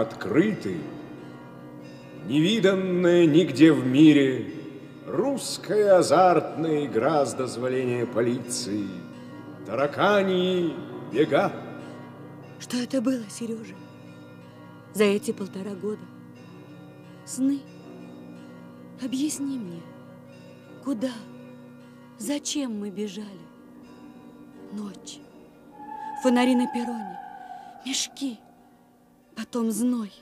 открыты, невиданная нигде в мире, русская азартная игра с дозволения полиции, тараканьи бега. Что это было, Сережа? За эти полтора года? Сны? Объясни мне, куда, зачем мы бежали? Ночь, фонари на перроне, мешки, потом зной.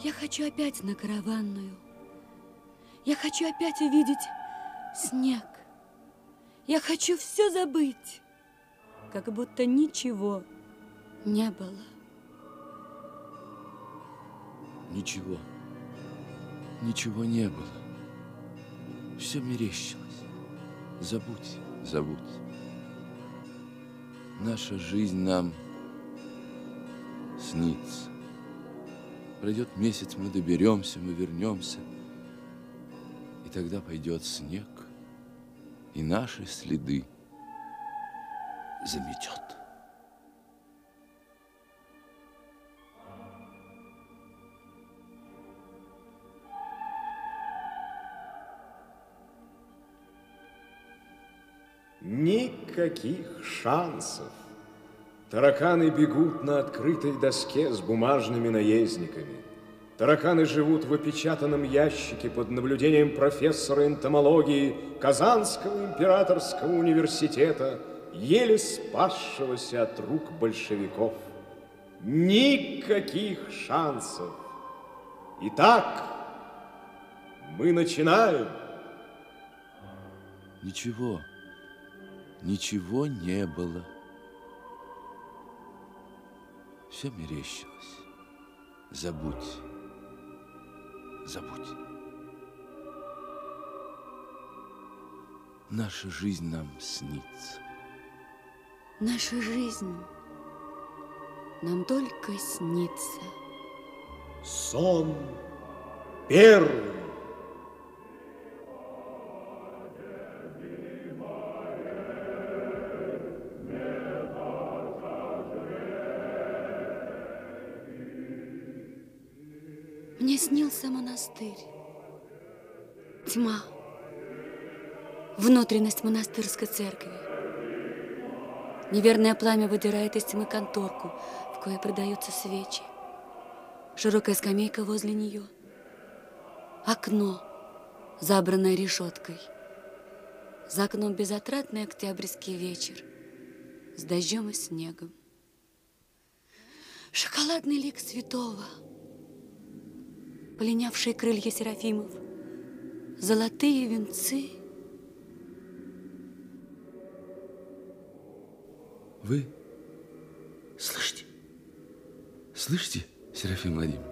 Я хочу опять на караванную. Я хочу опять увидеть снег. Я хочу все забыть, как будто ничего не было. Ничего. Ничего не было. Все мерещилось. Забудь, забудь. Наша жизнь нам снится. Пройдет месяц, мы доберемся, мы вернемся. И тогда пойдет снег, и наши следы заметет. Никаких шансов. Тараканы бегут на открытой доске с бумажными наездниками. Тараканы живут в опечатанном ящике под наблюдением профессора энтомологии Казанского императорского университета, еле спасшегося от рук большевиков. Никаких шансов. Итак, мы начинаем. Ничего, ничего не было. Все мерещилось. Забудь, забудь. Наша жизнь нам снится. Наша жизнь нам только снится. Сон первый. Мне снился монастырь. Тьма. Внутренность монастырской церкви. Неверное пламя выдирает из тьмы конторку, в кое продаются свечи. Широкая скамейка возле нее. Окно, забранное решеткой. За окном безотрадный октябрьский вечер с дождем и снегом. Шоколадный лик святого – полинявшие крылья серафимов, золотые венцы. Вы слышите? Слышите, Серафим Владимирович?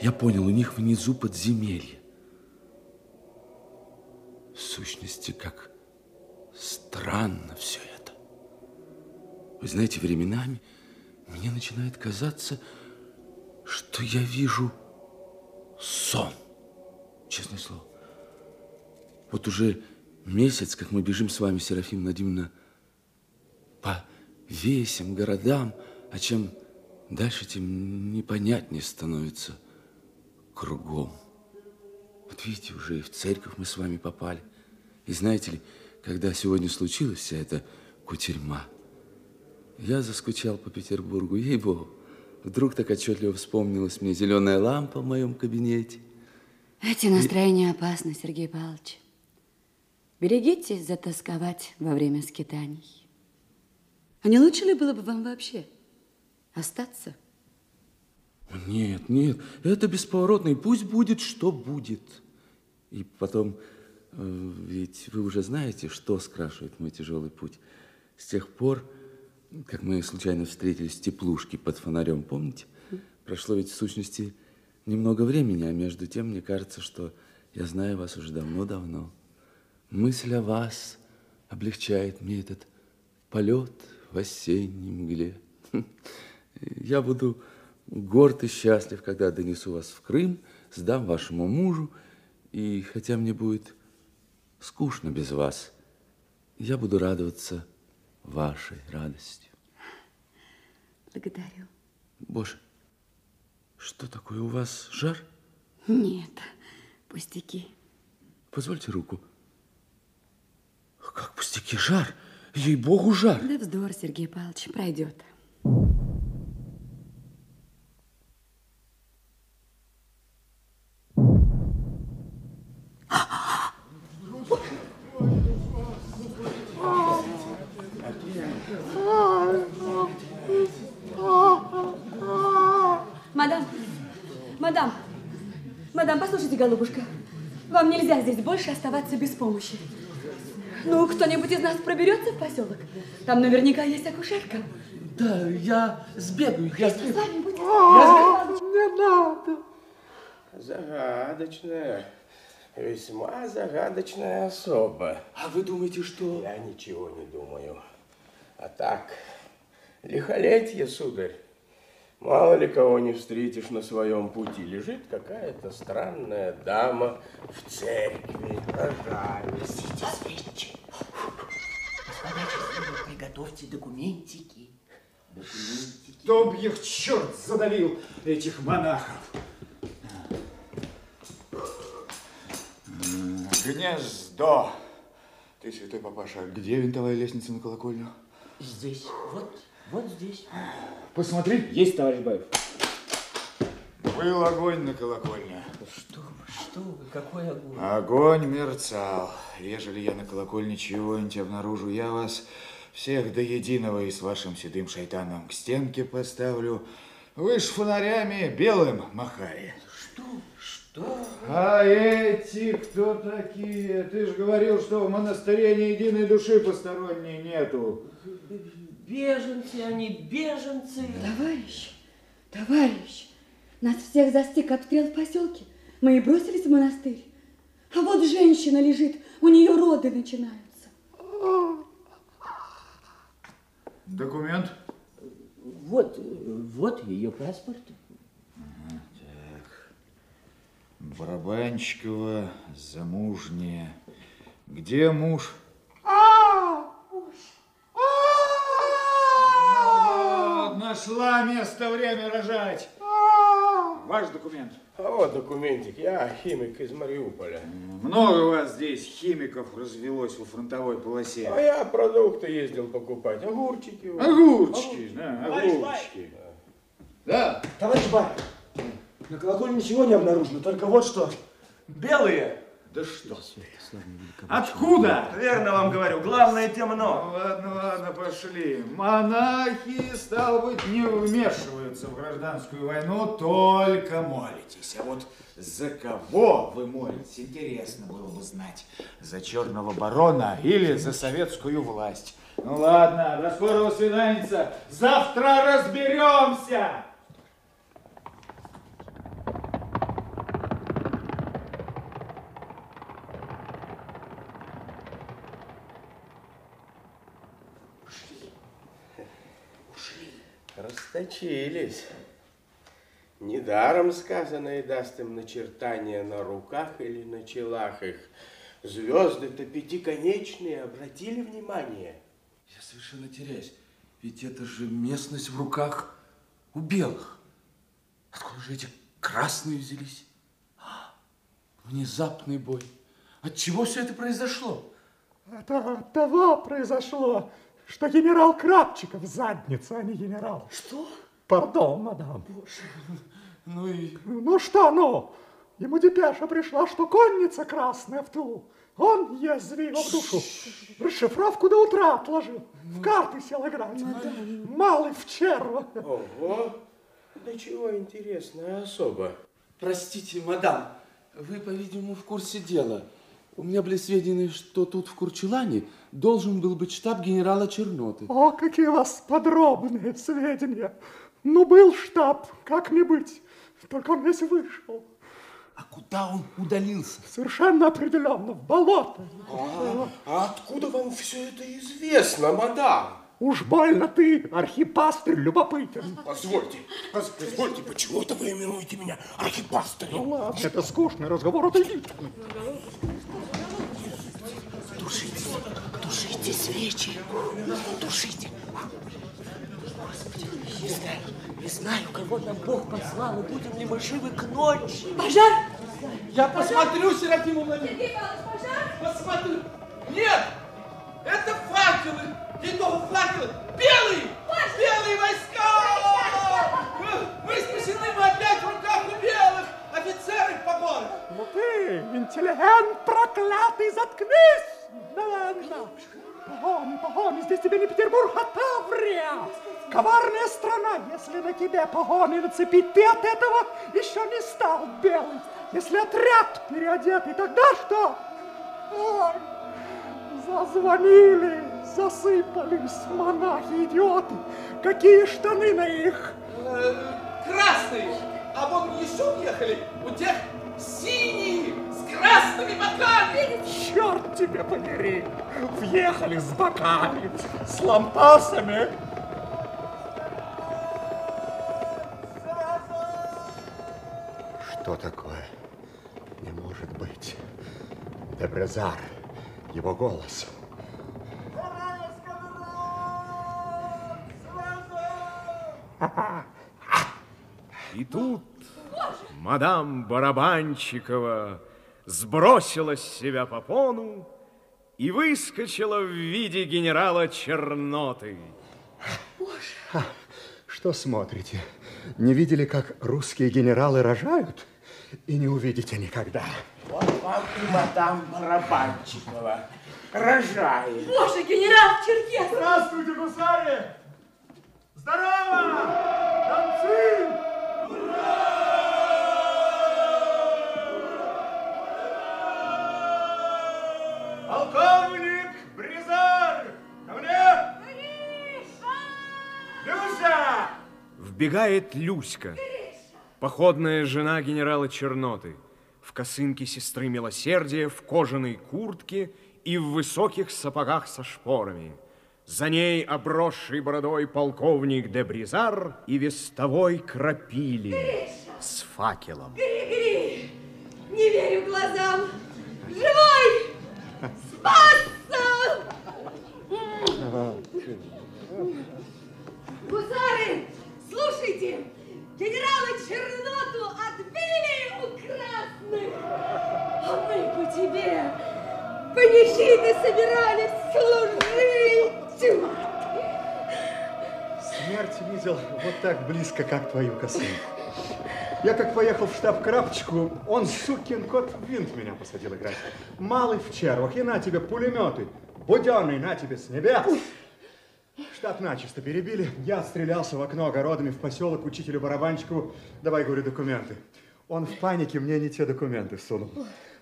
Я понял, у них внизу подземелье. В сущности, как странно все это. Вы знаете, временами мне начинает казаться, что я вижу сон. Честное слово. Вот уже месяц, как мы бежим с вами, Серафим Владимировна, по весям, городам, а чем дальше, тем непонятнее становится кругом. Вот видите, уже и в церковь мы с вами попали. И знаете ли, когда сегодня случилась вся эта кутерьма, я заскучал по Петербургу, ей-богу. Вдруг так отчетливо вспомнилась мне зеленая лампа в моем кабинете. Эти настроения опасны, Сергей Павлович. Берегитесь затасковать во время скитаний. А не лучше ли было бы вам вообще остаться? Нет, нет, это бесповоротно, и пусть будет, что будет. И потом, э, ведь вы уже знаете, что скрашивает мой тяжелый путь. С тех пор, как мы случайно встретились в теплушке под фонарем, помните? Прошло ведь в сущности немного времени, а между тем мне кажется, что я знаю вас уже давно-давно. Мысль о вас облегчает мне этот полет в осенней мгле. Я буду горд и счастлив, когда донесу вас в Крым, сдам вашему мужу И хотя мне будет скучно без вас, я буду радоваться вашей радостью. Благодарю. Боже, что такое у вас? Жар? Нет, пустяки. Позвольте руку. Как пустяки? Жар? Ей-богу, жар. Да вздор, Сергей Павлович, пройдет. Мадам, мадам, мадам, послушайте, голубушка, вам нельзя здесь больше оставаться без помощи. Ну, кто-нибудь из нас проберется в поселок? Там наверняка есть акушерка. Да, я сбегаю, я С вами будет. Не надо. Загадочная, весьма загадочная особа. А вы думаете, что... Я ничего не думаю. А так, лихолетье, сударь. Мало ли кого не встретишь на своем пути. Лежит какая-то странная дама в церкви. Пожалуйста. Господа счастливы, приготовьте документики. Документики. Чтоб их черт задавил, этих монахов. Гнездо. Ты, святой папаша, где винтовая лестница на колокольню? Здесь, вот, вот здесь. Посмотри. Есть, товарищ Баев. Был огонь на колокольне. Что вы, что вы, какой огонь. Огонь мерцал. Ежели я на колокольне чего-нибудь обнаружу, я вас всех до единого и с вашим седым шайтаном к стенке поставлю. Вы ж фонарями белым махали. Что, что? А эти кто такие? Ты же говорил, что в монастыре ни единой души посторонней нету. Беженцы они, беженцы. Товарищ, товарищ, нас всех застиг обстрел в поселке. Мы и бросились в монастырь. А вот женщина лежит, у нее роды начинаются. Документ? Вот, вот ее паспорт. Барабанщикова, замужняя. Где муж? Вот, Нашла место, время рожать. Ваш документ. А вот документик. Я химик из Мариуполя. Много у вас здесь химиков развелось во фронтовой полосе. А я продукты ездил покупать. Огурчики. вот. Огурчики, да, огурчики. Да, Товарищ Баев, на колокольне ничего не обнаружено, только вот что. Белые. да что? Откуда? Верно вам говорю, главное Ну, темно. ладно, ладно, пошли. Монахи, стал быть, не вмешиваются в гражданскую войну, только молитесь. А вот за кого вы молитесь, интересно было бы знать. За черного барона или за советскую власть? Ну ладно, до скорого свидания. Завтра разберемся. Расточились. Недаром сказано и даст им начертания на руках или на челах их. Звезды-то пятиконечные, обратили внимание? Я совершенно теряюсь. Ведь это же местность в руках у белых. Откуда же эти красные взялись? А, Внезапный бой. От чего все это произошло? Это от того произошло, что генерал Крапчиков задница, а не генерал. Что? Пардон, мадам. Ну и Ну что, ну? Ему депеша пришла, что конница красная в тылу. Он язвил в душу. Расшифровку до утра отложил. В карты сел играть. Малый в черва. Ого! Да чего интересная особа. Простите, мадам, вы, по-видимому, в курсе дела. У меня были сведения, что тут в Курчелане должен был быть штаб генерала Черноты. О, какие у вас подробные сведения. Ну, был штаб, как не быть. Только он весь вышел. А куда он удалился? Совершенно определенно, в болото. А откуда вам все это известно, мадам? Уж больно ты, архипастырь, любопытен. Позвольте, поз- позвольте, почему это вы именуете меня архипастырем? Ну ладно, это скучный разговор, отойди. Тушите, тушите свечи, тушите. Господи, не знаю, не знаю, кого нам Бог послал, и будем ли мы живы к ночи. Пожар! Я посмотрю, Серафима Сергей Павлович, пожар! Посмотрю. Нет! Это факелы! Итого факелы! Белые! Белые войска! Мы, спасены, мы опять в руках у белых! Офицеры в погонах! Ну ты, интеллигент проклятый, заткнись! Да ладно. Погони, погони, здесь тебе не Петербург, а Таврия. Коварная страна, если на тебе погони нацепить, ты от этого еще не стал белый. Если отряд переодетый, тогда что? Ой, зазвонили, засыпались монахи-идиоты. Какие штаны на их? Красные! А вон еще уехали! У тех синие с красными боками! Черт тебе побери! Въехали с боками, с лампасами. Что такое? Не может быть. Дебрезар, его голос. И тут мадам Барабанчикова сбросила с себя попону и выскочила в виде генерала Черноты. Что смотрите? Не видели, как русские генералы рожают? И не увидите никогда. Вот вам и мадам Барабанчикова. Рожает. Боже, генерал Черкес! Здравствуйте, гусари! Здорово! Танцы! Полковник Бризар! Ко мне! Люся! Вбегает Люська, походная жена генерала Черноты, в косынке сестры Милосердия, в кожаной куртке и в высоких сапогах со шпорами. За ней обросший бородой полковник де Бризар и вестовой Крапили с факелом. Гри-гри! Не верю глазам! Живой! Спасся! Гусары, слушайте! Панихиды собирались служить! Смерть видел вот так близко, как твою косынку. Я как поехал в штаб Крапочку, он, сукин кот, винт меня посадил играть. Малый в червах, и на тебе пулеметы. Буденный, на тебе с небес. Штаб начисто перебили. Я стрелялся в окно огородами в поселок учителю Барабанчикову. Давай, говорю, документы. Он в панике мне не те документы сунул.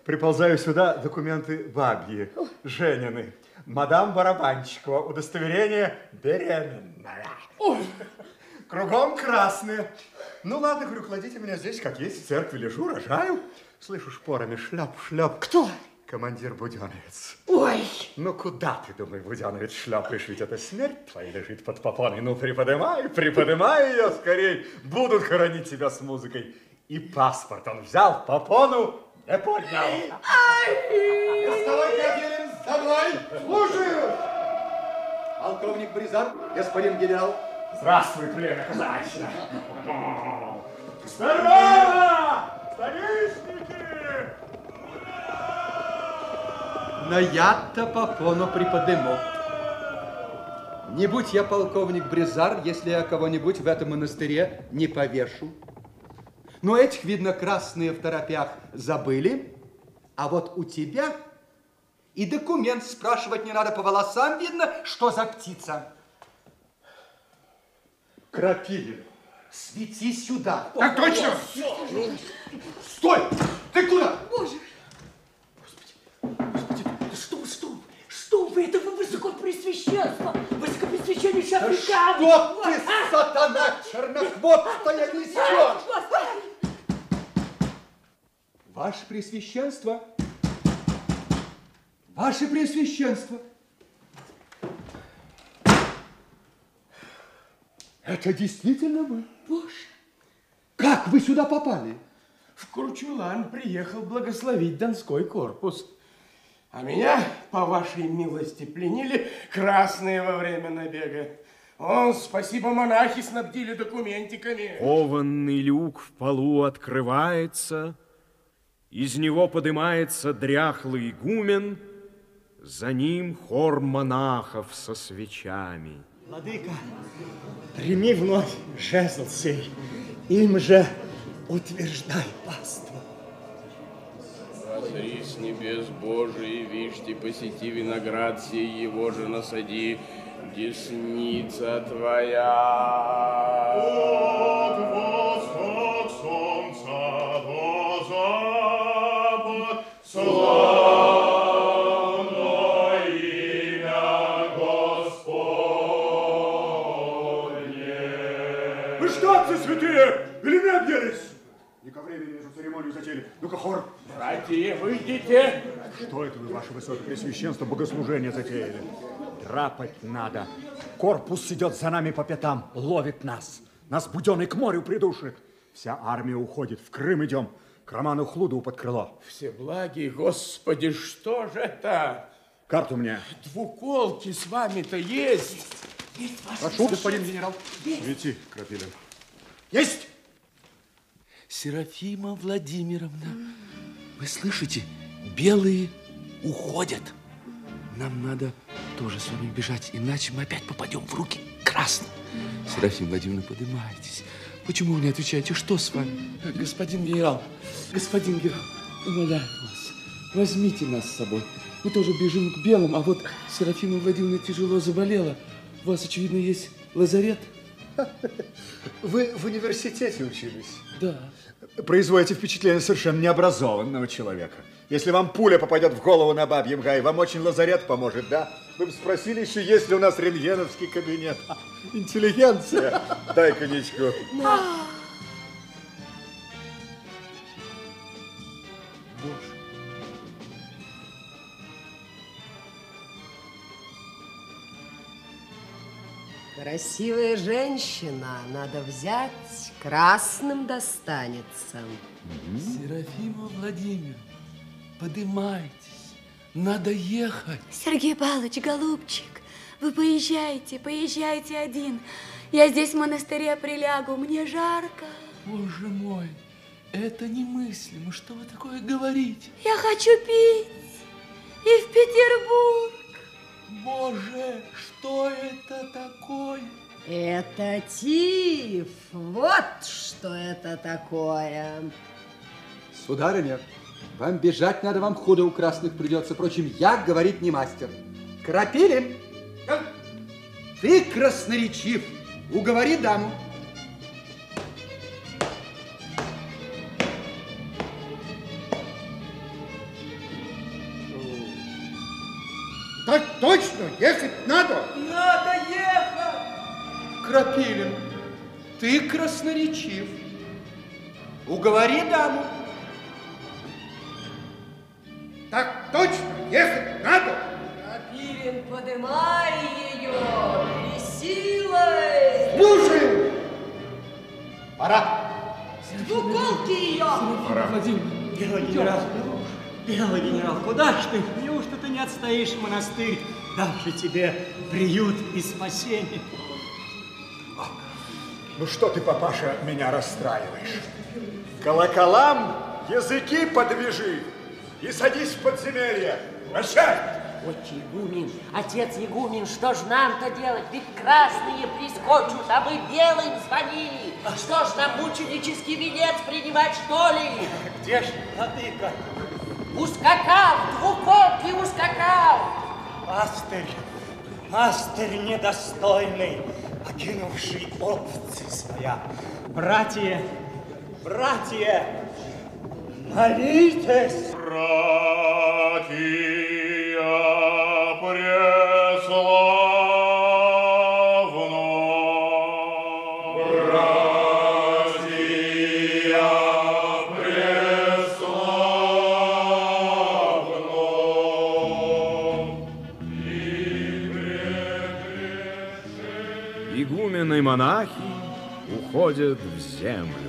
Приползаю сюда, документы бабьи, Женины. Мадам Барабанчикова, удостоверение беременная. Кругом красные. Ну ладно, говорю, кладите меня здесь, как есть, в церкви лежу, рожаю. Слышу шпорами шляп, шляп. Кто? Командир Буденовец. Ой! Ну куда ты, думай, Буденовец, шляпаешь, ведь это смерть твоя лежит под попоной. Ну приподнимай, приподнимай ее скорей. Будут хоронить тебя с музыкой. И паспорт он взял, попону не поднял. Доставай, Кагелин, за мной! Слушаю! Полковник Бризар, господин генерал. Здравствуй, племя казачье. Здорово! Старичники! Но я-то попону приподыму. Не будь я полковник Бризар, если я кого-нибудь в этом монастыре не повешу. Но этих, видно, красные в торопях забыли, а вот у тебя и документ спрашивать не надо, по волосам видно, что за птица. Крапивин, свети сюда. Так точно! Стой! Ты куда? Боже! Вы, это вы высокопресвященство, высокопресвященнейший Да Африкан. что ты, сатана чернохвостая, несешь? Ваше Пресвященство, Ваше Пресвященство, Это действительно вы? Боже! Как вы сюда попали? В Курчулан приехал благословить Донской корпус. А меня, по вашей милости, пленили красные во время набега. О, спасибо, монахи снабдили документиками. Кованный люк в полу открывается, из него поднимается дряхлый игумен, за ним хор монахов со свечами. Владыка, прими вновь жезл сей, им же утверждай паству. Возри с небес Божий, вишьте, посети виноград сей, его же насади, десница твоя. От восток солнца до запад, славно имя Господне. Вы что, святые, или не объелись? Не ко времени эту церемонию затеяли. Ну-ка, хор. Братья, выйдите. Что это вы, ваше высокопресвященство, богослужение затеяли? Драпать надо. Корпус идет за нами по пятам, ловит нас. Нас буденный к морю придушит. Вся армия уходит, в Крым идем. К Роману Хлудову под крыло. Все благи, Господи, что же это? Карту мне. Двуколки с вами-то есть. Прошу, господин генерал. Свети, Крапилин. Есть! Серафима Владимировна, вы слышите? Белые уходят. Нам надо тоже с вами бежать, иначе мы опять попадем в руки красным. Серафима Владимировна, поднимайтесь. Почему вы не отвечаете? Что с вами? Господин генерал, господин генерал, умоляю вас, возьмите нас с собой. Мы тоже бежим к белым, а вот Серафима Владимировна тяжело заболела. У вас, очевидно, есть лазарет? Вы в университете учились? Да. Производите впечатление совершенно необразованного человека. Если вам пуля попадет в голову на бабьем гае, вам очень лазарет поможет, да? Вы бы спросили еще, есть ли у нас рентгеновский кабинет. Интеллигенция. Дай коньячку. Красивая женщина, надо взять, красным достанется. Серафима Владимировна, поднимайтесь. Надо ехать. Сергей Павлович, голубчик, вы поезжайте, поезжайте один. Я здесь в монастыре прилягу, мне жарко. Боже мой, это немыслимо. Что вы такое говорите? Я хочу пить. И в Петербург. Боже, что это такое? Это тиф. Вот что это такое. Сударыня, вам бежать надо, вам худо у красных придется. Впрочем, я говорить не мастер. Крапилин, ты красноречив. Уговори даму. Красноречив. Уговори даму. Так точно, ехать надо. Крапивин, подымай ее и силой. Слушаем. Пора. Двуколки ее. Пора. Белый генерал, белый генерал, куда ж ты? Неужто ты не отстоишь монастырь, давший тебе приют и спасение? Ну что ты, папаша, меня расстраиваешь? Колоколам языки подвяжи и садись в подземелье. Прощай! Отче игумен, отец игумен, что ж нам-то делать? Ведь красные прискочут, а мы белым звонили. Что ж нам мученический венец принимать, что ли? Где ж владыка? Ускакал, двуколки ускакал. Пастырь, пастырь недостойный, покинувший овцы своя. Братья, братья, молитесь. Братья преславно, уходят в землю.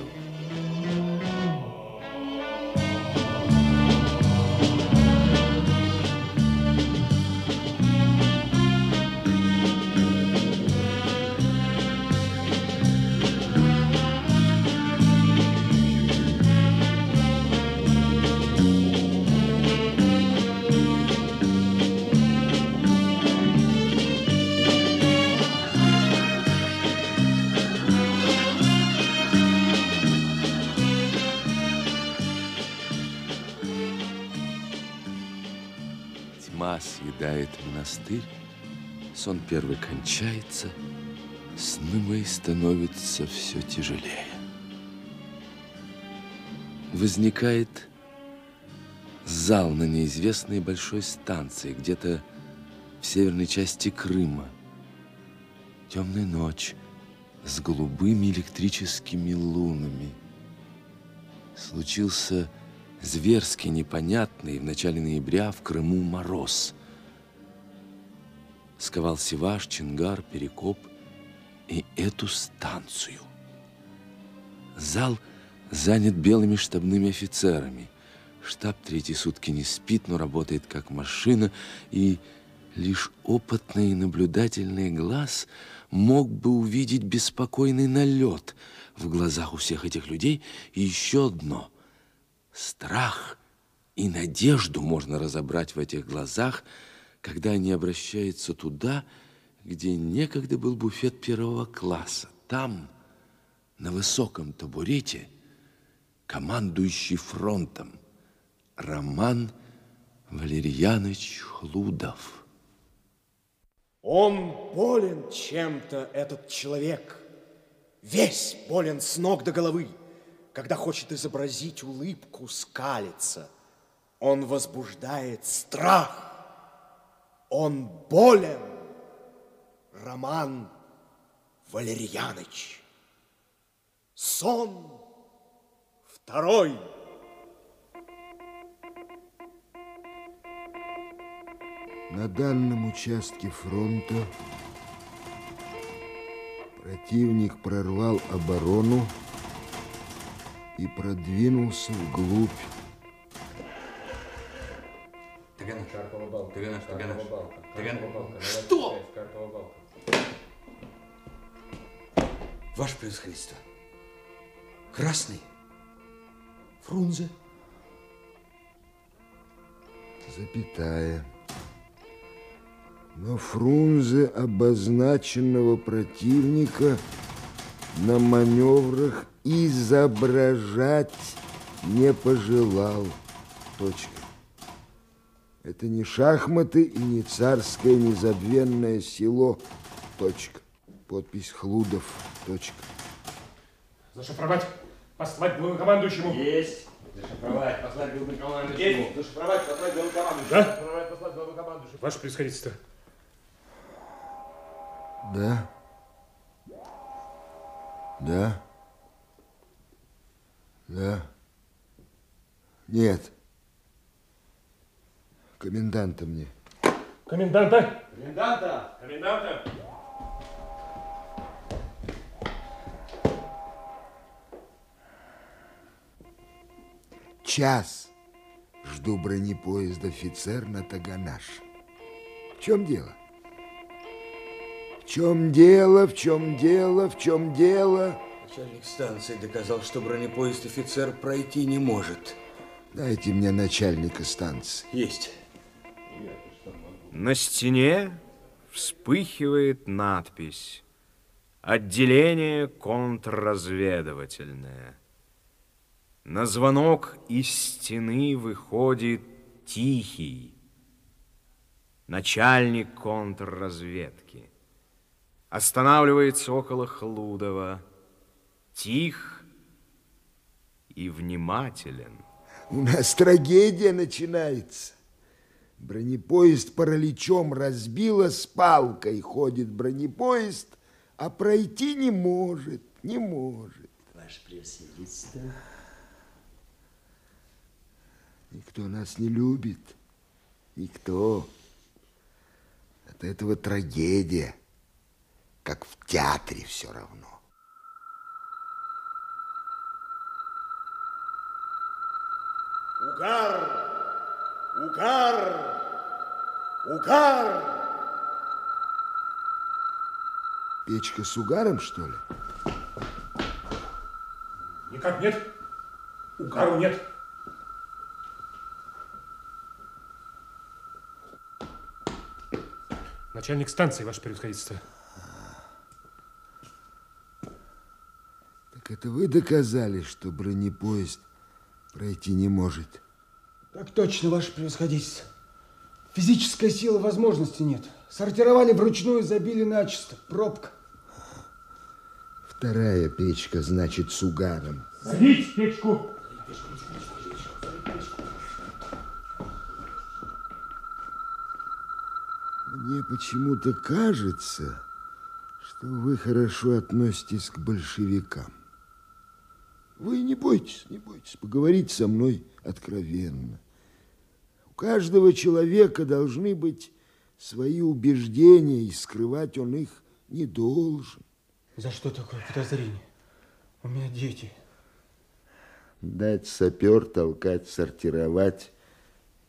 Съедает монастырь, сон первый кончается, сны мои становятся все тяжелее. Возникает зал на неизвестной большой станции, где-то в северной части Крыма. Темная ночь с голубыми электрическими лунами. Случился зверски непонятный в начале ноября в Крыму мороз. Сковал Севаш, Чингар, Перекоп и эту станцию. Зал занят белыми штабными офицерами. Штаб третьи сутки не спит, но работает как машина, и лишь опытный и наблюдательный глаз мог бы увидеть беспокойный налет в глазах у всех этих людей и еще одно – Страх и надежду можно разобрать в этих глазах, когда они обращаются туда, где некогда был буфет первого класса. Там, на высоком табурете, командующий фронтом Роман Валерьянович Хлудов. Он болен чем-то, этот человек. Весь болен с ног до головы. Когда хочет изобразить улыбку, скалится. Он возбуждает страх. Он болен. Роман Валерьяныч. Сон второй. На данном участке фронта противник прорвал оборону и продвинулся вглубь. Таганаш, Таганаш, Таганаш, Таганаш. Что? Ваше превосходительство. Красный. Фрунзе. Запятая. Но Фрунзе обозначенного противника на маневрах изображать не пожелал. Точка. Это не шахматы и не царское незабвенное село. Точка. Подпись Хлудов. Точка. Зашифровать, послать главнокомандующему. Есть. Зашифровать, послать главнокомандующему. Есть. Зашифровать, послать главнокомандующему. Да? Зашифровать, послать главнокомандующему. Ваше происходительство. Да. Да. Да. Нет. Коменданта мне. Коменданта? Коменданта! Коменданта! Час жду бронепоезд офицер на Таганаш. В чем дело? В чем дело, в чем дело, в чем дело? Начальник станции доказал, что бронепоезд офицер пройти не может. Дайте мне начальника станции. Есть. На стене вспыхивает надпись «Отделение контрразведывательное». На звонок из стены выходит Тихий, начальник контрразведки. Останавливается около Хлудова, тих и внимателен. У нас трагедия начинается. Бронепоезд параличом разбило, с палкой ходит бронепоезд, а пройти не может, не может. Ваше превосходительство. Никто нас не любит. Никто. От этого трагедия. как в театре все равно. Угар! Угар! Угар! Печка с угаром, что ли? Никак нет. Угару нет. Начальник станции, ваше превосходительство. Так это вы доказали, что бронепоезд пройти не может? Так точно, ваше превосходительство. Физической силы возможности нет. Сортировали вручную, забили начисто. Пробка. Вторая печка, значит, с угаром. Залить печку. Мне почему-то кажется, что вы хорошо относитесь к большевикам. Вы не бойтесь, не бойтесь, поговорить со мной откровенно. Каждого человека должны быть свои убеждения, и скрывать он их не должен. За что такое подозрение? У меня дети. Дать сапер, толкать, сортировать.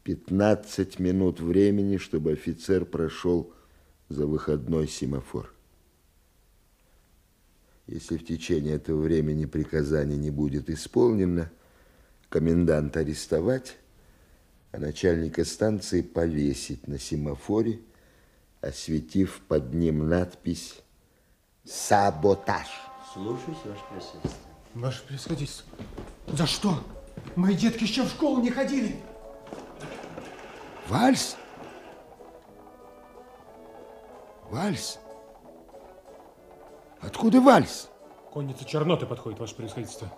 15 минут времени, чтобы офицер прошел за выходной семафор. Если в течение этого времени приказание не будет исполнено, комендант арестовать, а начальника станции повесить на семафоре, осветив под ним надпись «Саботаж». Слушаюсь, ваше присутствие. Ваше превосходительство. За что? Мои детки еще в школу не ходили. Вальс? Вальс? Откуда вальс? Конница Черноты подходит, ваше превосходительство.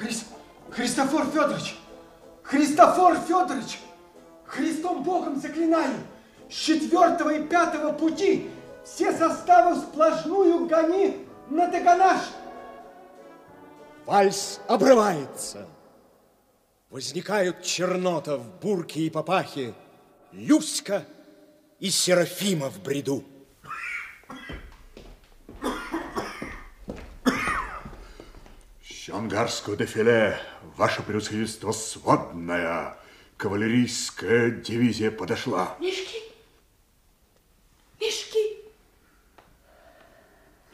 Хрис... Христофор Федорович! Христофор Федорович! Христом Богом заклинаю! С четвертого и пятого пути все составы сплошную гони на Таганаш! Вальс обрывается. Возникают Чернота в бурке и папахе, Люська и Серафима в бреду. С дефиле, ваше превосходительство, сводная кавалерийская дивизия подошла. Мешки! Мешки!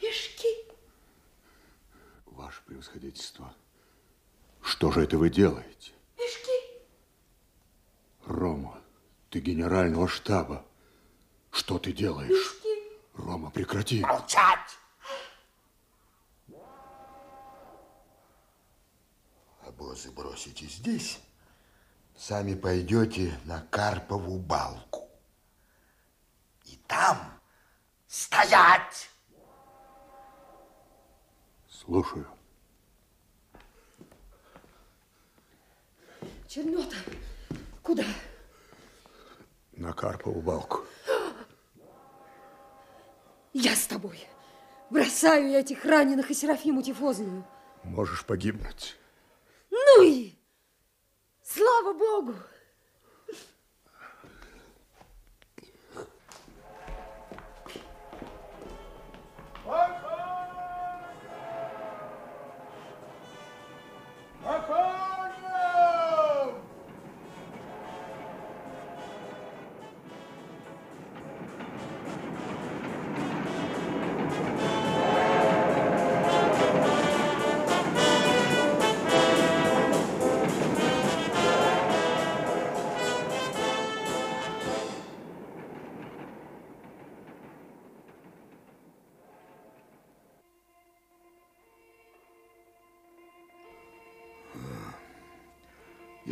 Мешки! Ваше превосходительство, что же это вы делаете? Мешки! Рома, ты генерального штаба. Что ты делаешь? Мешки! Рома, прекрати. Молчать! Обозы бросите здесь, сами пойдете на Карпову балку. И там стоять! Слушаю. Чернота! Куда? На Карпову балку. Я с тобой. Бросаю я этих раненых и Серафиму Тифозную. Можешь погибнуть. И слава Богу!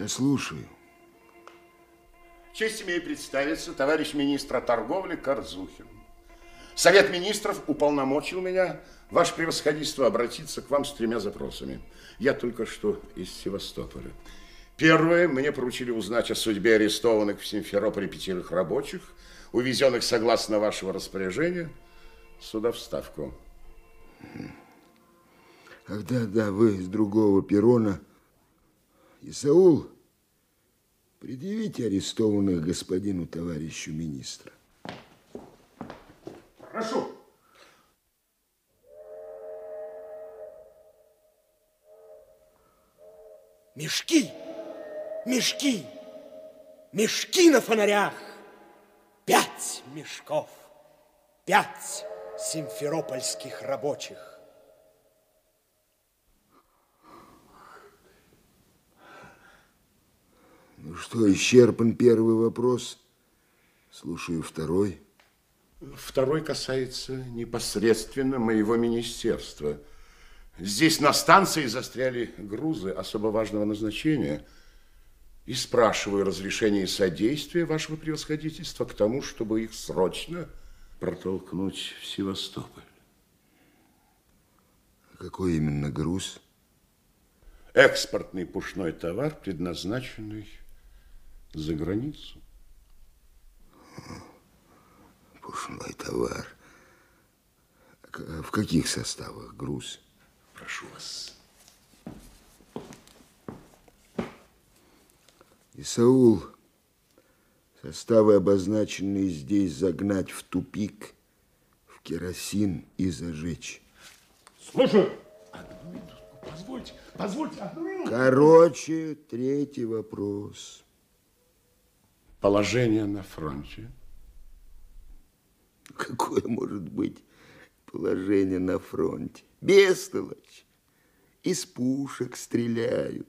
Я слушаю. Честь имею представиться, товарищ министра торговли Корзухин. Совет министров уполномочил меня, ваше превосходительство, обратиться к вам с тремя запросами. Я только что из Севастополя. Первое, мне поручили узнать о судьбе арестованных в Симферополе пятерых рабочих, увезенных согласно вашего распоряжения сюда в Ставку. Ах, да, да, вы с другого перрона. Исаул, Предъявите арестованных господину товарищу министра. Прошу. Мешки, мешки, мешки на фонарях. Пять мешков, пять симферопольских рабочих. Ну что, исчерпан первый вопрос. Слушаю второй. Второй касается непосредственно моего министерства. Здесь на станции застряли грузы особо важного назначения. И спрашиваю разрешения и содействия вашего превосходительства к тому, чтобы их срочно протолкнуть в Севастополь. Какой именно груз? Экспортный пушной товар, предназначенный за границу. Пушной товар. В каких составах груз? Прошу вас. Исаул, составы, обозначенные здесь, загнать в тупик, в керосин и зажечь. Слушаю. Позвольте, позвольте одну минуту. Короче, третий вопрос. Положение на фронте. Какое может быть положение на фронте? Бестолочь. Из пушек стреляют.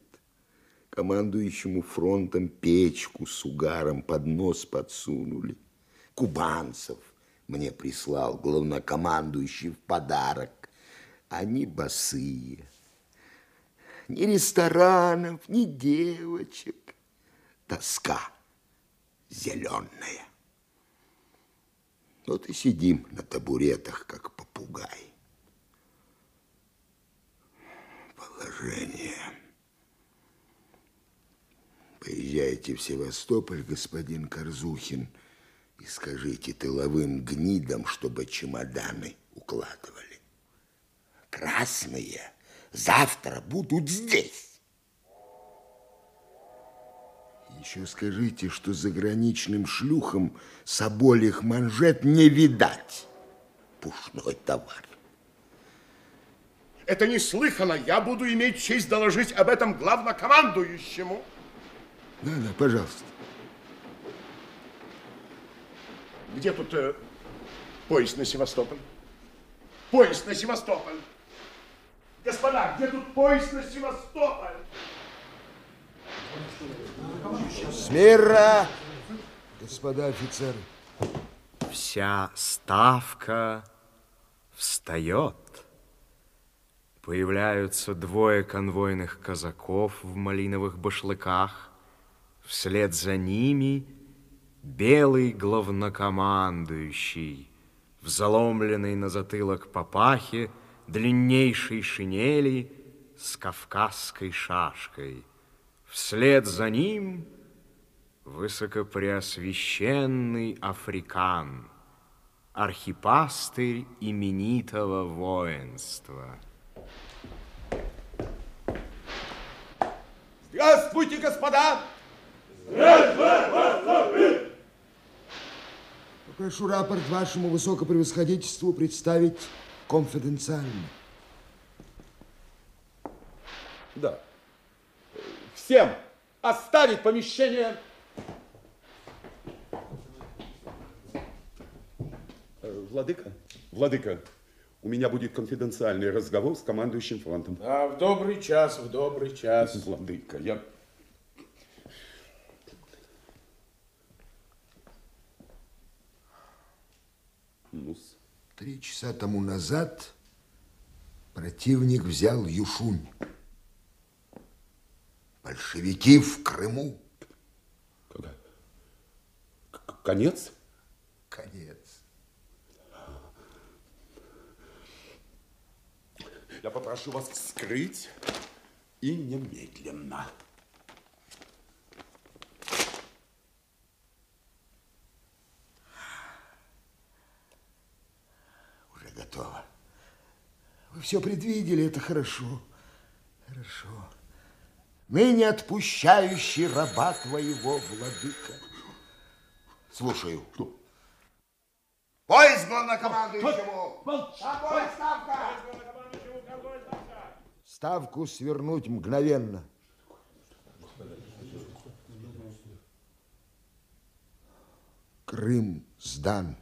Командующему фронтом печку с угаром под нос подсунули. Кубанцев мне прислал главнокомандующий в подарок. Они босые. Ни ресторанов, ни девочек. Тоска зеленая. Вот и сидим на табуретах, как попугай. Положение. Поезжайте в Севастополь, господин Корзухин, и скажите тыловым гнидам, чтобы чемоданы укладывали. Красные завтра будут здесь. Еще скажите, что заграничным шлюхам соболих манжет не видать. Пушной товар. Это неслыханно. Я буду иметь честь доложить об этом главнокомандующему. Да, да, пожалуйста. Где тут э, поезд на Севастополь? Поезд на Севастополь. Господа, где тут поезд на Севастополь? Смирно, господа офицеры. Вся ставка встает. Появляются двое конвойных казаков в малиновых башлыках. Вслед за ними белый главнокомандующий в заломленной на затылок папахе, длиннейшей шинели с кавказской шашкой. Вслед за ним высокопреосвященный африкан, архипастырь именитого воинства. Здравствуйте, господа! Прошу рапорт вашему высокопревосходительству представить конфиденциально. Да. Всем оставить помещение. Э, Владыка, Владыка, у меня будет конфиденциальный разговор с командующим фронтом. А в добрый час, в добрый час. Владыка, я... Ну-с. Три часа тому назад противник взял Юшунь. Большевики в Крыму. Когда? К- Конец? Конец. Я попрошу вас вскрыть и немедленно. Уже готово. Вы все предвидели, это хорошо. Хорошо ныне отпущающий раба твоего, владыка. Слушаю. Что? Поезд главнокомандующему! Шагой ставка! Ставку свернуть мгновенно. Крым сдан.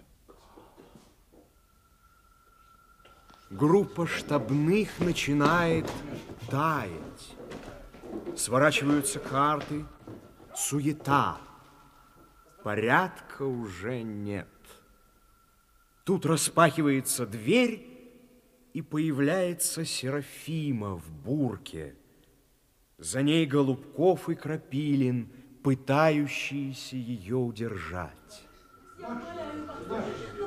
Группа штабных начинает таять. Сворачиваются карты, суета. Порядка уже нет. Тут распахивается дверь, и появляется Серафима в бурке. За ней Голубков и Крапилин, пытающиеся ее удержать. Ну,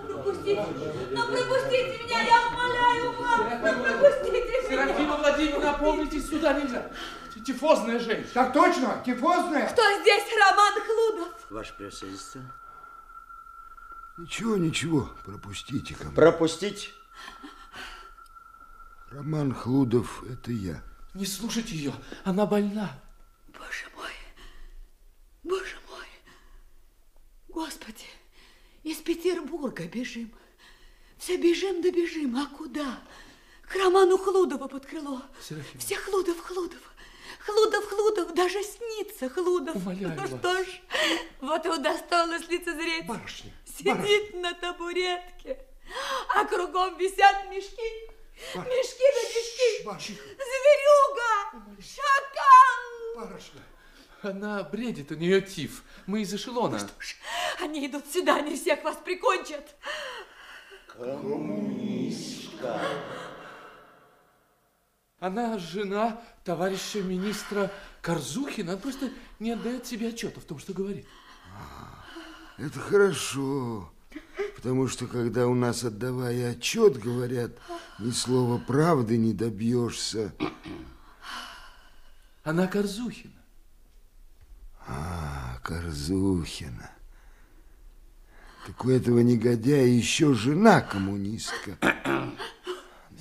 пропустите, ну, пропустите меня, я умоляю вас, ну, пропустите меня. Серафима Владимировна, опомнитесь, сюда нельзя. Тифозная женщина. Так точно, тифозная. Кто здесь Роман Хлудов? Ваше превосходительство. Ничего, ничего, пропустите ко мне. Пропустить? Роман Хлудов, это я. Не слушайте ее, она больна. Боже мой, боже мой. Господи, из Петербурга бежим. Все бежим да бежим, а куда? К Роману Хлудова под крыло. Серафима. Все Хлудов, Хлудов. Хлудов, Хлудов, даже снится Хлудов. Умоляю ну вас. что ж, вот и удостоилась лицезреть. Барышня, Сидит на табуретке, а кругом висят мешки. Мешки да мешки. Зверюга, шакал. Барышня. Она бредит, у нее тиф. Мы из эшелона. Они идут сюда, они всех вас прикончат. Коммунистка. Она жена товарища министра Корзухина. Она просто не отдает себе отчета в том, что говорит. Это хорошо, потому что когда у нас, отдавая отчет, говорят, ни слова правды не добьешься. Она Корзухина. А, Корзухина. Так у этого негодяя еще жена коммунистка.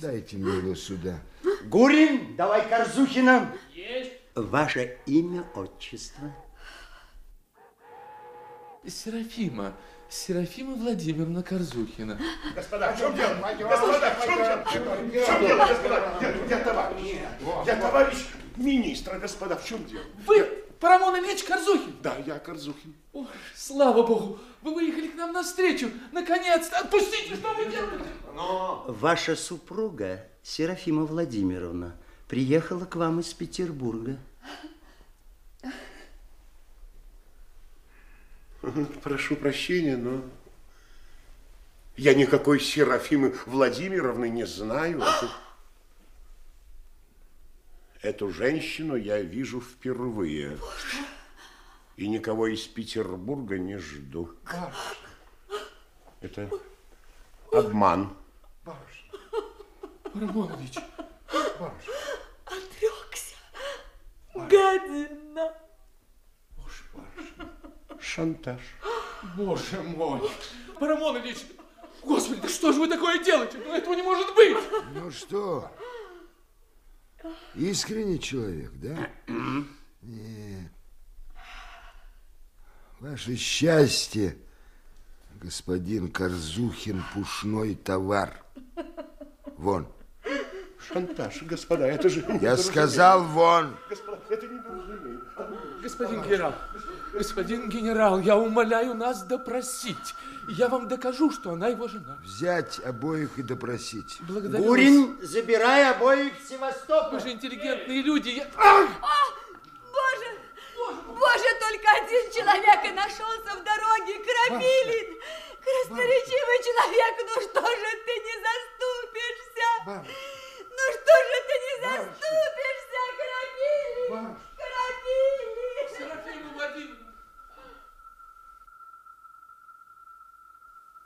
Дайте мне его сюда. Гурин, давай Корзухина. Есть. Ваше имя, отчество. Серафима. Серафима Владимировна Корзухина. Господа, в чем дело? Господа, в чем дело? В чем дело, господа? Я, я товарищ. Я товарищ министра, господа, в чем дело? Вы Парамон Ильич Корзухин? Да, я Корзухин. Ой, слава богу, вы выехали к нам навстречу. Наконец-то. Отпустите, что вы делаете? Ваша супруга, Серафима Владимировна, приехала к вам из Петербурга. Прошу прощения, но я никакой Серафимы Владимировны не знаю. Эту, эту женщину я вижу впервые. И никого из Петербурга не жду. Это обман. Парамон Ильич. Отрекся. Гадина. Шантаж. Боже мой. Парамон Ильич, господи, да что же вы такое делаете? Ну, этого не может быть. Ну что, искренний человек, да? Нет. Ваше счастье, господин Корзухин, пушной товар. Вон. Шантаж, господа, это же... Я сказал, вон. Господа, это недоразумение. Господин генерал, господин генерал, я умоляю нас допросить. Я вам докажу, что она его жена. Взять обоих и допросить. Благодарю Гурин, забирай обоих в Севастополь. Вы же интеллигентные люди. Я... О, боже, боже, только один человек и нашелся в дороге. Крапилин, красноречивый человек, ну что же ты не заступишься? Ну что же ты не заступишься, Крапилин? Крапилин! Серафима Владимировна.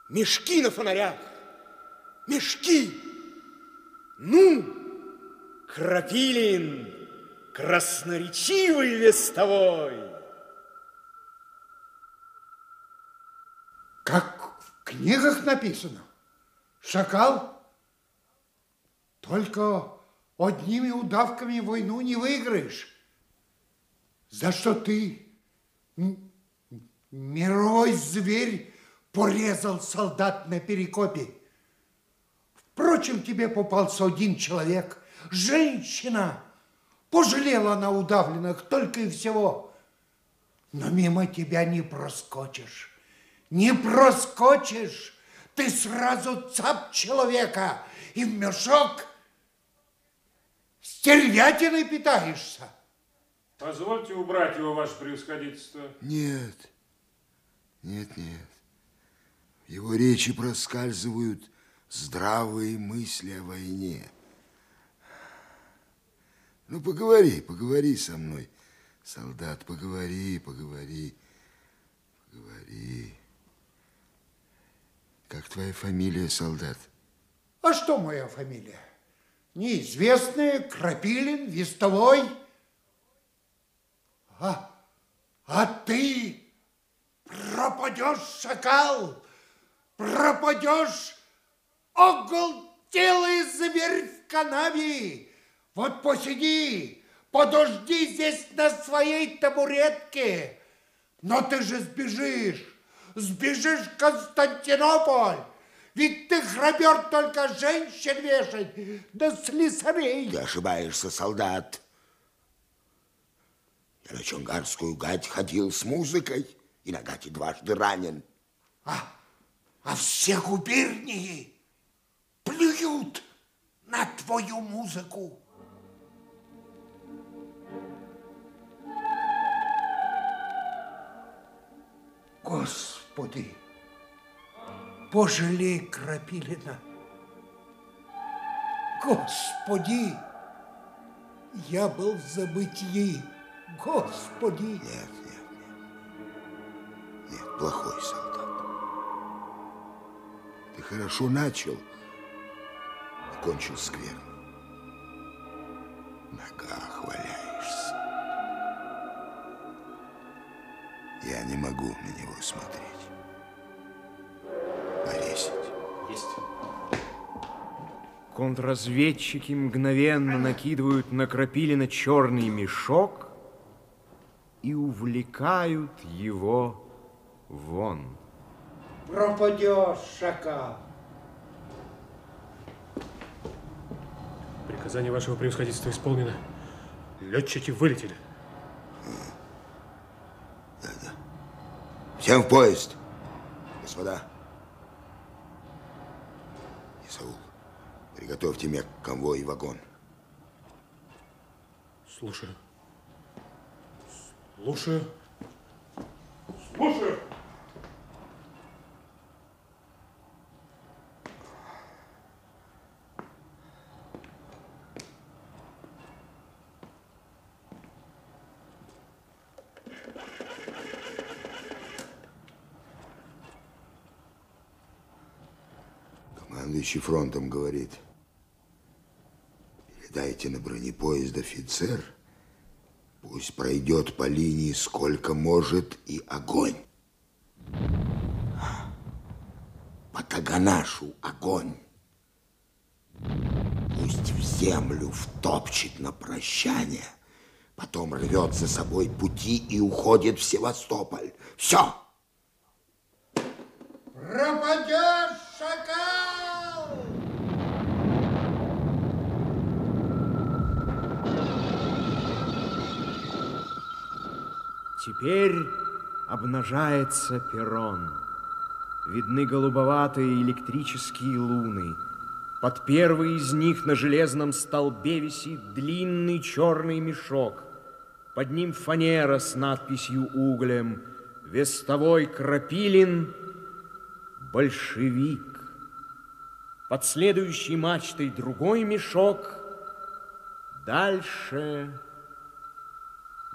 Мешки на фонарях! Мешки! Ну, Крапилин, красноречивый вестовой! Как в книгах написано. Шакал. Только одними удавками войну не выиграешь. За что ты, мировой зверь, порезал солдат на перекопе. Впрочем, тебе попался один человек, женщина. Пожалела она удавленных только и всего. Но мимо тебя не проскочишь. Не проскочишь, ты сразу цап человека и в мешок стервятиной питаешься. Позвольте убрать его, ваше превосходительство. Нет, нет, нет. В его речи проскальзывают здравые мысли о войне. Ну, поговори, поговори со мной, солдат, поговори, поговори, поговори. Как твоя фамилия, солдат? А что моя фамилия? Неизвестная, Крапилин, Вестовой. А, а ты пропадешь, шакал, пропадешь, оголтелый зверь в канаве. Вот посиди, подожди здесь на своей табуретке. Но ты же сбежишь, сбежишь в Константинополь. Ведь ты храбер только женщин вешать, да слесарей. Ты ошибаешься, солдат. Я на Чонгарскую гать ходил с музыкой и на гате дважды ранен. А, а все губернии плюют на твою музыку. Господи, пожалей Крапилина. Господи, я был в забытии. Господи. Нет, нет, нет. Нет, плохой солдат. Ты хорошо начал, а кончил скверно. В ногах. Я не могу на него смотреть. Повесить. Есть. Контрразведчики мгновенно накидывают на Крапилина черный мешок и увлекают его вон. Пропадешь, шакал. Приказание вашего превосходительства исполнено. Летчики вылетели. Всем в поезд, господа. Исаул, приготовьте мне конвой и вагон. Слушаю. Слушаю. Слушаю. Командующий фронтом говорит, передайте на бронепоезд офицер, пусть пройдет по линии сколько может и огонь. По Таганашу огонь. Пусть в землю втопчет на прощание, потом рвет за собой пути и уходит в Севастополь. Все. Пропадешь, шакал! Теперь обнажается перрон. Видны голубоватые электрические луны. Под первой из них на железном столбе висит длинный черный мешок. Под ним фанера с надписью углем «Вестовой Крапилин, большевик». Под следующей мачтой другой мешок. Дальше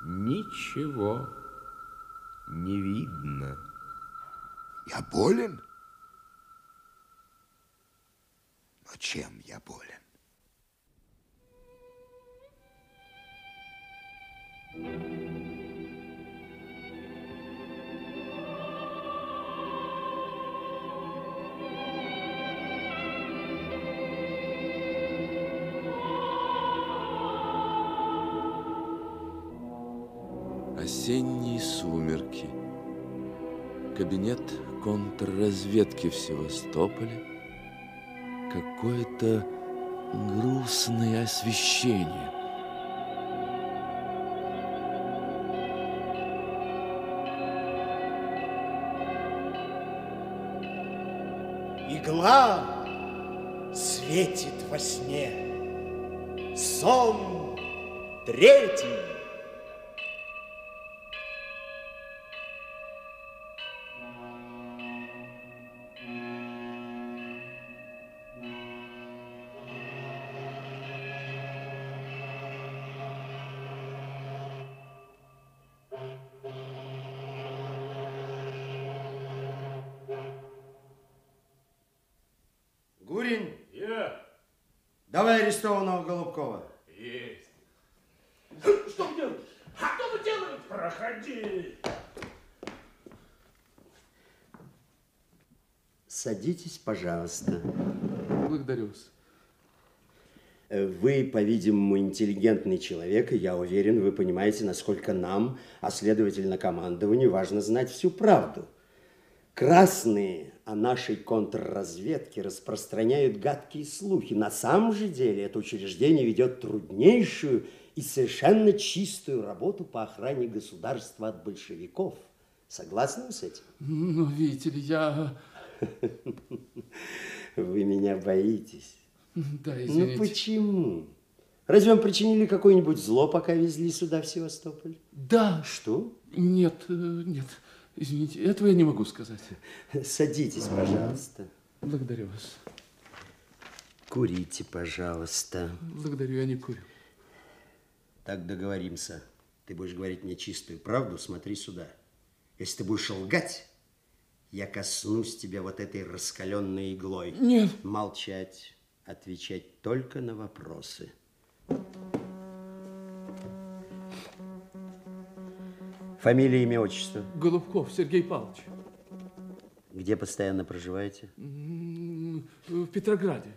ничего не видно. Я болен? Но чем я болен? Осенние сумерки. Кабинет контрразведки в Севастополе. Какое-то грустное освещение. Игла светит во сне. Сон третий. Пожалуйста. Благодарю вас. Э, Вы, по-видимому, интеллигентный человек, и я уверен, вы понимаете, насколько нам, а следовательно командованию, важно знать всю правду. Красные о нашей контрразведке распространяют гадкие слухи. На самом же деле это учреждение ведет труднейшую и совершенно чистую работу по охране государства от большевиков. Согласны с этим? Ну, видите ли, я... Вы меня боитесь. Да, извините. Ну почему? Разве вам причинили какое-нибудь зло, пока везли сюда в Севастополь? Да. Что? Нет, э, нет. Извините, этого я не могу сказать. Садитесь, пожалуйста. Благодарю вас. Курите, пожалуйста. Благодарю, я не курю. Так договоримся. Ты будешь говорить мне чистую правду, смотри сюда. Если ты будешь лгать, я коснусь тебя вот этой раскаленной иглой. Нет. Молчать, отвечать только на вопросы. Фамилия, имя, отчество. Голубков Сергей Павлович. Где постоянно проживаете? В Петрограде.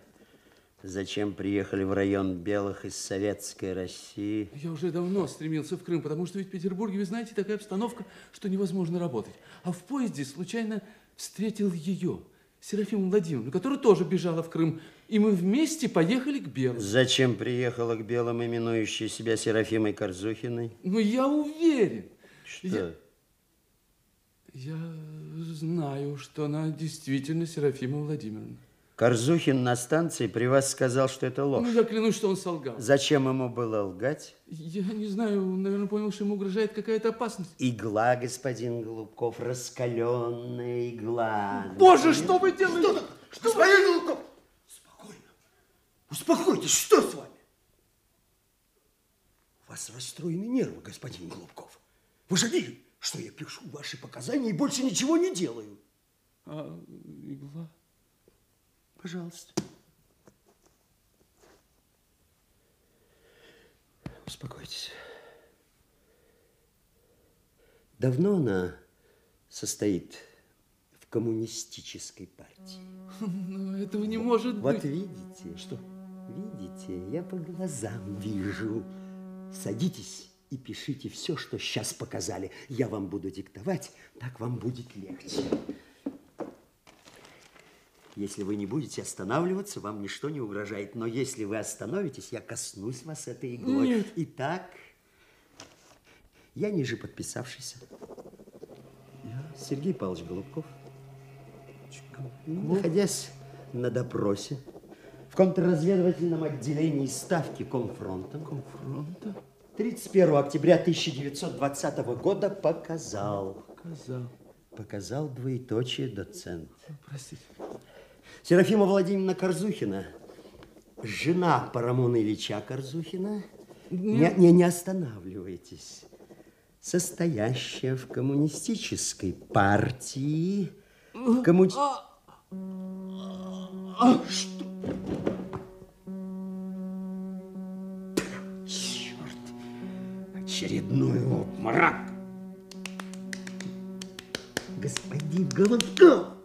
Зачем приехали в район Белых из Советской России? Я уже давно стремился в Крым, потому что ведь в Петербурге, вы знаете, такая обстановка, что невозможно работать. А в поезде случайно встретил ее, Серафиму Владимировну, которая тоже бежала в Крым. И мы вместе поехали к Белым. Зачем приехала к Белым, именующая себя Серафимой Корзухиной? Ну, я уверен. Что? Я, я знаю, что она действительно Серафима Владимировна. Корзухин на станции при вас сказал, что это ложь. Ну, я клянусь, что он солгал. Зачем ему было лгать? Я не знаю, наверное, понял, что ему угрожает какая-то опасность. Игла, господин Голубков, раскаленная игла. Боже, что вы делаете? Что господин Голубков? Спокойно. Успокойтесь, что с вами? У вас расстроены нервы, господин Голубков. Вы же видели, что я пишу ваши показания и больше ничего не делаю. А игла? Пожалуйста. Успокойтесь. Давно она состоит в коммунистической партии. Но этого не может Вот быть. видите? Что? Видите, я по глазам вижу. Садитесь и пишите все, что сейчас показали. Я вам буду диктовать, так вам будет легче. Если вы не будете останавливаться, вам ничто не угрожает. Но если вы остановитесь, я коснусь вас этой иглой. Нет. Итак, я ниже подписавшийся. Я Сергей Павлович Голубков. Находясь на допросе в контрразведывательном отделении ставки Комфронта. Комфронта? 31 октября 1920 года показал. Показал. Показал двоеточие доцент. Простите. Серафима Владимировна Корзухина, жена Парамона Ильича Корзухина, не, не, не останавливайтесь, состоящая в коммунистической партии, коммуни... А что? Черт! Очередной обморок! Господин Голубков!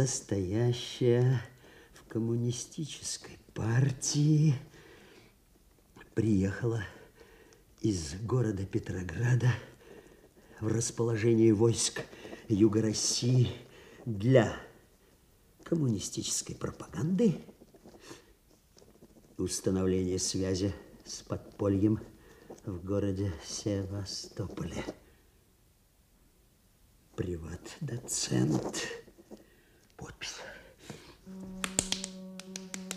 Состоящая в коммунистической партии приехала из города Петрограда в расположение войск Юга России для коммунистической пропаганды, установления связи с подпольем в городе Севастополе. Приват-доцент. Подпись.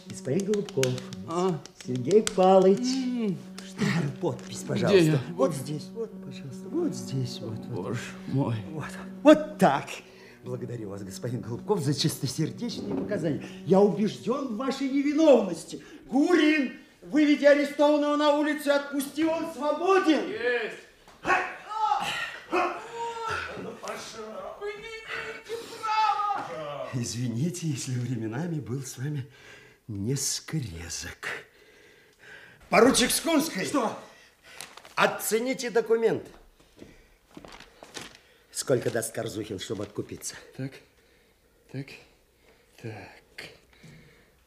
Господин Голубков. Сергей Палыч. Подпись, пожалуйста. Где я? Вот здесь, вот, пожалуйста. Вот здесь, вот. вот. Боже мой. Вот, вот так. Благодарю вас, господин Голубков, за чистосердечные показания. Я убежден в вашей невиновности. Гурин, выведи арестованного на улицу и отпусти, он свободен. Есть! Вы не имеете права! Извините, если временами был с вами несколько резок. Поручик Скунский! Что? Оцените документ. Сколько даст Корзухин, чтобы откупиться? Так, так, так.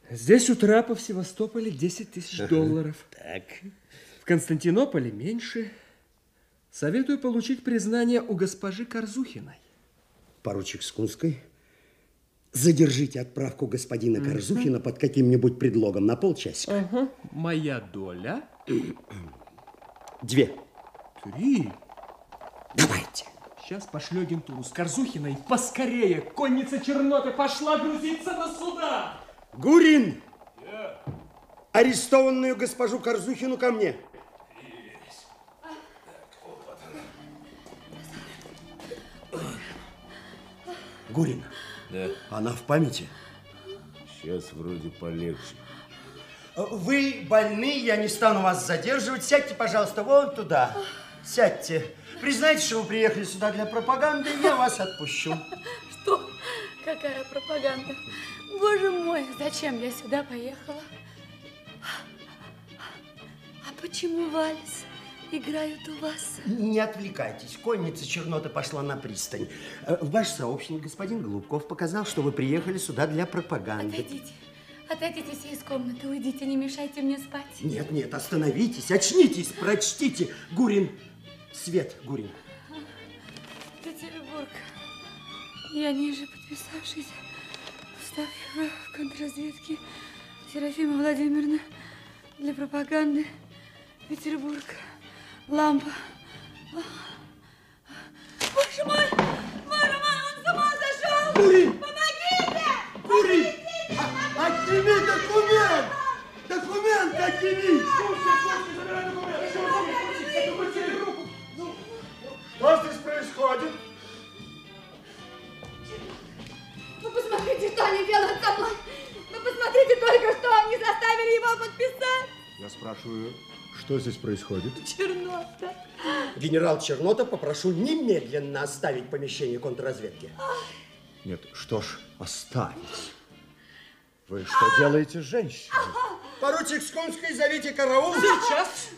Здесь у трапа в Севастополе 10 тысяч долларов. Так. В Константинополе меньше. Советую получить признание у госпожи Корзухиной. Поручик Скунский, задержите отправку господина. Корзухина под каким-нибудь предлогом на полчасика. Ага. Моя доля? Две. Три. Давайте. Сейчас пошлю агентуру с Корзухиной. Поскорее! Конница Черноты пошла грузиться на суда! Гурин! Арестованную госпожу Корзухину ко мне. Гурин, Да. она в памяти? Сейчас вроде полегче. Вы больны, я не стану вас задерживать. Сядьте, пожалуйста, вон туда. Сядьте. Признайте, что вы приехали сюда для пропаганды, и я вас отпущу. Что? Какая пропаганда? Боже мой, зачем я сюда поехала? А почему вальс играют у вас? Не отвлекайтесь. Конница Черноты пошла на пристань. Э, Ваш сообщник, господин Голубков, показал, что вы приехали сюда для пропаганды. Отойдите. Отойдите все из комнаты, уйдите, не мешайте мне спать. Нет, нет, остановитесь, очнитесь, прочтите. Гурин, свет, Гурин. Петербург. Я ниже подписавшись устав в контрразведке Серафима Владимировна для пропаганды Петербург. Лампа. Боже мой! Боже мой, он с ума сошел! Гурин! Помогите! Гурин! Отними документ! Документ отними! Что здесь происходит? Вы посмотрите, что они делают со мной. Вы посмотрите только, что они заставили его подписать. Я спрашиваю, что здесь происходит? Чернота. Генерал Чернота, попрошу немедленно оставить помещение контрразведки. Нет, что ж, оставить. Вы что делаете с женщиной? Поручик Скунский, зовите караул. Сейчас.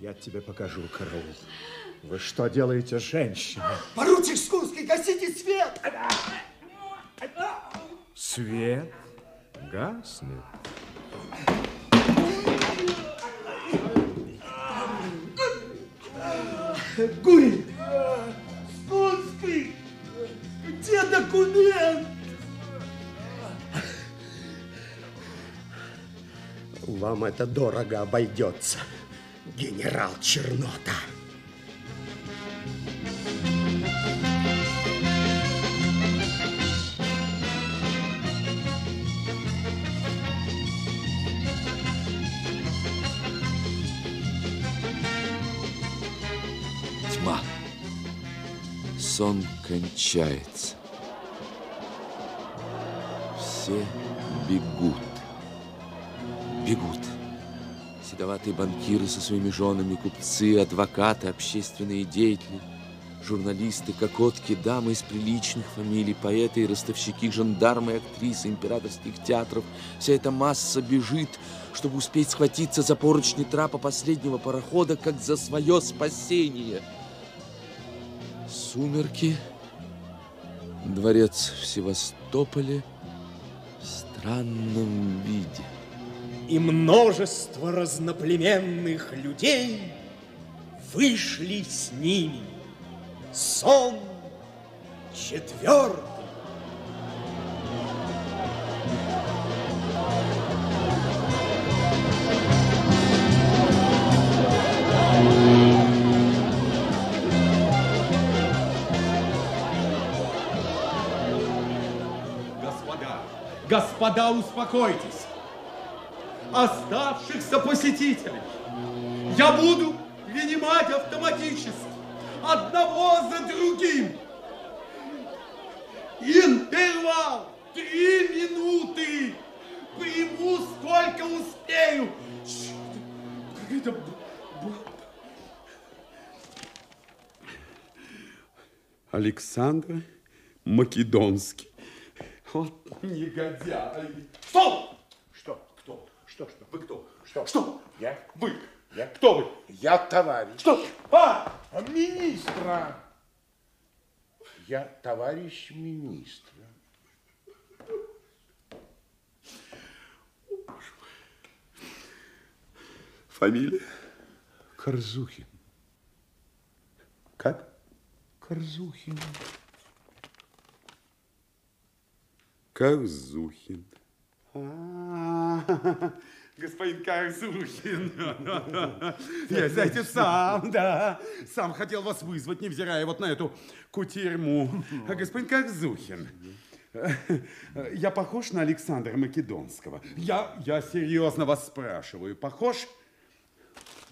Я тебе покажу караул. Вы что делаете с женщиной? Поручик Скунский, гасите свет! Свет гаснет. Гурин! Скунский! Где документ? Вам это дорого обойдется, генерал Чернота. Сон кончается. Все бегут. Бегут. Седоватые банкиры со своими женами, купцы, адвокаты, общественные деятели, журналисты, кокотки, дамы из приличных фамилий, поэты и ростовщики, жандармы и актрисы императорских театров. Вся эта масса бежит, чтобы успеть схватиться за поручни трапа последнего парохода, как за свое спасение. Сумерки, дворец в Севастополе в странном виде. И множество разноплеменных людей вышли с ними. Сон четвертый. Господа, успокойтесь. Оставшихся посетителей я буду принимать автоматически, одного за другим. Интервал три минуты. Приму сколько успею. Какая-то б- б- Александр Македонский. Вот негодяй. Стоп! Что? Кто? Что, что? Вы кто? Что? Что? Я? Вы. Я? Кто вы? Я товарищ. Что? А! Министра. Я товарищ министра. Фамилия? Корзухин. Как? Корзухин. Корзухин. А, Господин Корзухин. Я, знаете, сам, да, сам хотел вас вызвать, невзирая вот на эту кутерьму. А Господин Корзухин, я похож на Александра Македонского? Я, я серьезно вас спрашиваю, похож?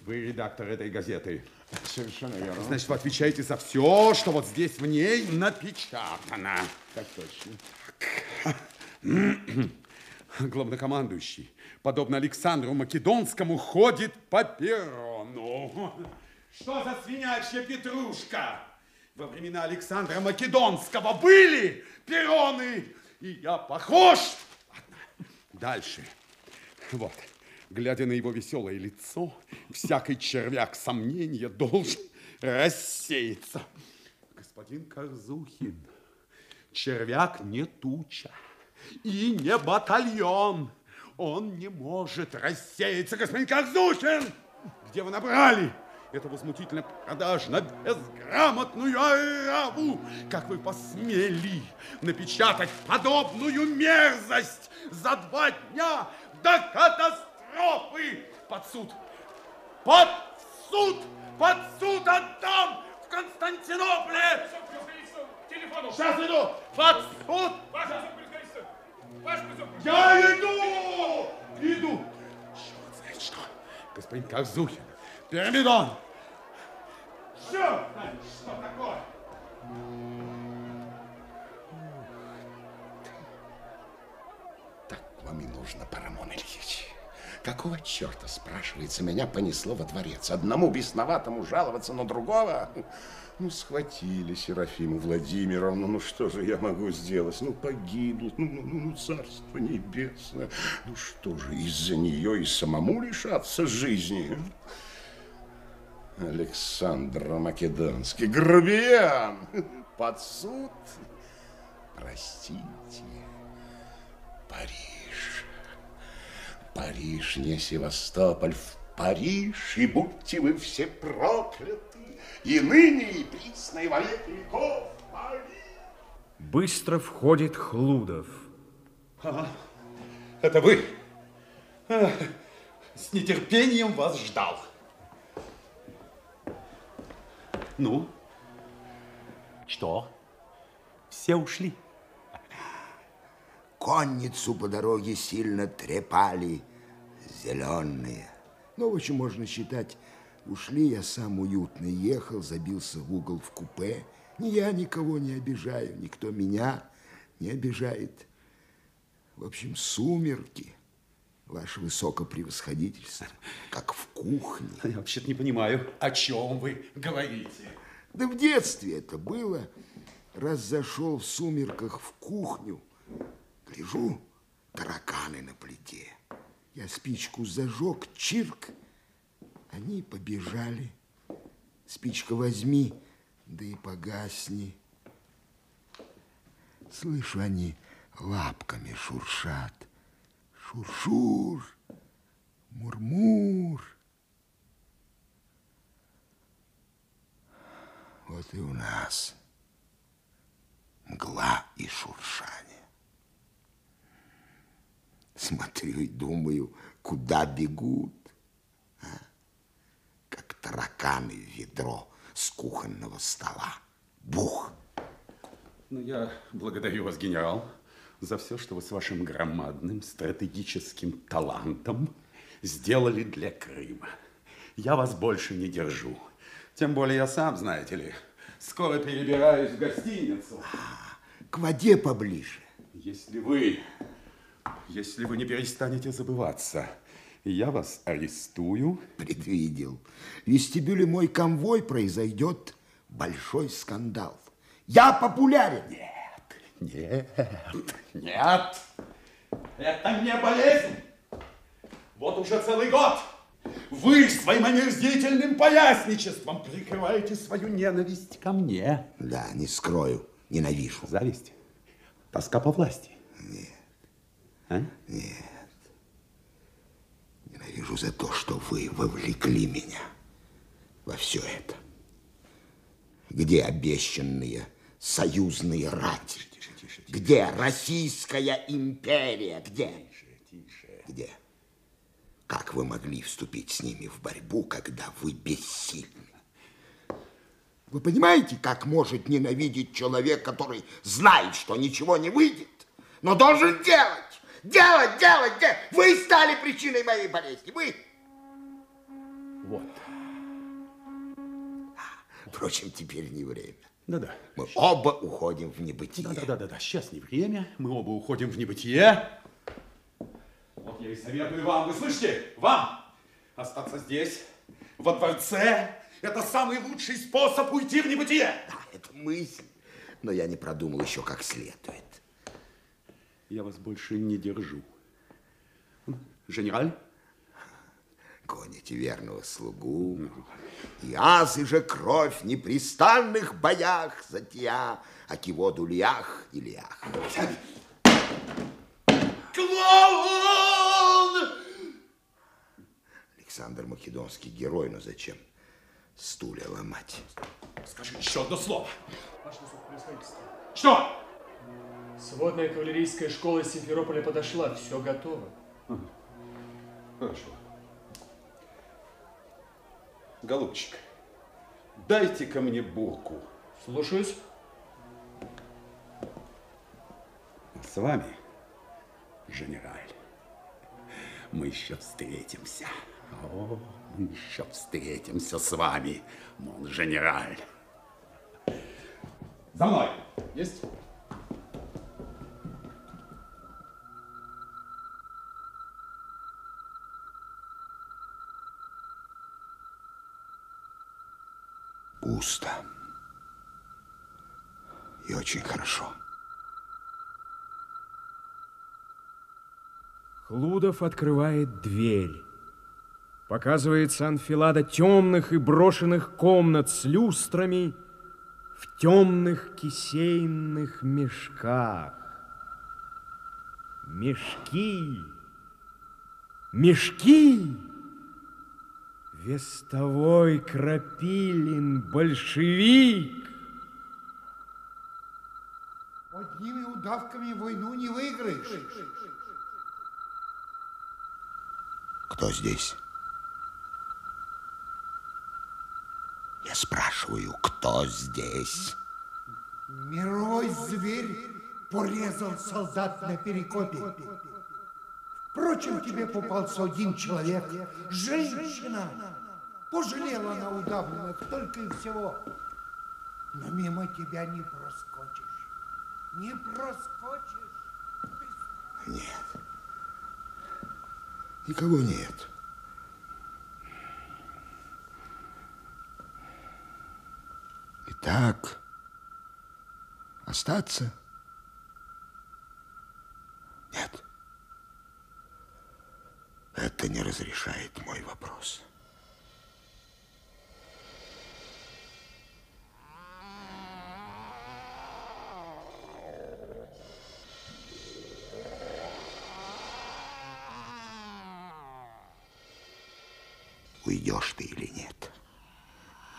Вы редактор этой газеты. Совершенно верно. Значит, вы отвечаете за все, что вот здесь в ней напечатано. Так точно. Главнокомандующий, подобно Александру Македонскому, ходит по перрону. Что за свинячья петрушка? Во времена Александра Македонского были перроны, и я похож. Дальше. Вот, глядя на его веселое лицо, всякий червяк сомнения должен рассеяться. Господин Корзухин, червяк не туча и не батальон. Он не может рассеяться, господин Корзухин! Где вы набрали эту возмутительно продажно безграмотную ораву? Как вы посмели напечатать подобную мерзость за два дня до катастрофы? Под суд! Под суд! Под суд отдам в Константинополе! Телефону! Сейчас иду! Под суд! Ваш высок прескорится! Ваш высок Я иду! Иду! Черт знает что. Господин Корзухин, Пирамидон! Что? Что такое? Так вам и нужно, Парамон Ильич. Какого черта, спрашивается, меня понесло во дворец? Одному бесноватому жаловаться на другого? Ну, схватили Серафиму Владимировну, ну что же я могу сделать? Ну, погибнуть, ну, ну, ну, ну, царство небесное. Ну, что же, из-за нее и самому лишаться жизни? Александр Македонский, грубиян, под суд. Простите, Париж. Париж, не Севастополь, в Париж, и будьте вы все прокляты, и ныне, и присно, и во веки веков. Быстро входит Хлудов. Ага. Это вы? А, С нетерпением вас ждал. Ну? Что? Все ушли? Конницу по дороге сильно трепали зеленые. Ну, в общем, можно считать, ушли, я сам уютно ехал, забился в угол в купе. Ни я никого не обижаю, никто меня не обижает. В общем, сумерки, ваше высокопревосходительство, как в кухне. Я вообще-то не понимаю, о чем вы говорите. Да в детстве это было. Раз зашел в сумерках в кухню, гляжу, тараканы на плите. Я спичку зажег, чирк, они побежали. Спичка возьми, да и погасни. Слышу, они лапками шуршат. Шуршур, мурмур. Вот и у нас мгла и шуршание. Смотрю и думаю, куда бегут. а? Как тараканы в ведро с кухонного стола. Бух! Ну, я благодарю вас, генерал, за все, что вы с вашим громадным стратегическим талантом сделали для Крыма. Я вас больше не держу. Тем более я сам, знаете ли, скоро перебираюсь в гостиницу. К воде поближе. Если вы, если вы не перестанете забываться, я вас арестую. Предвидел. В вестибюле мой конвой произойдет большой скандал. Я популярен. Нет, нет, это не болезнь. Вот уже целый год вы своим омерзительным поясничеством прикрываете свою ненависть ко мне. Да, не скрою, ненавижу. Зависть? Тоска по власти? Нет. А? Нет. Ненавижу за то, что вы вовлекли меня во все это. Где обещанные союзные рати? Где Российская империя? Где? Где? Как вы могли вступить с ними в борьбу, когда вы бессильны? Вы понимаете, как может ненавидеть человек, который знает, что ничего не выйдет, но должен делать, делать, делать, делать. Вы стали причиной моей болезни, вы. Вот. Впрочем, теперь не время. Да-да. Мы оба уходим в небытие. Да-да-да, сейчас не время. Мы оба уходим в небытие. Вот я и советую вам, вы слышите, вам остаться здесь, во дворце. Это самый лучший способ уйти в небытие. Да, это мысль. Но я не продумал еще как следует. Я вас больше не держу. Генераль? Гоните верного слугу. И азы же кровь в непрестанных боях за тя, а киводу лях и лях. Клоун! Александр Македонский герой, но зачем стулья ломать? Скажи еще одно слово. Ваше высокопревосходительство. Что? Сводная кавалерийская школа из Симферополя подошла. Все готово. Хорошо. Голубчик, дайте-ка мне булку. Слушаюсь. С вами, генераль, мы еще встретимся. О, мы еще встретимся с вами, мон генераль. За мной! Есть? Пусто. И очень хорошо. Хлудов открывает дверь. Показывается анфилада темных и брошенных комнат с люстрами в темных кисейных мешках. Мешки! Мешки! Вестовой Крапилин, большевик! Одними удавками войну не выиграешь. Кто здесь? Я спрашиваю, кто здесь? Мировой зверь порезал солдат на перекопе. Впрочем, тебе попался один человек, женщина. Пожалела она удавленных только и всего. Но мимо тебя не проскочишь. Не проскочишь. Нет. Никого нет. Итак, остаться? Нет. Это не разрешает мой вопрос. Уйдешь ты или нет?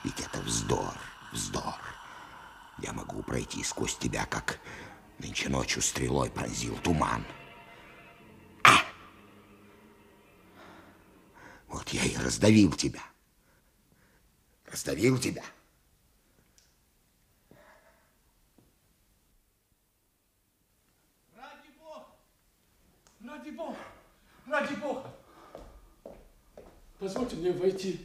Ведь это вздор, вздор. Я могу пройти сквозь тебя, как нынче ночью стрелой пронзил туман. А! Вот я и раздавил тебя. Раздавил тебя. Ради Ради бога, ради бога. Позвольте мне войти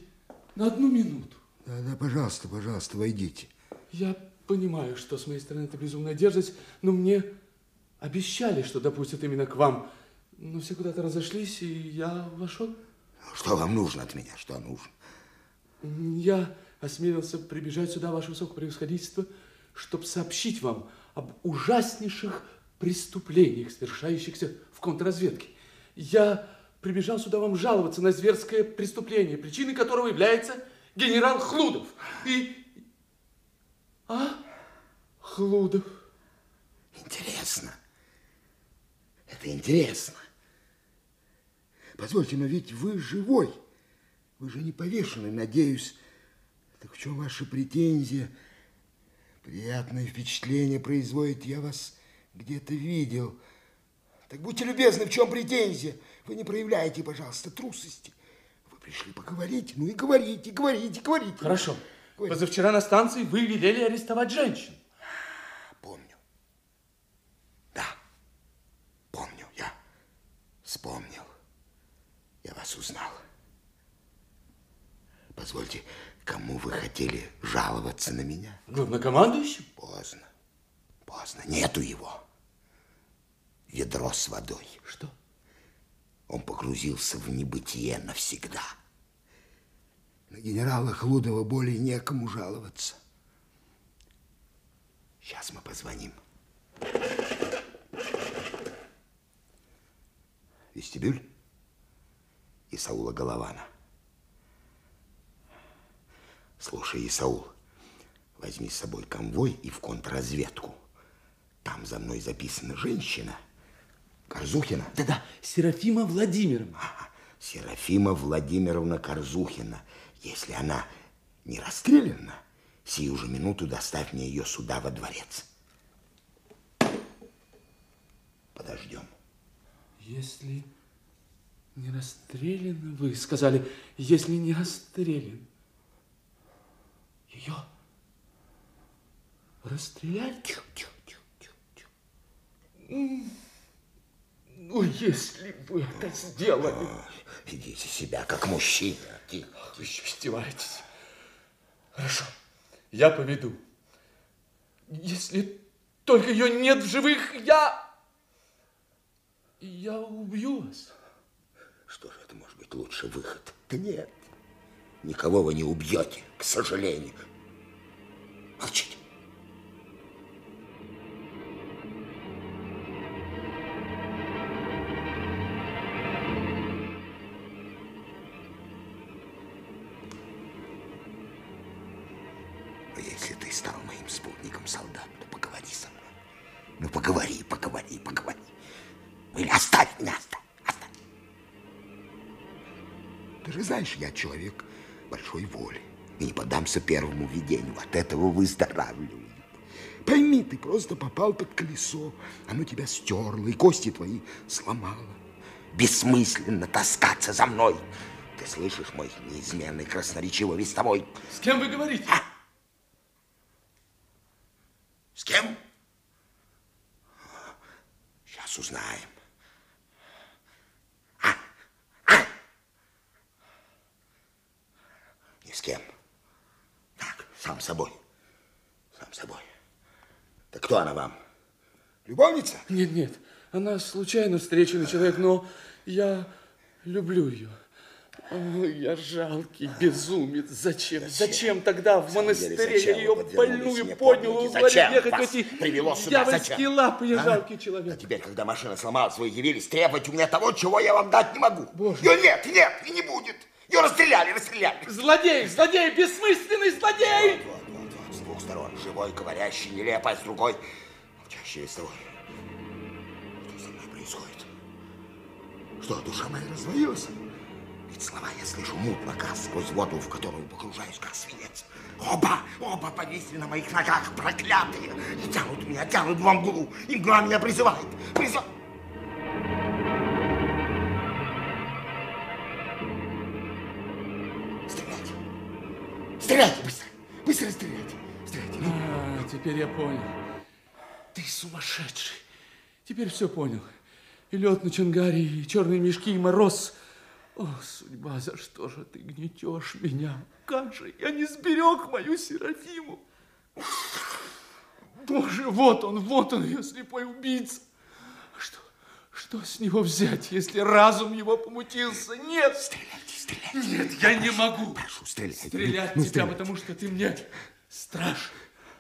на одну минуту. Да, да, пожалуйста, пожалуйста, войдите. Я понимаю, что с моей стороны это безумная дерзость, но мне обещали, что допустят именно к вам. Но все куда-то разошлись, и я вошел. Что вам нужно от меня? Что нужно? Я осмелился прибежать сюда, ваше высокопревосходительство, чтобы сообщить вам об ужаснейших преступлениях, совершающихся в контрразведке. Я прибежал сюда вам жаловаться на зверское преступление, причиной которого является генерал Хлудов. И... А? Хлудов. Интересно. Это интересно. Позвольте, но ведь вы живой. Вы же не повешены, надеюсь. Так в чем ваша претензия? Приятное впечатление производит. Я вас где-то видел. Так будьте любезны, в чем претензия? Вы не проявляете, пожалуйста, трусости. Вы пришли поговорить, ну и говорите, говорите, говорите. Хорошо. Говорите. Позавчера на станции вы велели арестовать женщин. Помню. Да, помню, я вспомнил. Я вас узнал. Позвольте, кому вы хотели жаловаться на меня? Главнокомандующим? Поздно. Поздно. Нету его. Ведро с водой. Что? Он погрузился в небытие навсегда. На генерала Хлудова более некому жаловаться. Сейчас мы позвоним. Вестибюль? Исаула Голована. Слушай, Исаул, возьми с собой конвой и в контрразведку. Там за мной записана женщина. Корзухина? Да-да, Серафима Владимировна. Ага, Серафима Владимировна Корзухина. Если она не расстреляна, сию же минуту доставь мне ее сюда во дворец. Подождем. Если не расстрелян, вы сказали, если не расстрелян, ее расстреляли? Тихо, тихо, тихо, тихо, тихо. Ну, если вы это сделали... Ведите себя как мужчина. Тихо. Вы издеваетесь. Хорошо, я поведу. Если только ее нет в живых, я... Я убью вас. Что же это может быть лучший выход? Да нет, никого вы не убьете, к сожалению. Молчите. Видению. От этого выздоравливаю. Пойми, ты просто попал под колесо. Оно тебя стерло, и кости твои сломало. Бессмысленно таскаться за мной. Ты слышишь мой неизменный красноречивый вестовой? С кем вы говорите? А? С кем? Сейчас узнаем. А? А? Ни с кем. Так, сам собой. Сам собой. Так кто она вам? Любовница? Нет, нет. Она случайно встреченный человек, но я люблю ее. О, я жалкий безумец. Зачем? Зачем, Зачем тогда в монастыре я ее больную поднял и уговорил ехать в эти привело сюда? дьявольские лапы, я а? жалкий человек. А теперь, когда машина сломалась, вы явились требовать у меня того, чего я вам дать не могу. Боже. Ее нет, нет, и не будет. Ее расстреляли, расстреляли. Злодей, злодей, бессмысленный злодей! Вот, вот, вот, вот, с двух сторон. Живой, говорящий, нелепо, а с другой. Что со мной происходит? Что, душа моя раздвоилась? Ведь слова я слышу мутно, как сквозь воду, в которую погружаюсь, как свинец. Оба, оба повисли на моих ногах, проклятые, и тянут меня, тянут в мглу, и мгла меня призывает, призывает. Стреляйте, стреляйте быстро, быстро стреляйте, стреляйте. А, теперь я понял. Ты сумасшедший. Теперь все понял. И лед на Чангаре, и черные мешки, и мороз. О, судьба, за что же ты гнетешь меня? Как же я не сберег мою Серафиму? Боже, вот он, вот он, ее слепой убийца. Что, что с него взять, если разум его помутился? Нет! Стреляйте, стреляйте. Нет, я не могу. Прошу, стреляйте. Стрелять Ну, тебя, стреляйте. потому что ты мне страшен,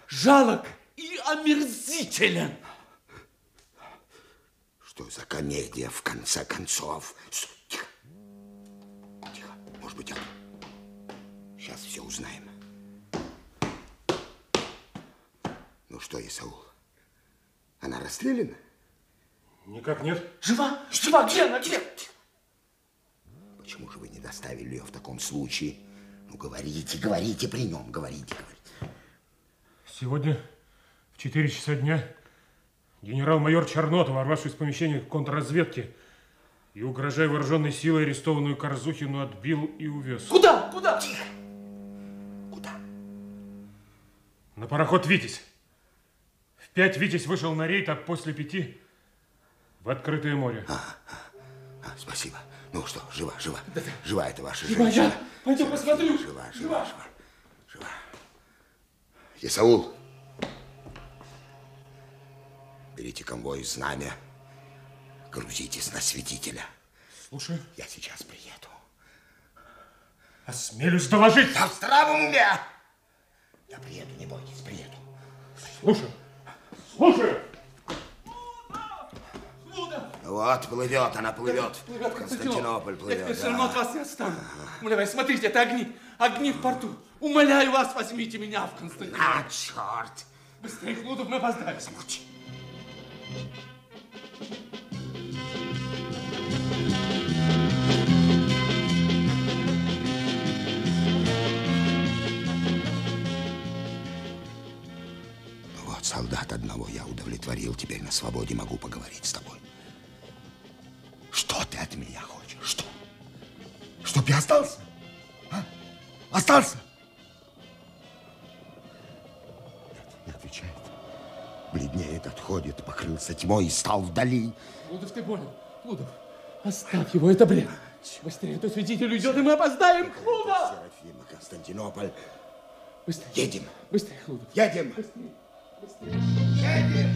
жалок и омерзителен. Что за комедия, в конце концов? Тихо. Тихо. Может быть, это... Сейчас все узнаем. Ну что, Исаул, она расстреляна? Никак нет. Жива? Жива? Где она? Где? Почему же вы не доставили ее в таком случае? Ну, говорите, говорите при нем, говорите, говорите. Сегодня в 4 часа дня генерал-майор Чернотов, ворвавшись в помещение контрразведки и угрожая вооруженной силой арестованную Корзухину, отбил и увез. Куда? Куда? На пароход «Витязь». В пять «Витязь» вышел на рейд, а после пяти в открытое море. А, спасибо. Ну что, жива, жива. Жива это ваша Жива женщина. я. Пойдем посмотрю. Жива, жива, жива. Исаул, берите конвой знамя, грузитесь на святителя. Слушай. Я сейчас приеду. Осмелюсь доложить. Я в здравом уме. Я приеду, не бойтесь, приеду. Слушай. Слушай. Вот, плывет, она плывет. Плывет, В Константинополь Я плывет. теперь все да. равно от вас не отстану. Умоляю, смотрите, это огни. Огни в порту. Умоляю вас, возьмите меня в Константинополь. А, черт. Быстрее, Хлудов, мы опоздаем. Замолчи. Вот, солдат одного я удовлетворил, теперь на свободе могу поговорить с тобой. Что ты от меня хочешь? Что? Чтоб я остался? А? Остался? Нет, не отвечает. Бледнеет, отходит, покрылся тьмой и стал вдали. Хлудов, ты понял? Хлудов, оставь его, это бред. Быстрее, а то свидетель уйдет, и мы опоздаем. Хлудов! Серафима, Константинополь. Быстрее. Едем. Быстрее, Хлудов. Едем. Быстрее. Странная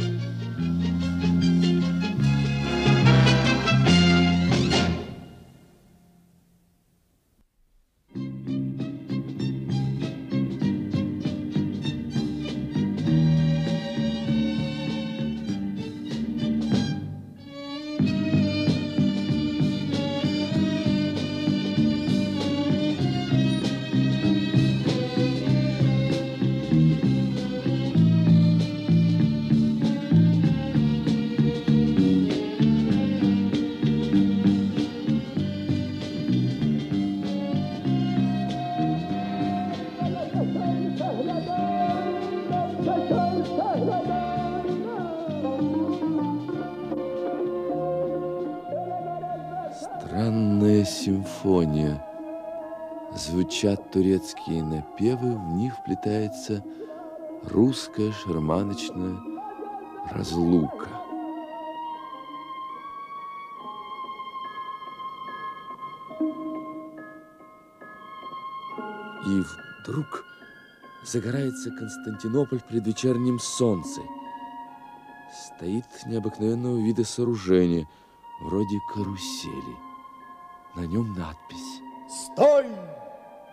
Звучат турецкие напевы, в них вплетается русская шарманочная разлука. И вдруг загорается Константинополь в предвечернем солнце. Стоит необыкновенного вида сооружение, вроде карусели. На нем надпись. Стой!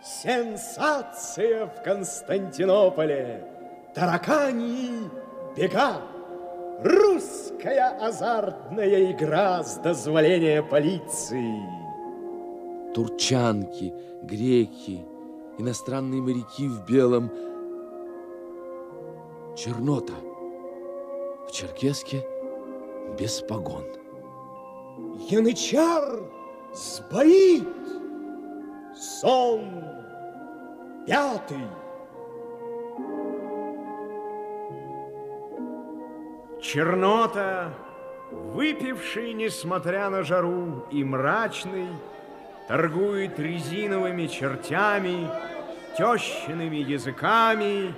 Сенсация в Константинополе! Таракани бега! Русская азартная игра с дозволения полиции. Турчанки, греки, иностранные моряки в белом. Чернота. В черкеске без погон. Янычар сбоит! Сон пятый! Чернота, выпивший, несмотря на жару, и мрачный, торгует резиновыми чертями, тещиными языками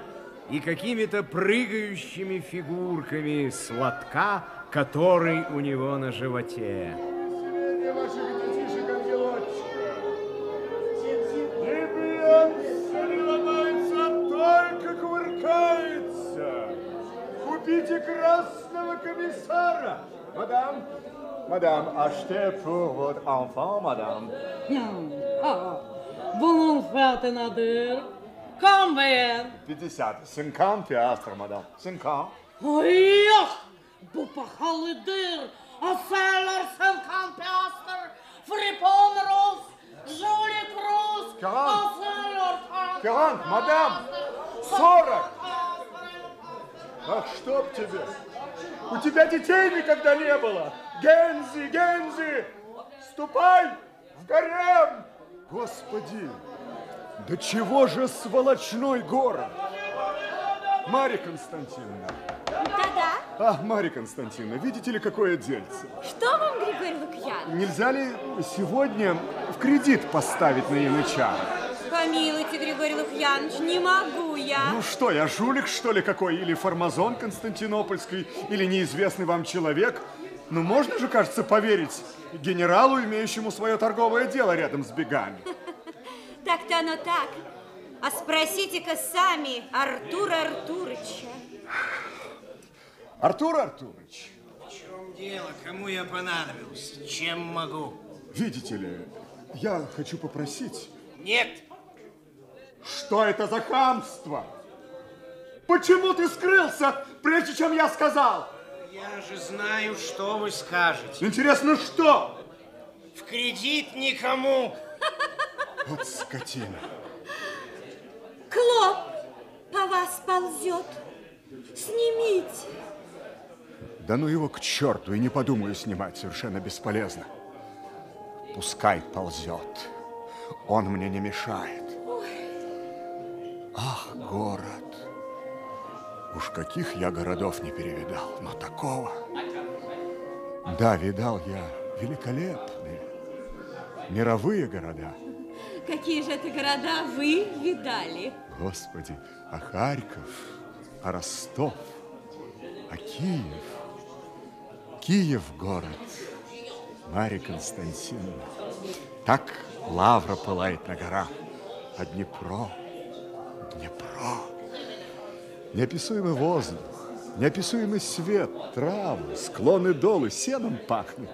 и какими-то прыгающими фигурками сладка который у него на животе. Комиссара. Мадам, мадам, achetez pour votre enfant, madame. Bon fête, Nadir. Combien? 50. 50 piastres, madame. 50. Ой, бупахали дыр, а селлер сенкан пястер, фрипон рус, жулик рус, а селлер 40, мадам. 40. Ах, чтоб тебе. У тебя детей никогда не было. Гензи, Гензи, ступай в гарем. Господи, да чего же сволочной город? Марья Константиновна. Да-да. А, Марья Константиновна, видите ли, какое дельце? Что вам, Григорий Лукьян? Нельзя ли сегодня в кредит поставить на янычара? Помилуйте, Григорий Лукьянович, не могу я. Ну что, я жулик, что ли, какой? Или формазон Константинопольский, или неизвестный вам человек? Ну, можно же, кажется, поверить генералу, имеющему свое торговое дело рядом с бегами. Так-то оно так. А спросите-ка сами Артура Артурыча. Артур Артурович, В чем дело? Кому я понадобился? Чем могу? видите ли, я хочу попросить... Нет. Что это за хамство? Почему ты скрылся, прежде чем я сказал? Я же знаю, что вы скажете. Интересно, что? В кредит никому. Вот скотина. Клоп по вас ползет. Снимите. Да ну его к черту, и не подумаю снимать, совершенно бесполезно. Пускай ползет. Он мне не мешает. Ах, город. Уж каких я городов не перевидал, но такого. Да, видал я великолепные мировые города. Какие же это города вы видали? Господи, а Харьков, а Ростов, а Киев. Киев город, Марья Константиновна. Так лавра пылает на горах, а Днепро, Днепро. Неописуемый воздух, неописуемый свет, травы, склоны долы, сеном пахнет.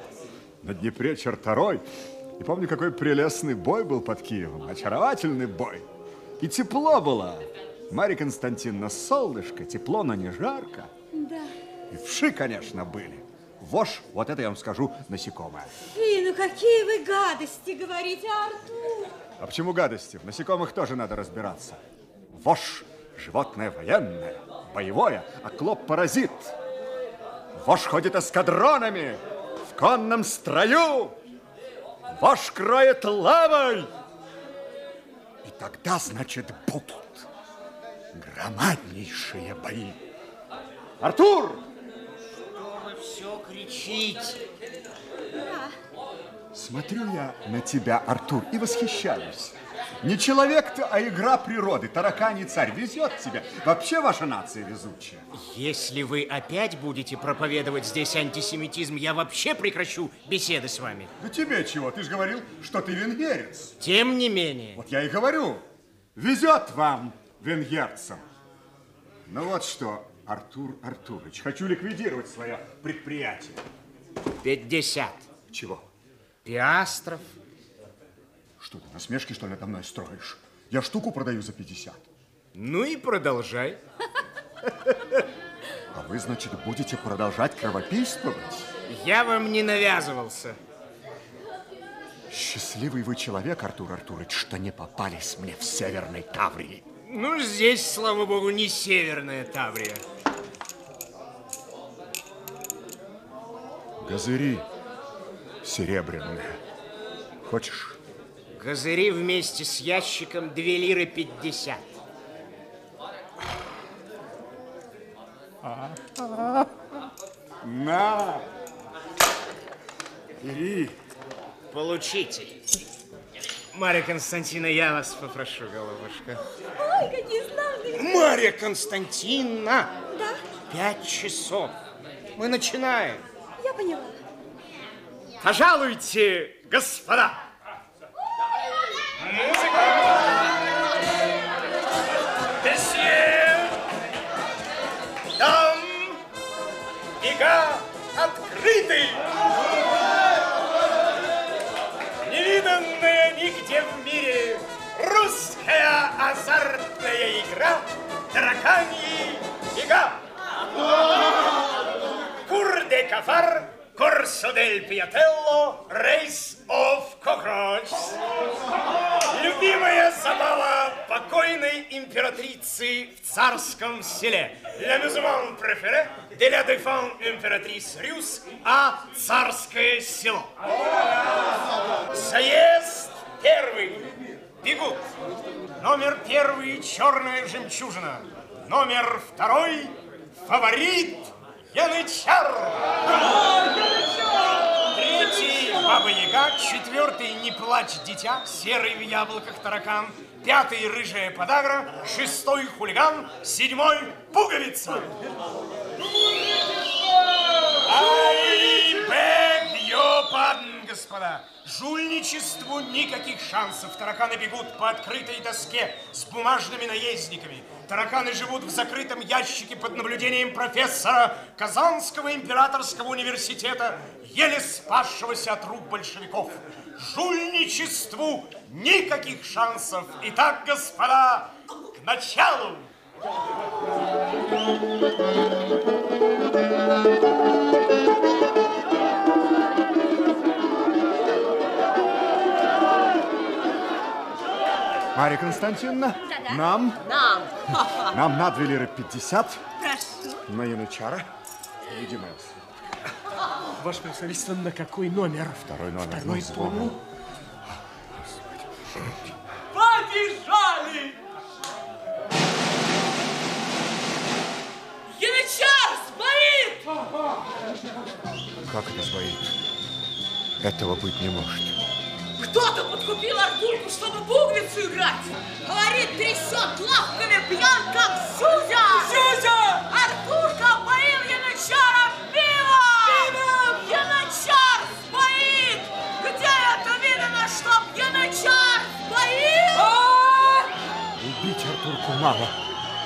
На Днепре черторой. И помню, какой прелестный бой был под Киевом, очаровательный бой. И тепло было. Марья Константиновна, солнышко, тепло, но не жарко. Да. И вши, конечно, были. Вошь, вот это я вам скажу, насекомое. Фи, ну какие вы гадости говорите, Артур. А почему гадости? В насекомых тоже надо разбираться. Вошь – животное военное, боевое, а клоп – паразит. Вошь ходит эскадронами в конном строю. Вошь кроет лавой. И тогда, значит, будут громаднейшие бои. Артур! Что вы все кричите? Смотрю я на тебя, Артур, и восхищаюсь. Не человек ты, а игра природы. Тараканий царь везет тебе. Вообще ваша нация везучая. Если вы опять будете проповедовать здесь антисемитизм, я вообще прекращу беседы с вами. Да тебе чего? Ты же говорил, что ты венгерец. Тем не менее. Вот я и говорю. Везет вам, венгерцам. Ну вот что, Артур Артурович, хочу ликвидировать свое предприятие. 50. Чего? Пиастров. Что ты, насмешки, что ли, надо мной строишь? Я штуку продаю за 50. Ну и продолжай. А вы, значит, будете продолжать кровопийствовать? Я вам не навязывался. Счастливый вы человек, Артур Артурович, что не попались мне в Северной Таврии. Ну, здесь, слава богу, не северная Таврия. Газыри серебряные. Хочешь? Газыри вместе с ящиком 2 лиры 50. На! Бери. Получите. Марья Константина, я вас попрошу, голубушка. Ой, какие славные. Марья Константиновна! Да? Пять часов. Мы начинаем. Я поняла. Пожалуйте, господа. Открыты. Невиданная нигде в мире русская азартная игра тараканьи бега. Кур де кафар, корсо дель пиателло, рейс оф кокроч. Любимая забава покойной императрицы в царском селе. Mouvement préféré de la défense императриce Рюс, а царское село. Заезд первый. Бегут. Номер первый черная жемчужина. Номер второй фаворит Янычар. Третий Баба Яга, четвертый Не плачь, дитя, серый в яблоках таракан, пятый Рыжая подагра, шестой Хулиган, седьмой Пуговица. Ай, бэг, ёпан, господа! Жульничеству никаких шансов. Тараканы бегут по открытой доске с бумажными наездниками. Тараканы живут в закрытом ящике под наблюдением профессора Казанского императорского университета, еле спасшегося от рук большевиков. Жульничеству никаких шансов. Итак, господа, к началу! Марья Константиновна, Да-да. нам, Нам. нам на две лиры 50 Прошу. на янычара. Единая. Ваше превосходительство, на какой номер? Второй номер. Второй ну, взводу. понял. Побежали! Янычар сбоит! Как это сбоит? Этого быть не может. Кто-то подкупил Артурку, чтобы пуговицу играть. Говорит, трясет лапками, пьян, как Зюзя. Зюзя! Артурка поил Янычара пивом! Пивом! Янычар сбоит! Где это видно, чтоб Янычар сбоил? Убить Артурку мало.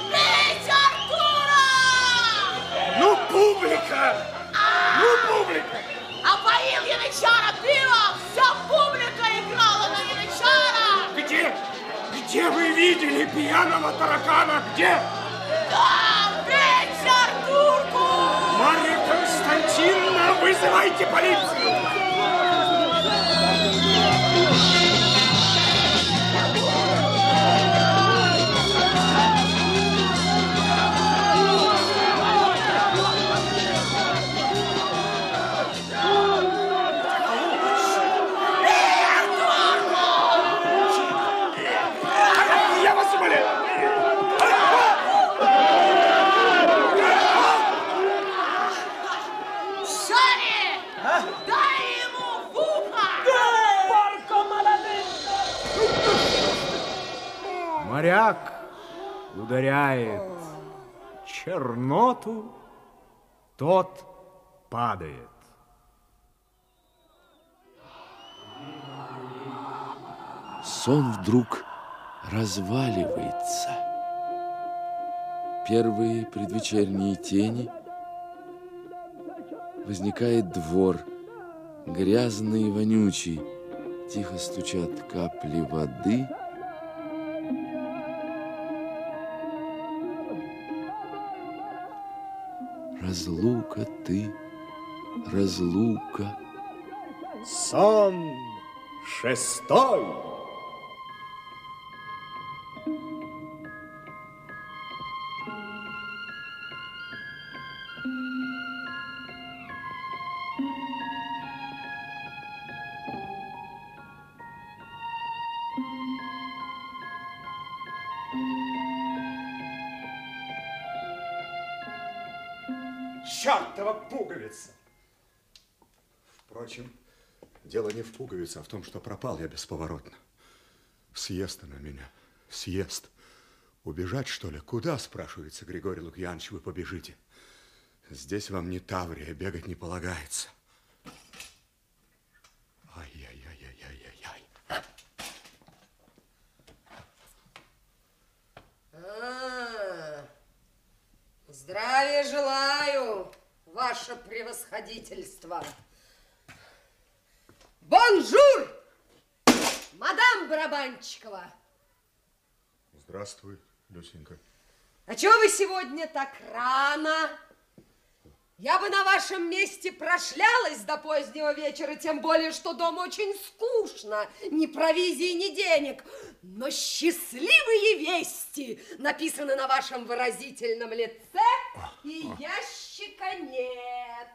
Бить Артура! Ну, публика! Ну, публика! А поил Янычара пивом! Вся публика Где вы видели пьяного таракана? Где? Да, бить Артурку! Марья Константиновна, вызывайте полицию! Моряк ударяет черноту, тот падает. Сон вдруг разваливается. Первые предвечерние тени. Возникает двор, грязный и вонючий. Тихо стучат капли воды. Разлука ты, разлука. Сон шестой. Чертова пуговица! Впрочем, дело не в пуговице, а в том, что пропал я бесповоротно. Съест она меня, съест. Убежать, что ли? Куда, спрашивается Григорий Лукьянович, вы побежите? Здесь вам не Таврия, бегать не полагается. Ай-яй-яй-яй-яй-яй. А, здравия желаю, ваше превосходительство. Bonjour, мадам Барабанчикова. Здравствуй, Люсенька. А чего вы сегодня так рано? Я бы на вашем месте прошлялась до позднего вечера, тем более, что дома очень скучно, ни провизии, ни денег. Но счастливые вести написаны на вашем выразительном лице, и ящика нет.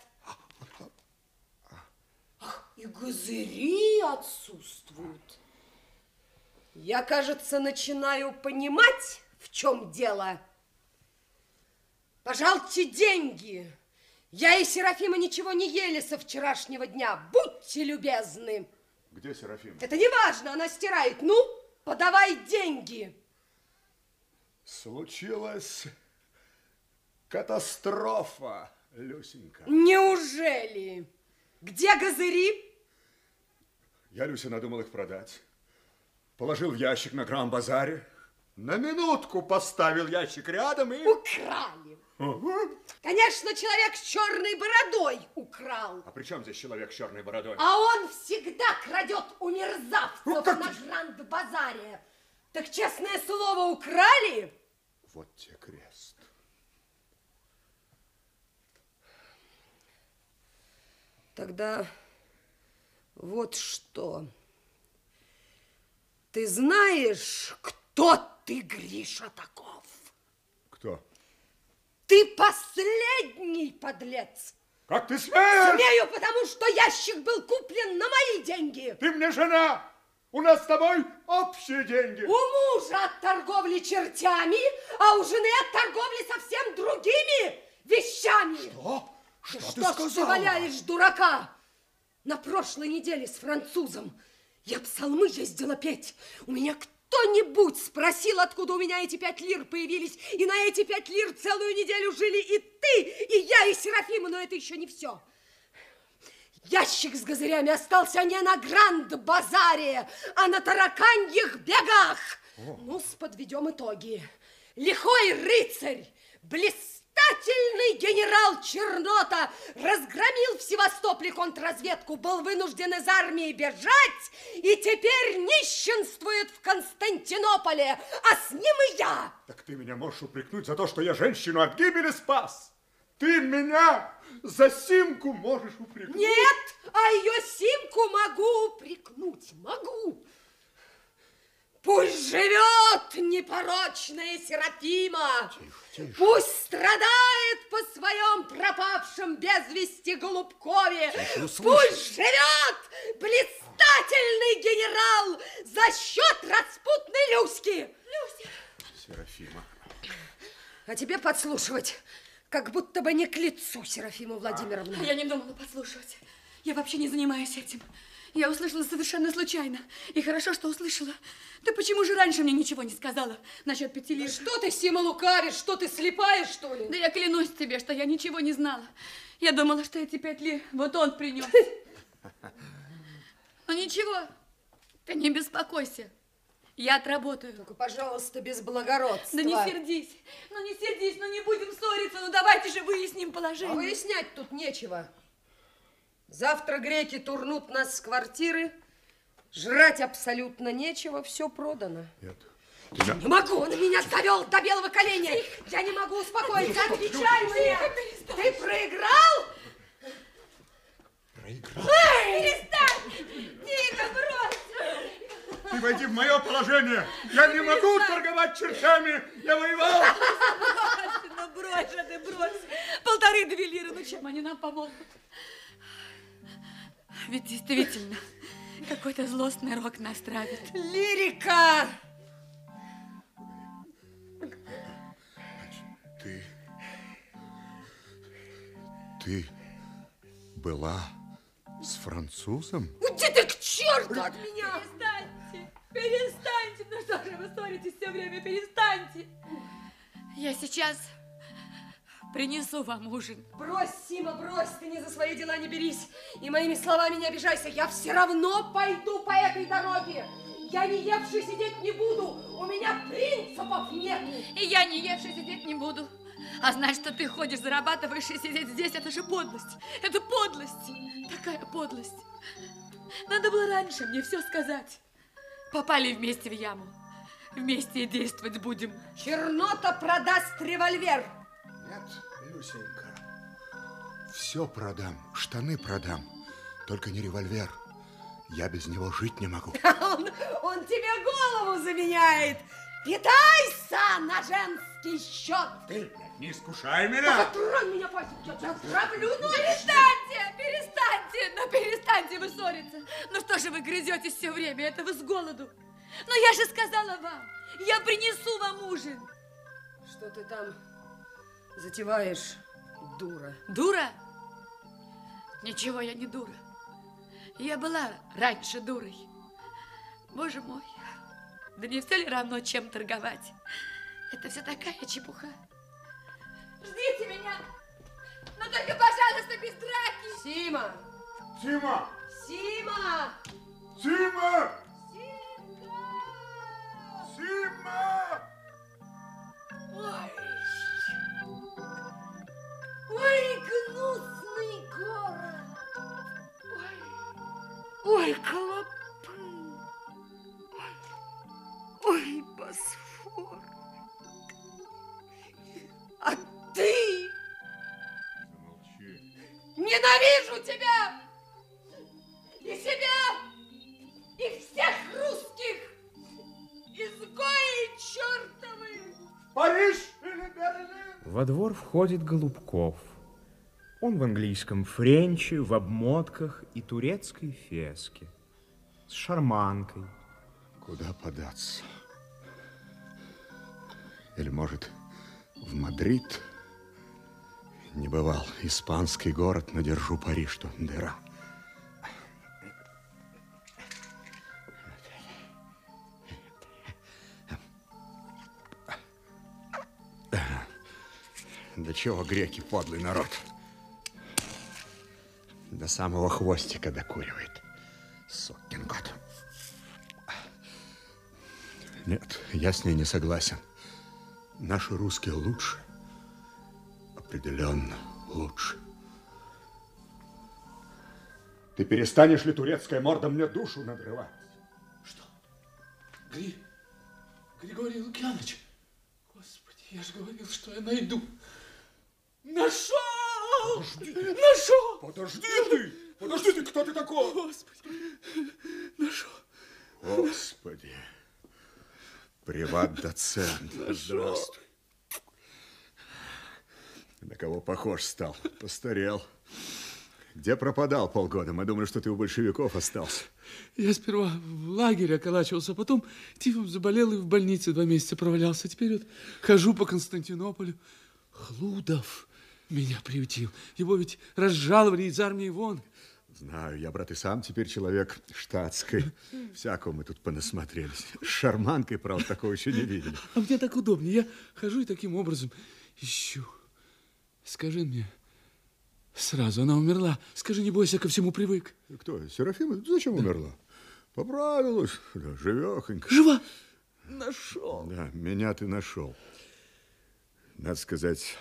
Ах, и газыри отсутствуют. Я, кажется, начинаю понимать, в чем дело. Пожалуйте деньги. Я и Серафима ничего не ели со вчерашнего дня. Будьте любезны. Где Серафима? Это не важно, она стирает. Ну, подавай деньги. Случилась катастрофа, Люсенька. Неужели? Где газыри? Я, Люся, надумал их продать. Положил в ящик на Гран-базаре. На минутку поставил ящик рядом и... Украли. Конечно, человек с черной бородой украл. А при чем здесь человек с черной бородой? А он всегда крадет у мерзавцев ну, как... на Гранд-базаре. Так, честное слово, украли? Вот тебе крест. Тогда вот что. Ты знаешь, кто ты, Гриша, таков? Ты последний подлец. Как ты смеешь? Смею, потому что ящик был куплен на мои деньги. Ты мне жена. У нас с тобой общие деньги. У мужа от торговли чертями, а у жены от торговли совсем другими вещами. Что? Что ты, ты что сказала? ты валяешь, дурака? На прошлой неделе с французом я псалмы ездила петь. У меня кто-нибудь спросил, откуда у меня эти пять лир появились, и на эти пять лир целую неделю жили и ты, и я, и Серафима, но это еще не все. Ящик с газырями остался не на Гранд-базаре, а на тараканьих бегах. О. Ну, подведем итоги. Лихой рыцарь, блестящий, блистательный генерал Чернота разгромил в Севастополе контрразведку, был вынужден из армии бежать и теперь нищенствует в Константинополе, а с ним и я. Так ты меня можешь упрекнуть за то, что я женщину от гибели спас? Ты меня за Симку можешь упрекнуть? Нет, а ее Симку могу упрекнуть, могу. Пусть живет непорочная Серафима. Тихо, тише. Пусть страдает по своем пропавшем без вести Голубкове. Тише, Пусть живет блистательный генерал за счет распутной Люськи. Люся. Серафима. А тебе подслушивать, как будто бы не к лицу, Серафима Владимировна. Я не думала подслушивать. Я вообще не занимаюсь этим. Я услышала совершенно случайно. И хорошо, что услышала. Ты почему же раньше мне ничего не сказала насчет пяти лет? Что ты, Сима, лукавишь? Что ты, слепая, что ли? Да я клянусь тебе, что я ничего не знала. Я думала, что эти пять лет вот он принес. Ну ничего, ты не беспокойся. Я отработаю. Только, пожалуйста, без благородства. Да не сердись. Ну не сердись, ну не будем ссориться. Ну давайте же выясним положение. А выяснять тут нечего. Завтра греки турнут нас с квартиры. Жрать абсолютно нечего, все продано. Нет. Я не могу, он меня завел до белого коленя. Я не могу успокоиться, отвечай мне. Ты проиграл? Проиграл? Эй, перестань! Тихо, брось! Ты войди в мое положение. Я не могу торговать чертами. Я воевал. Ну брось же ты, брось. Полторы-две лиры, ну чем они нам помогут? Ведь действительно, какой-то злостный рок нас травит. Лирика! Ты... Ты была с французом? Уйди ты к черту от меня! Перестаньте! Перестаньте! Ну что же вы ссоритесь все время? Перестаньте! Я сейчас Принесу вам ужин. Брось, Сима, брось, ты не за свои дела не берись. И моими словами не обижайся. Я все равно пойду по этой дороге. Я не евший сидеть не буду. У меня принципов нет. И я не евший сидеть не буду. А знать, что ты ходишь, зарабатываешь и сидеть здесь, это же подлость. Это подлость. Такая подлость. Надо было раньше мне все сказать. Попали вместе в яму. Вместе и действовать будем. Чернота продаст револьвер. Нет, Люсенька, все продам, штаны продам, только не револьвер. Я без него жить не могу. Он, он тебе голову заменяет. Питайся на женский счет. Ты не искушай меня. Тронь меня, Пасик, я тебя травлю. Ну, перестаньте, перестаньте, ну перестаньте вы ссориться. Ну что же вы грызетесь все время, это вы с голоду. Но я же сказала вам, я принесу вам ужин. Что ты там затеваешь, дура? Дура? Ничего, я не дура. Я была раньше дурой. Боже мой, да не все ли равно, чем торговать? Это все такая чепуха. Ждите меня, но только, пожалуйста, без драки. Сима! Сима! Сима! Сима! Сима! Ой! Ой, гнусный город! Ой, ой, клопы! Ой, Босфор! А ты? Ненавижу тебя! И себя! И всех русских! Изгои чертовы! Париж! Во двор входит Голубков. Он в английском френче, в обмотках и турецкой феске. С шарманкой. Куда податься? Или, может, в Мадрид? Не бывал. Испанский город, но держу пари, что дыра. До чего греки подлый народ? До самого хвостика докуривает. Сукин кот. Нет, я с ней не согласен. Наши русские лучше. Определенно лучше. Ты перестанешь ли, турецкая морда, мне душу надрывать? Гри... Григорий Лукьянович, господи, я же говорил, что я найду. Нашел! Подожди. Нашел! Подожди ты! Подожди ты, кто ты такой? Господи, нашел. Господи. Приват-доцент. Здравствуй. На кого похож стал? Постарел. Где пропадал полгода? Мы думали, что ты у большевиков остался. Я сперва в лагере околачивался, потом тифом заболел и в больнице два месяца провалялся. Теперь вот хожу по Константинополю. Хлудов меня приютил. Его ведь разжаловали из армии вон. Знаю, я, брат, и сам теперь человек штатской. Всякого мы тут понасмотрелись. С шарманкой, правда, такого еще не видели. А мне так удобнее. Я хожу и таким образом ищу. Скажи мне сразу, она умерла. Скажи, не бойся, ко всему привык. Кто? Серафима? Зачем умерла? Поправилась. Да, живехонька. Жива? Нашел. Да, меня ты нашел. Надо сказать,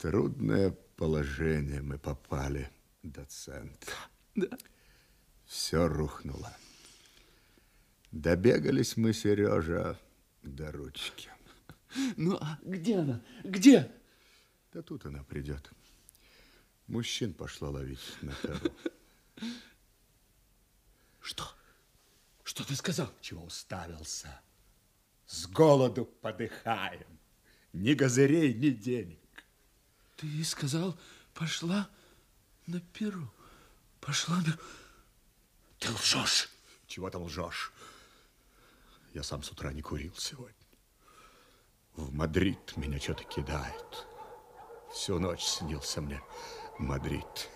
трудное положение мы попали, доцент. Да. Все рухнуло. Добегались мы, Сережа, до ручки. Ну, а где она? Где? Да тут она придет. Мужчин пошла ловить на тару. Что? Что ты сказал? Чего уставился? С голоду подыхаем. Ни газырей, ни денег. Ты сказал, пошла на перу. Пошла на... Ты лжешь. Чего там лжешь? Я сам с утра не курил сегодня. В Мадрид меня что-то кидает. Всю ночь снился мне Мадрид.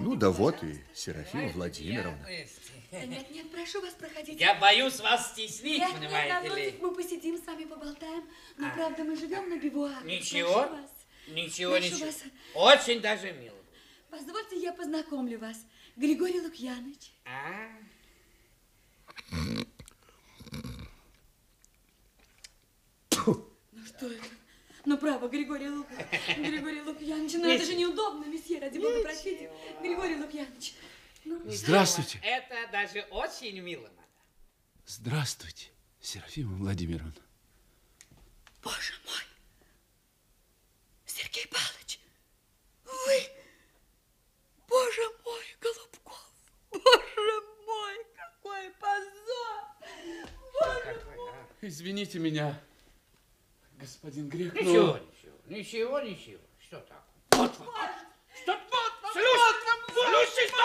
Ну да вот и Серафима Владимировна. Нет, нет, прошу вас, проходите. Я боюсь вас стеснить, нет, понимаете нет, ли. Мы посидим с вами, поболтаем. Но, А. правда, мы живем на бивуаке. Ничего, Прошу вас. ничего, Прошу ничего. вас. Очень даже мило. Позвольте, я познакомлю вас. Григорий Лукьяныч. А? Ну что это? Ну, право, Григорий Лук... Григорий Лукьяныч, ну это же неудобно, месье, ради бога, простите. Григорий Лукьяныч. Ну, Здравствуйте. Это даже очень мило. Здравствуйте, Серафима Владимировна. Боже мой! Сергей Павлович, вы... Боже мой, Голубков! Боже мой, какой позор! Боже мой! Извините меня, господин Грек, но- Ничего, ничего, ничего, ничего. Что так? Вот вам. Что вот? Слушай, слушай, что такое?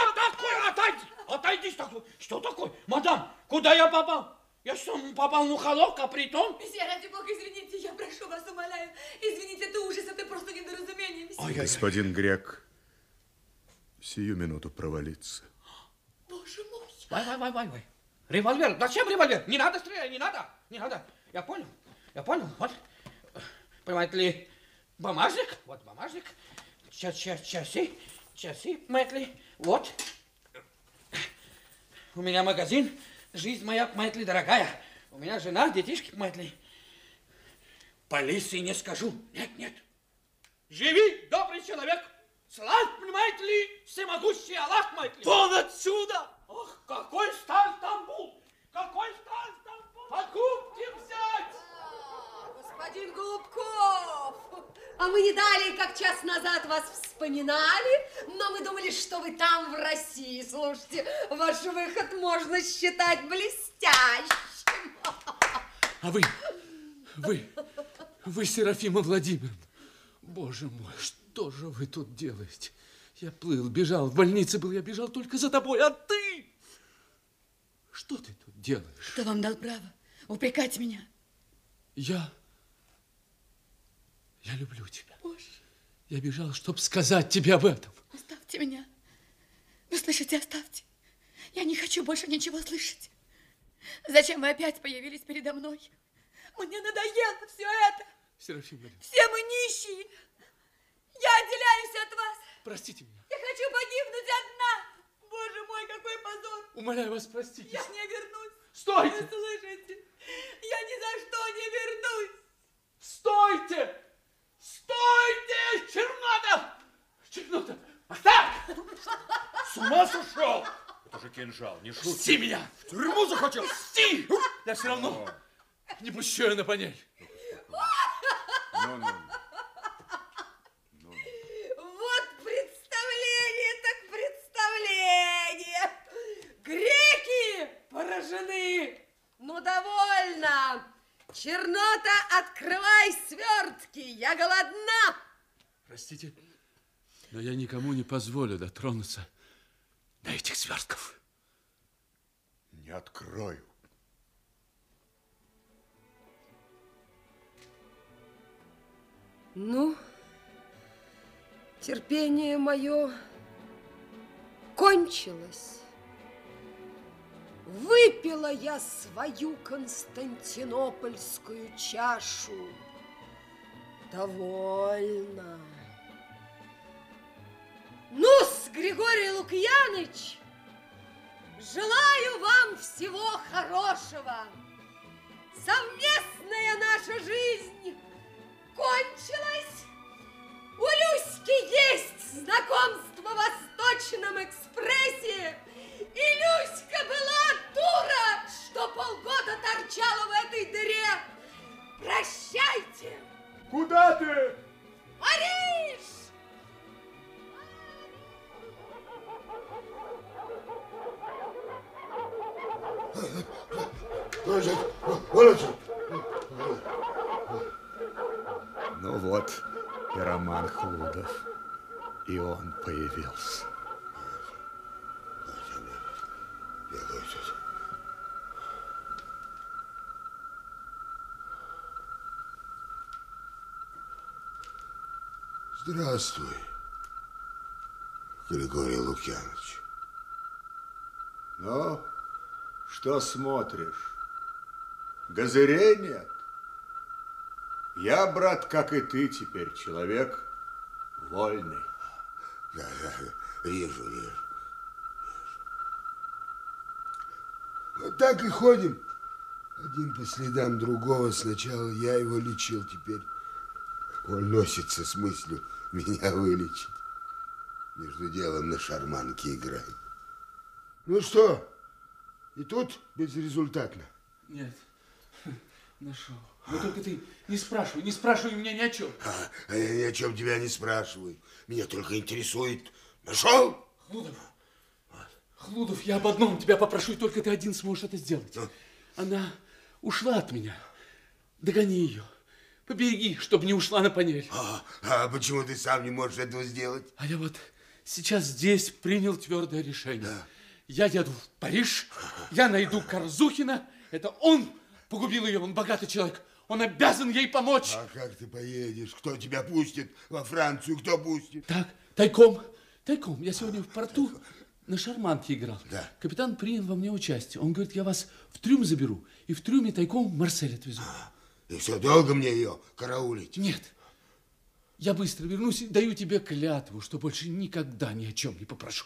Отойди, отойди, что такое? Что такое? Мадам, куда я попал? Я что, попал на холок, а притом? Месье, ради бога, извините, я прошу вас, умоляю. Извините, это ужас, это просто недоразумение, месье. Господин Грек, сию минуту провалиться. Боже мой! Вай, вай, вай, вай, вай. Револьвер. Зачем револьвер? Не надо стрелять, не надо, не надо. Я понял, я понял. Вот, понимаете ли, бумажник, вот бумажник, час, час, часы, часы, понимаете ли, вот. У меня магазин, жизнь моя, понимаете ли, дорогая. У меня жена, детишки, понимаете ли. Полиции не скажу, нет, нет. Живи, добрый человек, славь, понимаете ли, всемогущий Аллах, понимаете ли. Вон отсюда! Ох, какой стар Стамбул! Какой стар Стамбул! Покупки взять! Господин Голубков, а мы не далее, как час назад вас вспоминали, но мы думали, что вы там, в России. Слушайте, ваш выход можно считать блестящим. А вы, вы, вы, Серафима Владимировна, боже мой, что же вы тут делаете? Я плыл, бежал, в больнице был, я бежал только за тобой, а ты? Что ты тут делаешь? Кто вам дал право упрекать меня? Я, я люблю тебя. Боже, Я бежал, чтобы сказать тебе об этом. оставьте меня. Вы слышите, оставьте. Я не хочу больше ничего слышать. Зачем вы опять появились передо мной? Мне надоело все это. Владимировна, Все мы нищие. Я отделяюсь от вас. простите меня. Я хочу погибнуть одна. Боже мой, какой позор. Умоляю вас, простите. Я не вернусь. Стойте! Вы слышите? Я ни за что не вернусь. Стойте! Стойте! Чернота! Чернота! Оставь! С ума сошел? Это же кинжал, не шутки. Пусти меня! В тюрьму захотел? Пусти! Я все равно не пущу ее на панель. Ну, ну, Вот представление так представление. Греки поражены. Ну, довольно. Чернота, открывай свертки. Я голодна. Простите, но я никому не позволю дотронуться до этих свертков. Не открою. Ну, терпение мое кончилось. Выпила я свою константинопольскую чашу. Довольно. Ну-с, Григорий Лукьяныч, желаю вам всего хорошего. Совместная наша жизнь кончилась. У Люськи есть знакомство в Восточном экспрессе. И Люська была дура, что полгода торчала в этой дыре. Прощайте. Куда ты? Париж! Ну вот и Роман Хлудов. И он появился. Здравствуй, Григорий Лукьянович. Ну, Что смотришь? Газырей нет? Я, брат, как и ты теперь, человек вольный. Да, да, вижу, вижу. Вот так и ходим. Один по следам другого. Сначала я его лечил, теперь он носится с мыслью меня вылечить. Между делом на шарманке играет. Ну что, и тут безрезультатно? Нет, нашел. Но только ты не спрашивай, не спрашивай меня ни о чем. А, а я ни о чем тебя не спрашиваю. Меня только интересует. Нашел? Хлудов, Хлудов, я об одном тебя попрошу, и только ты один сможешь это сделать. Она ушла от меня. Догони ее. Побереги, чтобы не ушла на панель. А, а почему ты сам не можешь этого сделать? А я вот сейчас здесь принял твердое решение. Я еду в Париж, я найду Корзухина. Это он погубил ее, он богатый человек. Он обязан ей помочь. А как ты поедешь? Кто тебя пустит во Францию? Кто пустит? Так, тайком, тайком. Я сегодня в порту на шарманке играл. Да. Капитан принял во мне участие. Он говорит, я вас в трюм заберу и в трюме тайком Марсель отвезу. И все, долго мне ее караулить? Нет. Я быстро вернусь и даю тебе клятву, что больше никогда ни о чем не попрошу.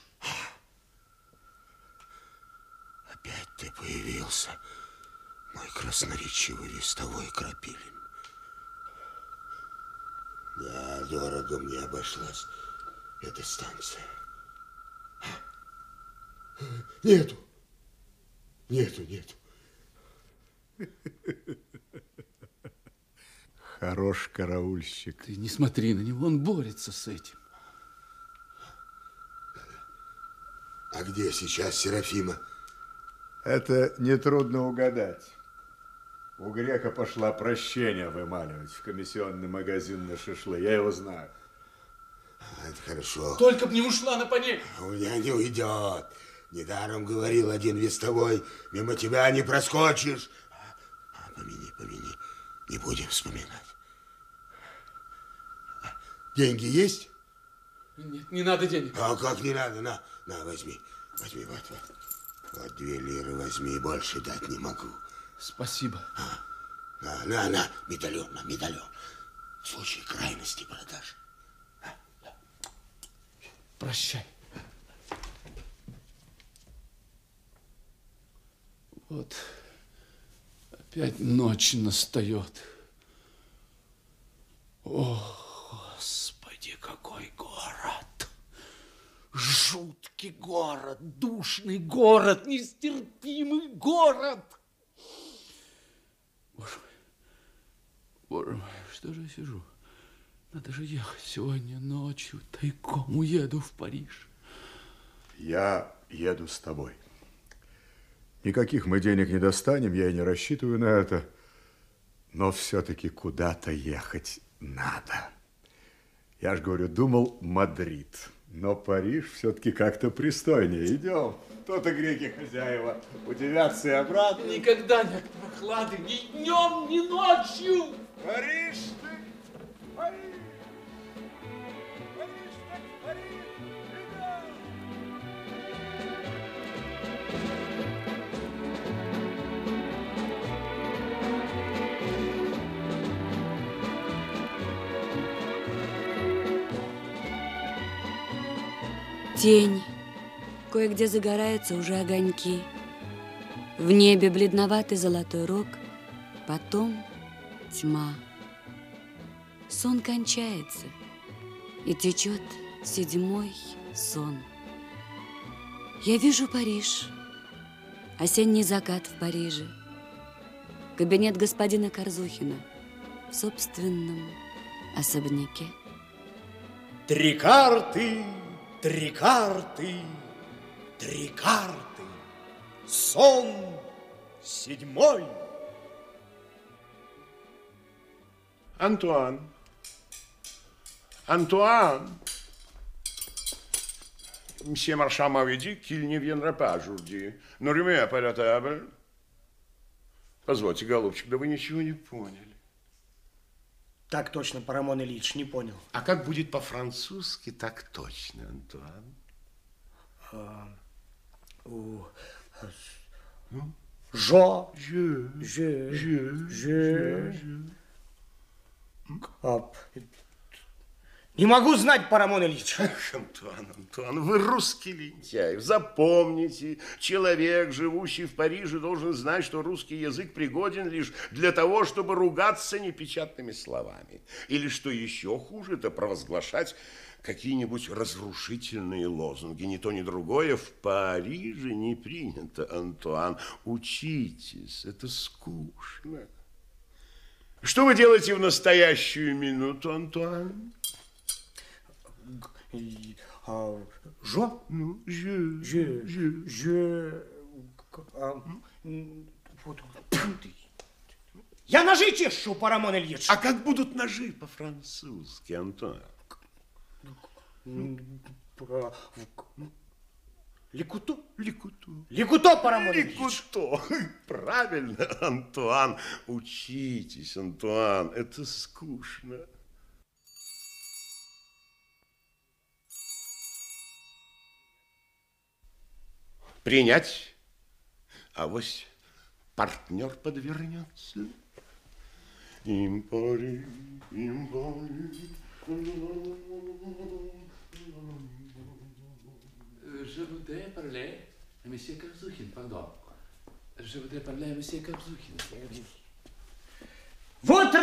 Опять ты появился, мой красноречивый листовой крапилин. Да, дорого мне обошлась эта станция. Нету. Нету, нету. Хорош караульщик. Ты не смотри на него, он борется с этим. А где сейчас Серафима? Это нетрудно угадать. У грека пошла прощение вымаливать в комиссионный магазин на шашлы. Я его знаю. Это хорошо. Только б не ушла на панель. У меня не уйдет. Недаром говорил один вестовой, мимо тебя не проскочишь. А, помяни, помяни, не будем вспоминать. Деньги есть? Нет, не надо денег. А как не надо? На, на, возьми. Возьми, вот, вот. Вот две лиры возьми, больше дать не могу. Спасибо. А, на, на, на, медальон, на, медальон. В случае крайности продаж. Прощай. Вот опять ночь настает. О, Господи, какой город! Жуткий город, душный город, нестерпимый город! Боже мой, боже мой, что же я сижу? Надо же ехать сегодня ночью, тайком уеду в Париж. Я еду с тобой. Никаких мы денег не достанем, я и не рассчитываю на это. Но все-таки куда-то ехать надо. Я же говорю, думал Мадрид. Но Париж все-таки как-то пристойнее. Идем. То-то греки хозяева удивятся и обратно. Никогда нет прохлады ни днем, ни ночью. Париж ты, Париж. Тень. Кое-где загораются уже огоньки. В небе бледноватый золотой рог, потом тьма. Сон кончается, и течет седьмой сон. Я вижу Париж, осенний закат в Париже, кабинет господина Корзухина в собственном особняке. Три карты, три карты, три карты. Сон седьмой. Антуан. Antoine, Monsieur Marchand m'avait dit qu'il ne viendra pas aujourd'hui. Но la table. Позвольте, голубчик, да вы ничего не поняли. Так точно, Парамон Ильич, не понял. А как будет по-французски, так точно, Антуан? А, у, Жо. Же. Же. Же. Же. Кап. Не могу знать, Парамон Ильич. Антуан, Антуан, вы русский лентяй. Запомните, человек, живущий в Париже, должен знать, что русский язык пригоден лишь для того, чтобы ругаться непечатными словами. Или, что еще хуже, это провозглашать какие-нибудь разрушительные лозунги. Ни то, ни другое в Париже не принято, Антуан. Учитесь, это скучно. Что вы делаете в настоящую минуту, Антуан? Жо? Ну, вот. Я ножи чешу, Парамон Ильич. А как будут ножи по-французски? Про- Ликуто? Ликуто. Ликуто, Парамон. Ликуто. Правильно, Антуан. Учитесь, Антуан. Это скучно. Принять. А вось партнер подвернется. Импори, импори. Je voudrais parler à monsieur Korзухин, pardon. Je voudrais parler à monsieur Korзухин. Вот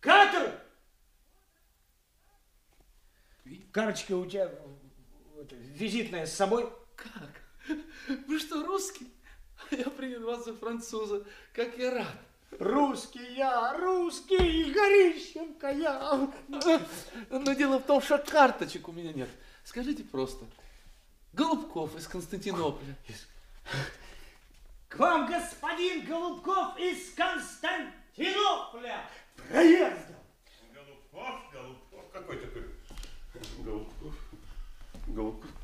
катер! Карточка у тебя вот, визитная с собой? Как? Вы что, русский? Я принял вас за француза. Как я рад. Русский я, русский, Горищенко я. Но дело в том, что карточек у меня нет. Скажите просто. Голубков из Константинополя. К вам господин Голубков из Константинополя проездом. Голубков, Голубков, какой такой? Голубков, Голубков.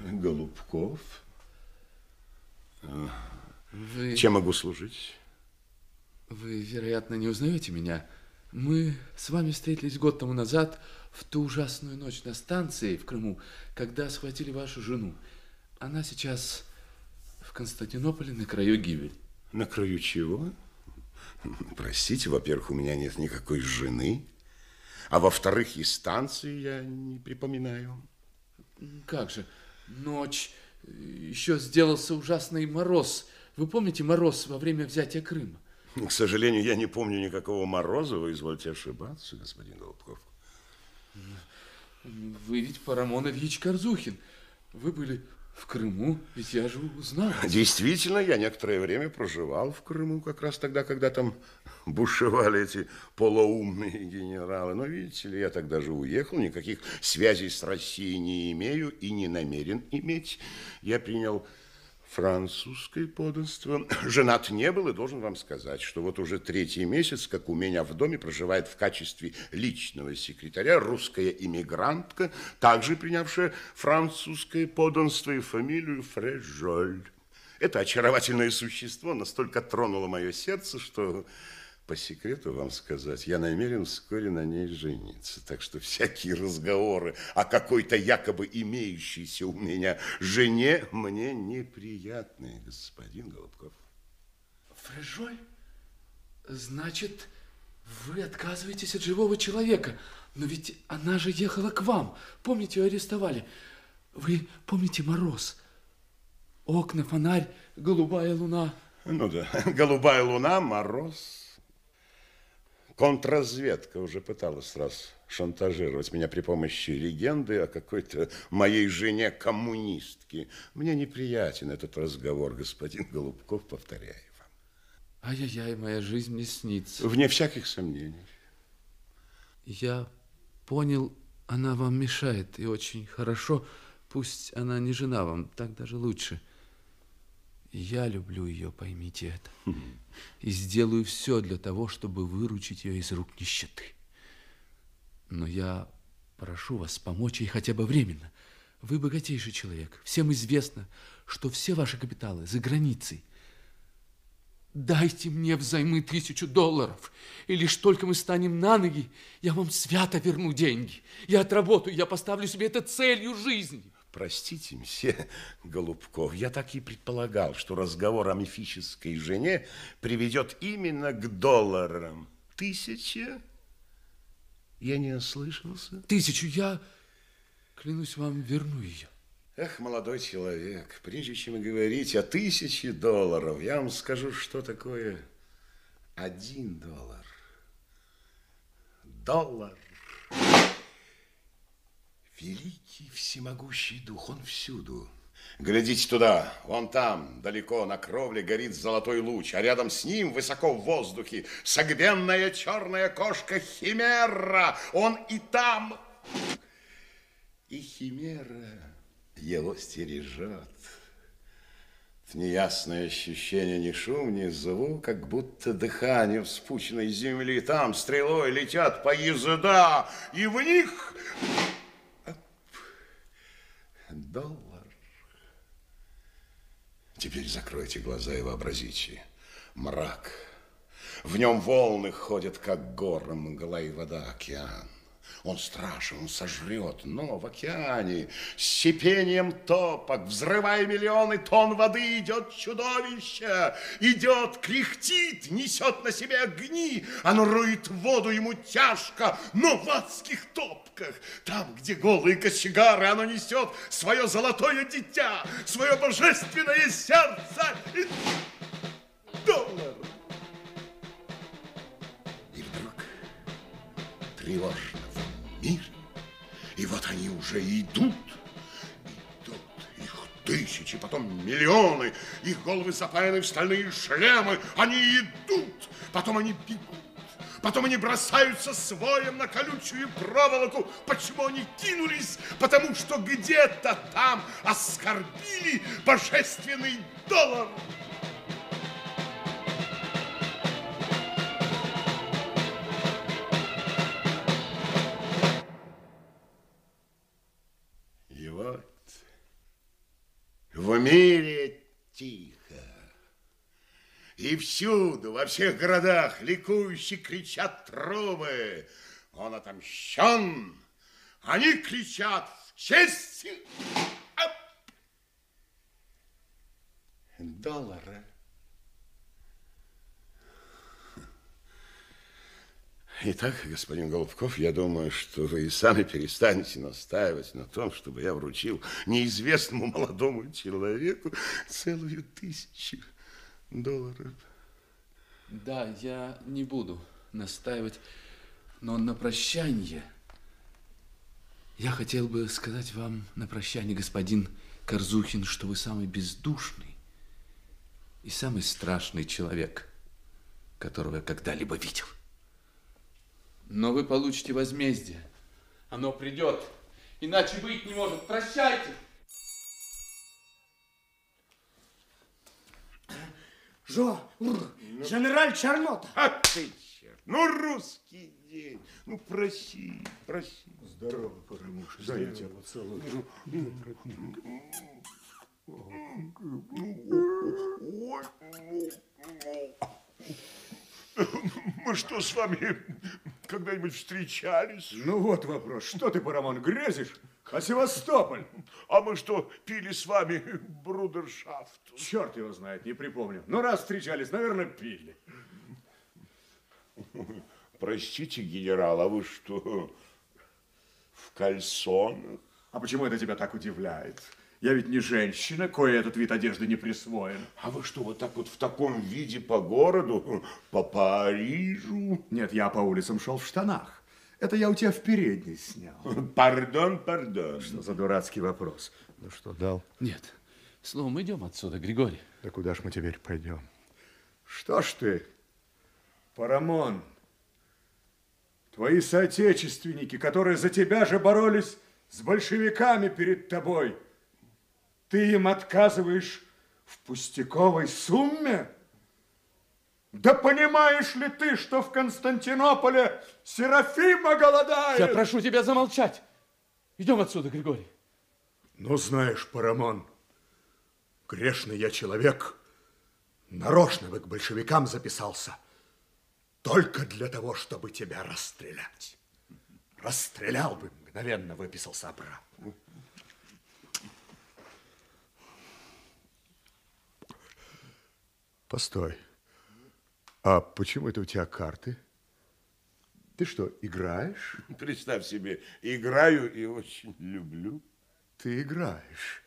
Голубков. Вы... Чем могу служить? Вы, вероятно, не узнаете меня. Мы с вами встретились год тому назад в ту ужасную ночь на станции в Крыму, когда схватили вашу жену. Она сейчас в Константинополе на краю гибели. На краю чего? Простите, во-первых, у меня нет никакой жены. А во-вторых, и станции я не припоминаю. Как же, ночь, еще сделался ужасный мороз. Вы помните мороз во время взятия Крыма? К сожалению, я не помню никакого мороза. Вы извольте ошибаться, господин Голубков. Вы ведь Парамон Ильич Корзухин. Вы были в Крыму, ведь я же узнал. Действительно, я некоторое время проживал в Крыму, как раз тогда, когда там бушевали эти полоумные генералы. Но, видите ли, я тогда же уехал, никаких связей с Россией не имею и не намерен иметь. Я принял французское подданство. Женат не был и должен вам сказать, что вот уже третий месяц, как у меня в доме проживает в качестве личного секретаря русская иммигрантка, также принявшая французское подданство и фамилию Фрежоль. Это очаровательное существо настолько тронуло мое сердце, что, по секрету вам сказать, я намерен вскоре на ней жениться. Так что всякие разговоры о какой-то якобы имеющейся у меня жене мне неприятны, господин Голубков. Фрежоль? Значит, вы отказываетесь от живого человека. Но ведь она же ехала к вам. Помните, ее арестовали. Вы помните мороз? Окна, фонарь, голубая луна. Ну да, голубая луна, мороз. Контрразведка уже пыталась раз шантажировать меня при помощи легенды о какой-то моей жене коммунистке. Мне неприятен этот разговор, господин Голубков, повторяю вам. Ай-яй-яй, моя жизнь не снится. Вне всяких сомнений. Я понял, она вам мешает, и очень хорошо. Пусть она не жена вам, так даже лучше. Я люблю ее, поймите это. И сделаю все для того, чтобы выручить ее из рук нищеты. Но я прошу вас помочь ей хотя бы временно. Вы богатейший человек. Всем известно, что все ваши капиталы за границей. Дайте мне взаймы тысячу долларов, и лишь только мы станем на ноги, я вам свято верну деньги. Я отработаю, я поставлю себе это целью жизни. Простите, мсье Голубков, я так и предполагал, что разговор о мифической жене приведет именно к долларам. Тысяча? Я не ослышался? Тысячу я, клянусь вам, верну ее. Эх, молодой человек, прежде чем говорить о тысяче долларов, я вам скажу, что такое один доллар. Доллар. Великий всемогущий дух, он всюду. Глядите туда, вон там, далеко на кровле горит золотой луч, а рядом с ним, высоко в воздухе, согбенная черная кошка Химера. Он и там. И Химера его стережет. Неясное ощущение, ни шум, ни звук, как будто дыхание вспученной земли. Там стрелой летят поезда, и в них доллар. Теперь закройте глаза и вообразите. Мрак. В нем волны ходят, как горы, мгла и вода, океан. Он страшен, он сожрет, но в океане с сипением топок, взрывая миллионы тонн воды, идет чудовище, идет, кряхтит, несет на себе огни, оно роет воду ему тяжко, но в адских топках, там, где голые кочегары, оно несет свое золотое дитя, свое божественное сердце. И доллар. И вдруг тревожно мир. И вот они уже идут, идут, их тысячи, потом миллионы, их головы запаяны в стальные шлемы, они идут, потом они бегут. Потом они бросаются своем на колючую проволоку. Почему они кинулись? Потому что где-то там оскорбили божественный доллар. В мире тихо. И всюду, во всех городах ликующе кричат трубы. Он отомщен. Они кричат в честь доллара. Итак, господин Голубков, я думаю, что вы и сами перестанете настаивать на том, чтобы я вручил неизвестному молодому человеку целую тысячу долларов. Да, я не буду настаивать, но на прощание я хотел бы сказать вам на прощание, господин Корзухин, что вы самый бездушный и самый страшный человек, которого я когда-либо видел. Но вы получите возмездие. Оно придет. Иначе быть не может. Прощайте. Жо, генераль Чернота. А ты черт, ну русский день. Ну проси, проси. Здорово, Парамуша. Дай я тебя поцелую. Мы что, с вами когда-нибудь встречались? Ну вот вопрос. Что ты, Парамон, грезишь? А Севастополь? А мы что, пили с вами брудершафт? Черт его знает, не припомню. Ну, раз встречались, наверное, пили. Простите, генерал, а вы что, в кальсонах? А почему это тебя так удивляет? Я ведь не женщина, кое этот вид одежды не присвоен. А вы что, вот так вот в таком виде по городу, по Парижу? Нет, я по улицам шел в штанах. Это я у тебя в передней снял. Пардон, пардон. Что за дурацкий вопрос? Ну что, дал? Нет. Словом, идем отсюда, Григорий. Да куда ж мы теперь пойдем? Что ж ты, Парамон, твои соотечественники, которые за тебя же боролись с большевиками перед тобой, ты им отказываешь в пустяковой сумме? Да понимаешь ли ты, что в Константинополе Серафима голодает? Я прошу тебя замолчать. Идем отсюда, Григорий. Ну, знаешь, Парамон, грешный я человек, нарочно бы к большевикам записался, только для того, чтобы тебя расстрелять. Расстрелял бы, мгновенно выписался обратно. Постой. А почему это у тебя карты? Ты что, играешь? Представь себе, играю и очень люблю. Ты играешь.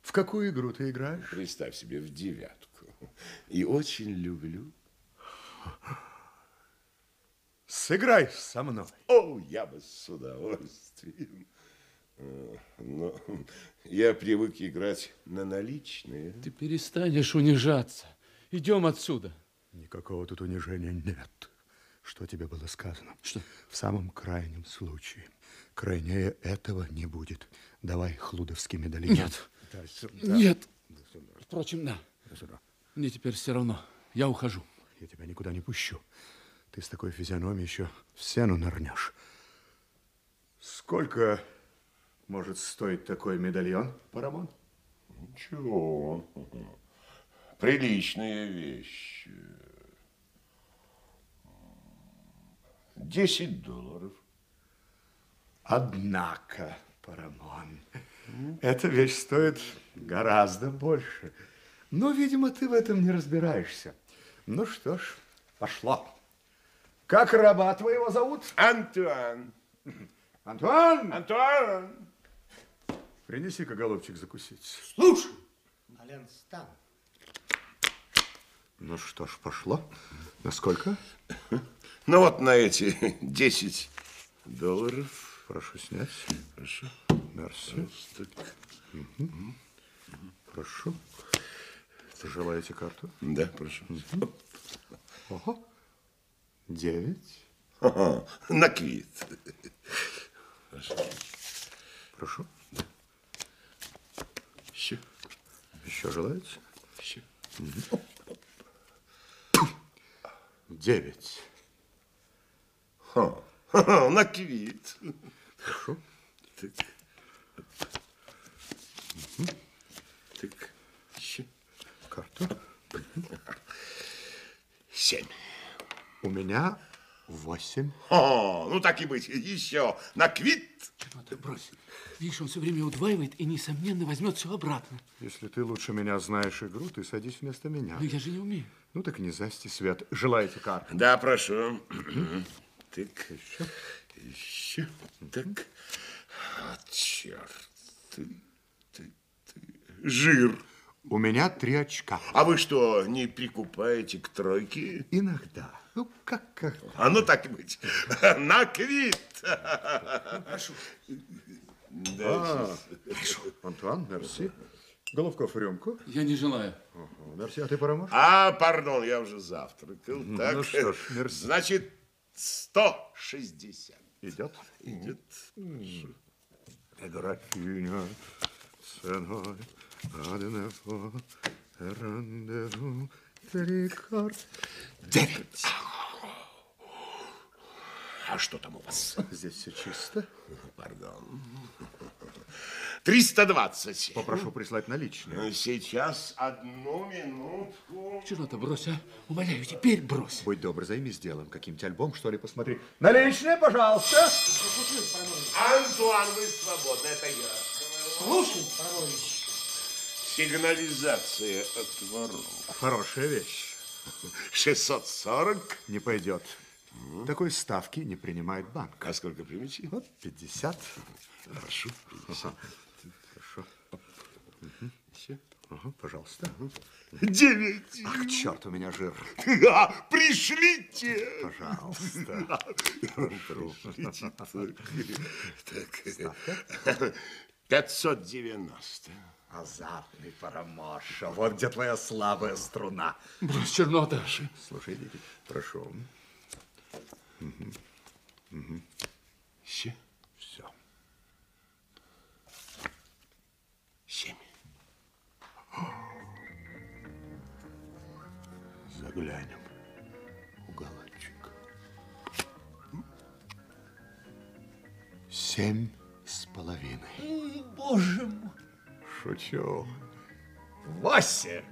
В какую игру ты играешь? Представь себе, в девятку. И очень люблю. Сыграй со мной. О, я бы с удовольствием. Э, Но я привык играть на наличные. Ты перестанешь унижаться. Идем отсюда. Никакого тут унижения нет. Что тебе было сказано? Что? В самом крайнем случае. Крайнее этого не будет. Давай хлудовский медальон. Нет. Да, сюда. Нет. Да сюда. Впрочем, да. Да сюда. Мне теперь все равно. Я ухожу. Я тебя никуда не пущу. Ты с такой физиономией еще в сену нырнешь. Сколько может стоить такой медальон, Парамон? Ничего. Приличная вещь. Десять долларов. Однако, Парамон, эта вещь стоит гораздо больше. Но, видимо, ты в этом не разбираешься. Ну что ж, пошло. Как раба твоего зовут? Антуан. Антуан! Антуан! Принеси-ка, голубчик, закусить. Слушай, Мален, стан. Ну что ж, пошло. Насколько? Ну вот на эти 10 долларов. Прошу снять. Прошу. Мерси. Мгм. Прошу. Желаете карту? Да, прошу. Ого. Девять. Ага, на квит. Прошу. Прошу. Еще. Еще желаете? Еще. Мгм. Девять. Ха. Ха-ха, на квит. Хорошо. Так. Так. Еще. Карту. Семь. У меня восемь. О, ну так и быть. Еще. На квит. Ты брось. Видишь, он все время удваивает и, несомненно, возьмет все обратно. Если ты лучше меня знаешь игру, ты садись вместо меня. Но я же не умею. Ну так не засти свет. Желаете карту? Да, прошу. Так. Еще. Еще. Так. А, черт. Ты, ты, ты. Жир. У меня три очка. А вы что, не прикупаете к тройке? Иногда. Ну, как как? А ну так и быть. На квит. Прошу. Да, А, сейчас. Антуан, мерси. Головков, рюмку. Я не желаю. Ага, мерси, а ты поможешь? А, пардон, я уже завтракал. Ну Так, что ж, мерси. значит, 160. Идет? Идет. Графиня ценой одного рандеву три карт. Девять. А что там у вас? Здесь все чисто. Пардон. 320. Попрошу прислать наличные. Сейчас, одну минутку. Чернота, брось, а? Умоляю, теперь брось. Будь добр, займись делом. Каким-нибудь альбом, что ли, посмотри. Наличные, пожалуйста. Антуан, вы свободны, это я. Слушай, Парович. Сигнализация от воров. Хорошая вещь. 640. Не пойдет. Такой ставки не принимает банк. А сколько примете? Вот 50. Хорошо. 50. Хорошо. Еще. Ага, пожалуйста. Девять. Ах, черт, у меня жир. А, пришлите. Пожалуйста. Пришлите. Так. 590. Азартный Парамоша. Вот где твоя слабая струна. Брось, чернота. Слушай, идите. Прошу. Мгм. Мгм. Еще. Все. Семь. Заглянем. Уголочек. Семь с половиной. Боже мой. Шучу. Восемь.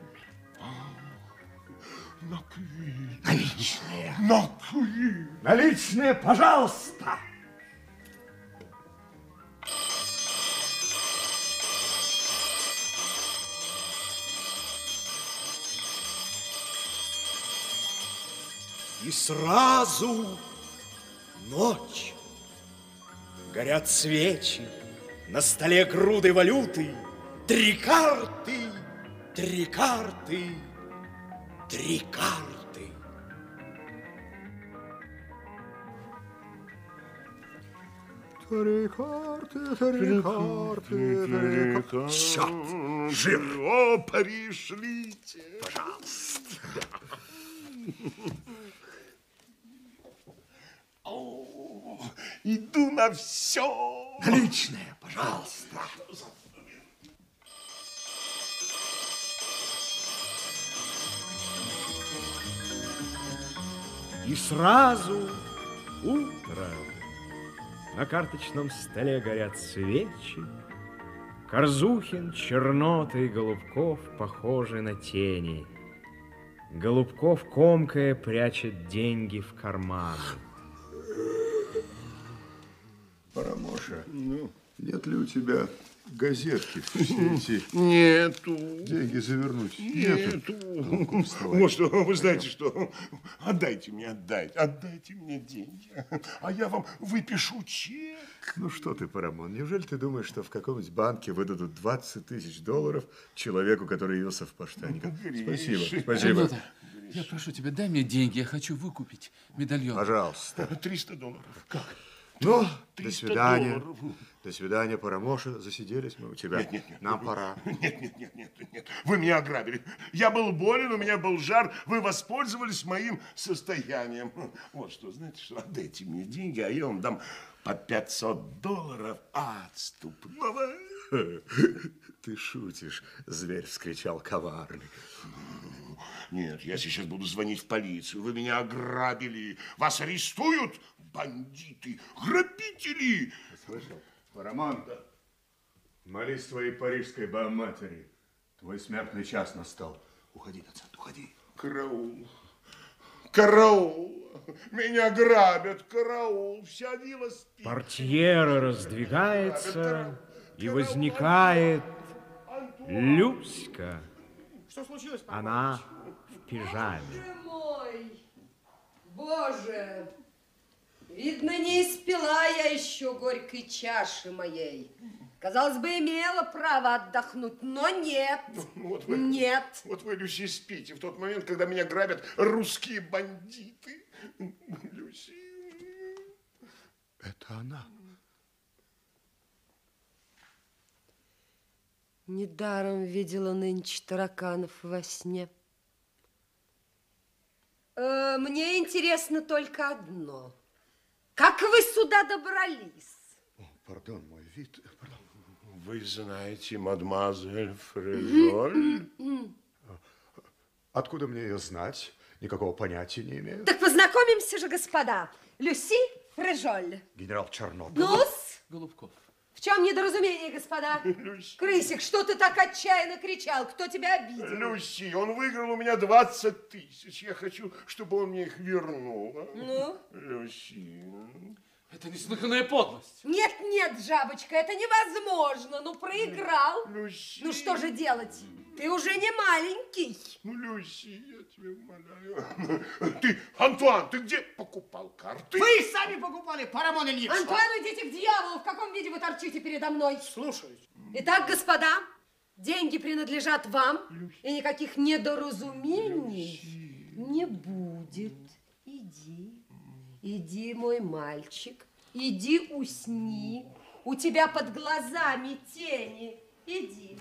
Наличные. На квит. Наличные, пожалуйста. И сразу ночь. Горят свечи, на столе груды валюты, Три карты, три карты, три карты. Три карты, три карты, три карты. Жир. О, пришлите. Пожалуйста. О, иду на все. Наличные, пожалуйста. И сразу утро. На карточном столе горят свечи. Корзухин, Чернота и Голубков похожи на тени. Голубков, комкая, прячет деньги в карман. Парамоша, ну, нет ли у тебя газетки все эти Нету. деньги завернуть? Нету. Вот что, вы знаете что? Отдайте мне, отдайте, отдайте мне деньги, а я вам выпишу чек. Ну что ты, Парамон, неужели ты думаешь, что в каком-нибудь банке выдадут 20 тысяч долларов человеку, который явился в поштанниках? Спасибо, спасибо. Чернота, я прошу тебя, дай мне деньги, я хочу выкупить медальон. Пожалуйста. 300 долларов. Как? Ну, до 300 свидания. долларов. До свидания, Парамоша. Засиделись мы у тебя. Нет, нет, нет. Нам пора. Нет, нет, нет, нет, нет. Вы меня ограбили. Я был болен, у меня был жар. Вы воспользовались моим состоянием. Вот что, знаете что, отдайте мне деньги, а я вам дам по 500 долларов отступного. Ты шутишь, зверь вскричал коварный. Нет, я сейчас буду звонить в полицию. Вы меня ограбили. Вас арестуют, бандиты, грабители. Слышал? Парамон, молись твоей парижской богоматери. Твой смертный час настал. Уходи, доцент, уходи. Караул. Караул. Меня грабят. Караул. Вся вилла спит. Портьера раздвигается, и возникает Люська. Что случилось? Она в пижаме. Боже мой! Боже! Видно, не испила я еще горькой чаши моей. Казалось бы, имела право отдохнуть, но нет. Ну, Вот вы, Нет. Вот вы, Люси, спите в тот момент, когда меня грабят русские бандиты. Люси. Это она. Недаром видела нынче тараканов во сне. Э, мне интересно только одно. Как вы сюда добрались? Пардон, мой вид. Пардон. Вы знаете мадемуазель Фрежоль? Откуда мне ее знать? Никакого понятия не имею. Так познакомимся же, господа. Люси Фрежоль. Генерал Чернов. Ну-с, Голубков. Чем недоразумение, господа? Крысик, что ты так отчаянно кричал? Кто тебя обидел? Люси, он выиграл у меня 20 тысяч. Я хочу, чтобы он мне их вернул. Ну? Люси. Это неслыханная подлость. Нет, нет, жабочка, это невозможно. Ну, проиграл. Ну, что же делать? Ты уже не маленький. Ну, Люси, я тебя умоляю. Ты, Антуан, ты где покупал карты? Вы сами покупали, Парамон Ильич. Антуан, идите к дьяволу. В каком виде вы торчите передо мной? Слушаюсь. Итак, господа, деньги принадлежат вам, и никаких недоразумений не будет. Иди, иди, мой мальчик, иди усни. У тебя под глазами тени. Иди.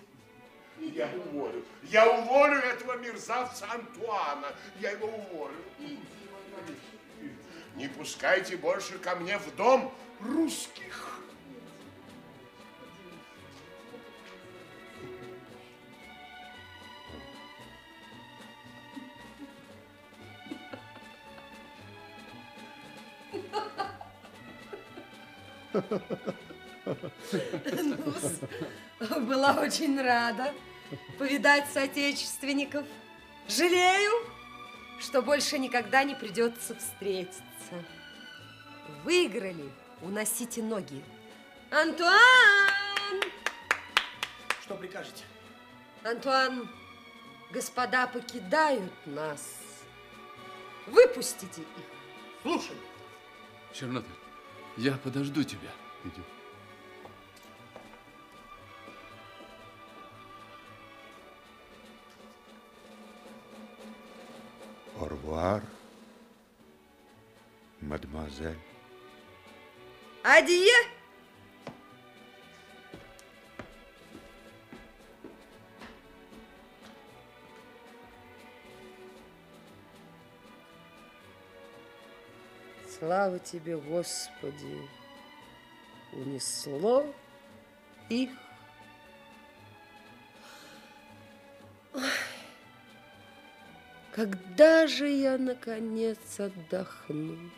Я уволю. Я уволю этого мерзавца Антуана. Я его уволю. Не пускайте больше ко мне в дом русских. Ну-с, Была очень рада повидать соотечественников. Жалею, что больше никогда не придется встретиться. Выиграли, уносите ноги. Антуан! Что прикажете? Антуан, господа покидают нас. Выпустите их. Слушай. Чернота, я подожду тебя. Иди. Орвуар, мадемуазель. Адье! Слава тебе, Господи! Унесло их. Ой, Когда же я, наконец, отдохну?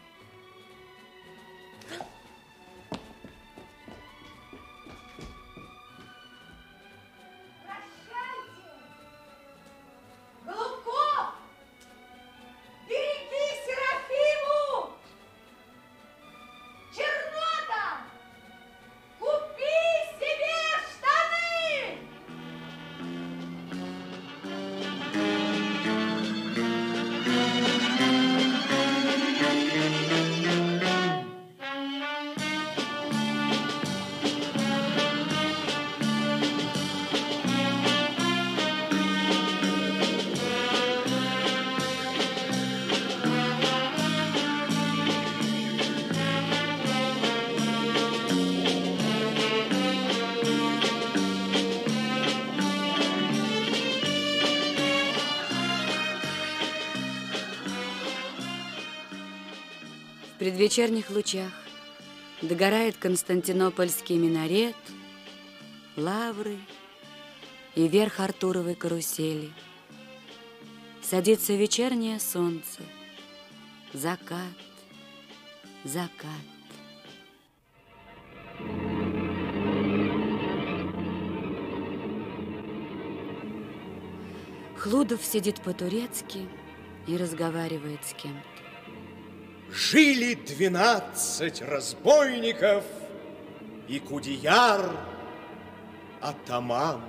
Предвечерних лучах догорает Константинопольский минарет, лавры и верх Артуровой карусели. Садится вечернее солнце, закат, закат. Хлудов сидит по-турецки и разговаривает с кем-то. Жили двенадцать разбойников и Кудияр атаман.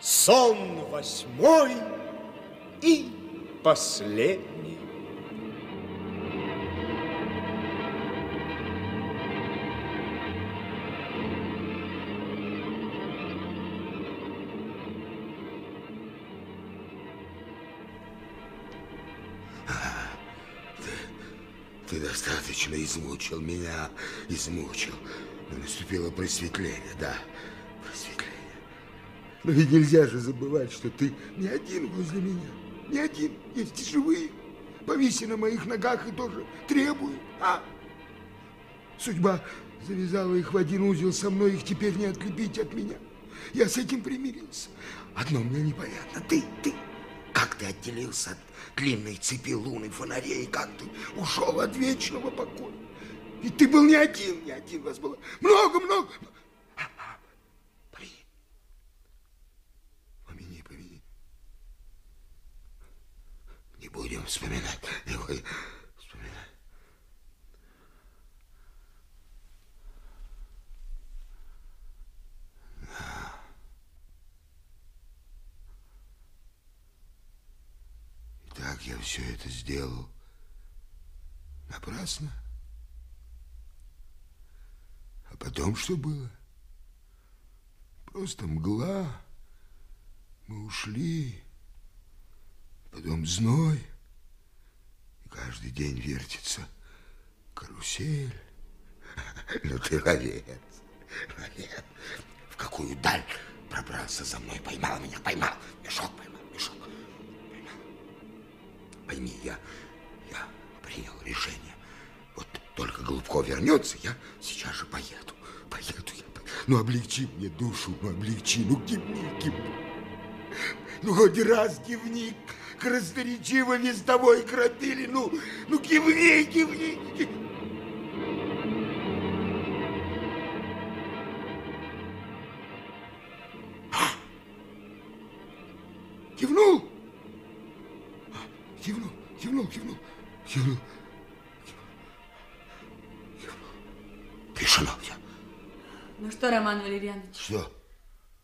Сон восьмой и последний. Достаточно измучил меня, измучил. Но наступило просветление, да, просветление. Но ведь нельзя же забывать, что ты не один возле меня. Не один, есть и живые. Повиси на моих ногах и тоже требуют, а? Судьба завязала их в один узел со мной, их теперь не отлепить от меня. Я с этим примирился. Одно мне непонятно. Ты, ты, как ты отделился от длинной цепи лун и фонарей, как ты ушел от вечного покоя. Ведь ты был не один, не один, вас было много-много. Помяни. Помяни, помяни. Не будем вспоминать. Не будем вспоминать. Да. Итак, я все это сделал напрасно. А потом что было? Просто мгла. Мы ушли. Потом зной. И каждый день вертится карусель. Ну ты ловец. Ловец. В какую даль пробрался за мной. Поймал меня, поймал, мешок. Поймал. Пойми, я, я принял решение. Вот только Голубков вернется, я сейчас же поеду. Поеду я. Ну, облегчи мне душу, ну, облегчи. Ну, кивни, кивни. Ну, хоть раз кивни. Красноречиво вестовой крапили. Ну, ну, кивни, кивни. кивни. Что, Роман Валерьянович, Что?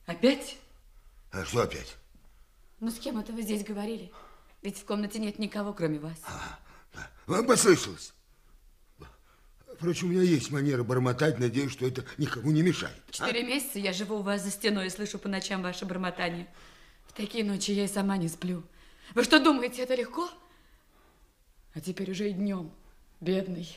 опять? А что опять? Ну с кем это вы здесь говорили? Ведь в комнате нет никого, кроме вас. Вам послышалось? Впрочем, у меня есть манера бормотать. Надеюсь, что это никому не мешает. Четыре месяца я живу у вас за стеной и слышу по ночам ваше бормотание. В такие ночи я и сама не сплю. Вы что думаете, это легко? А теперь уже и днем. Бедный,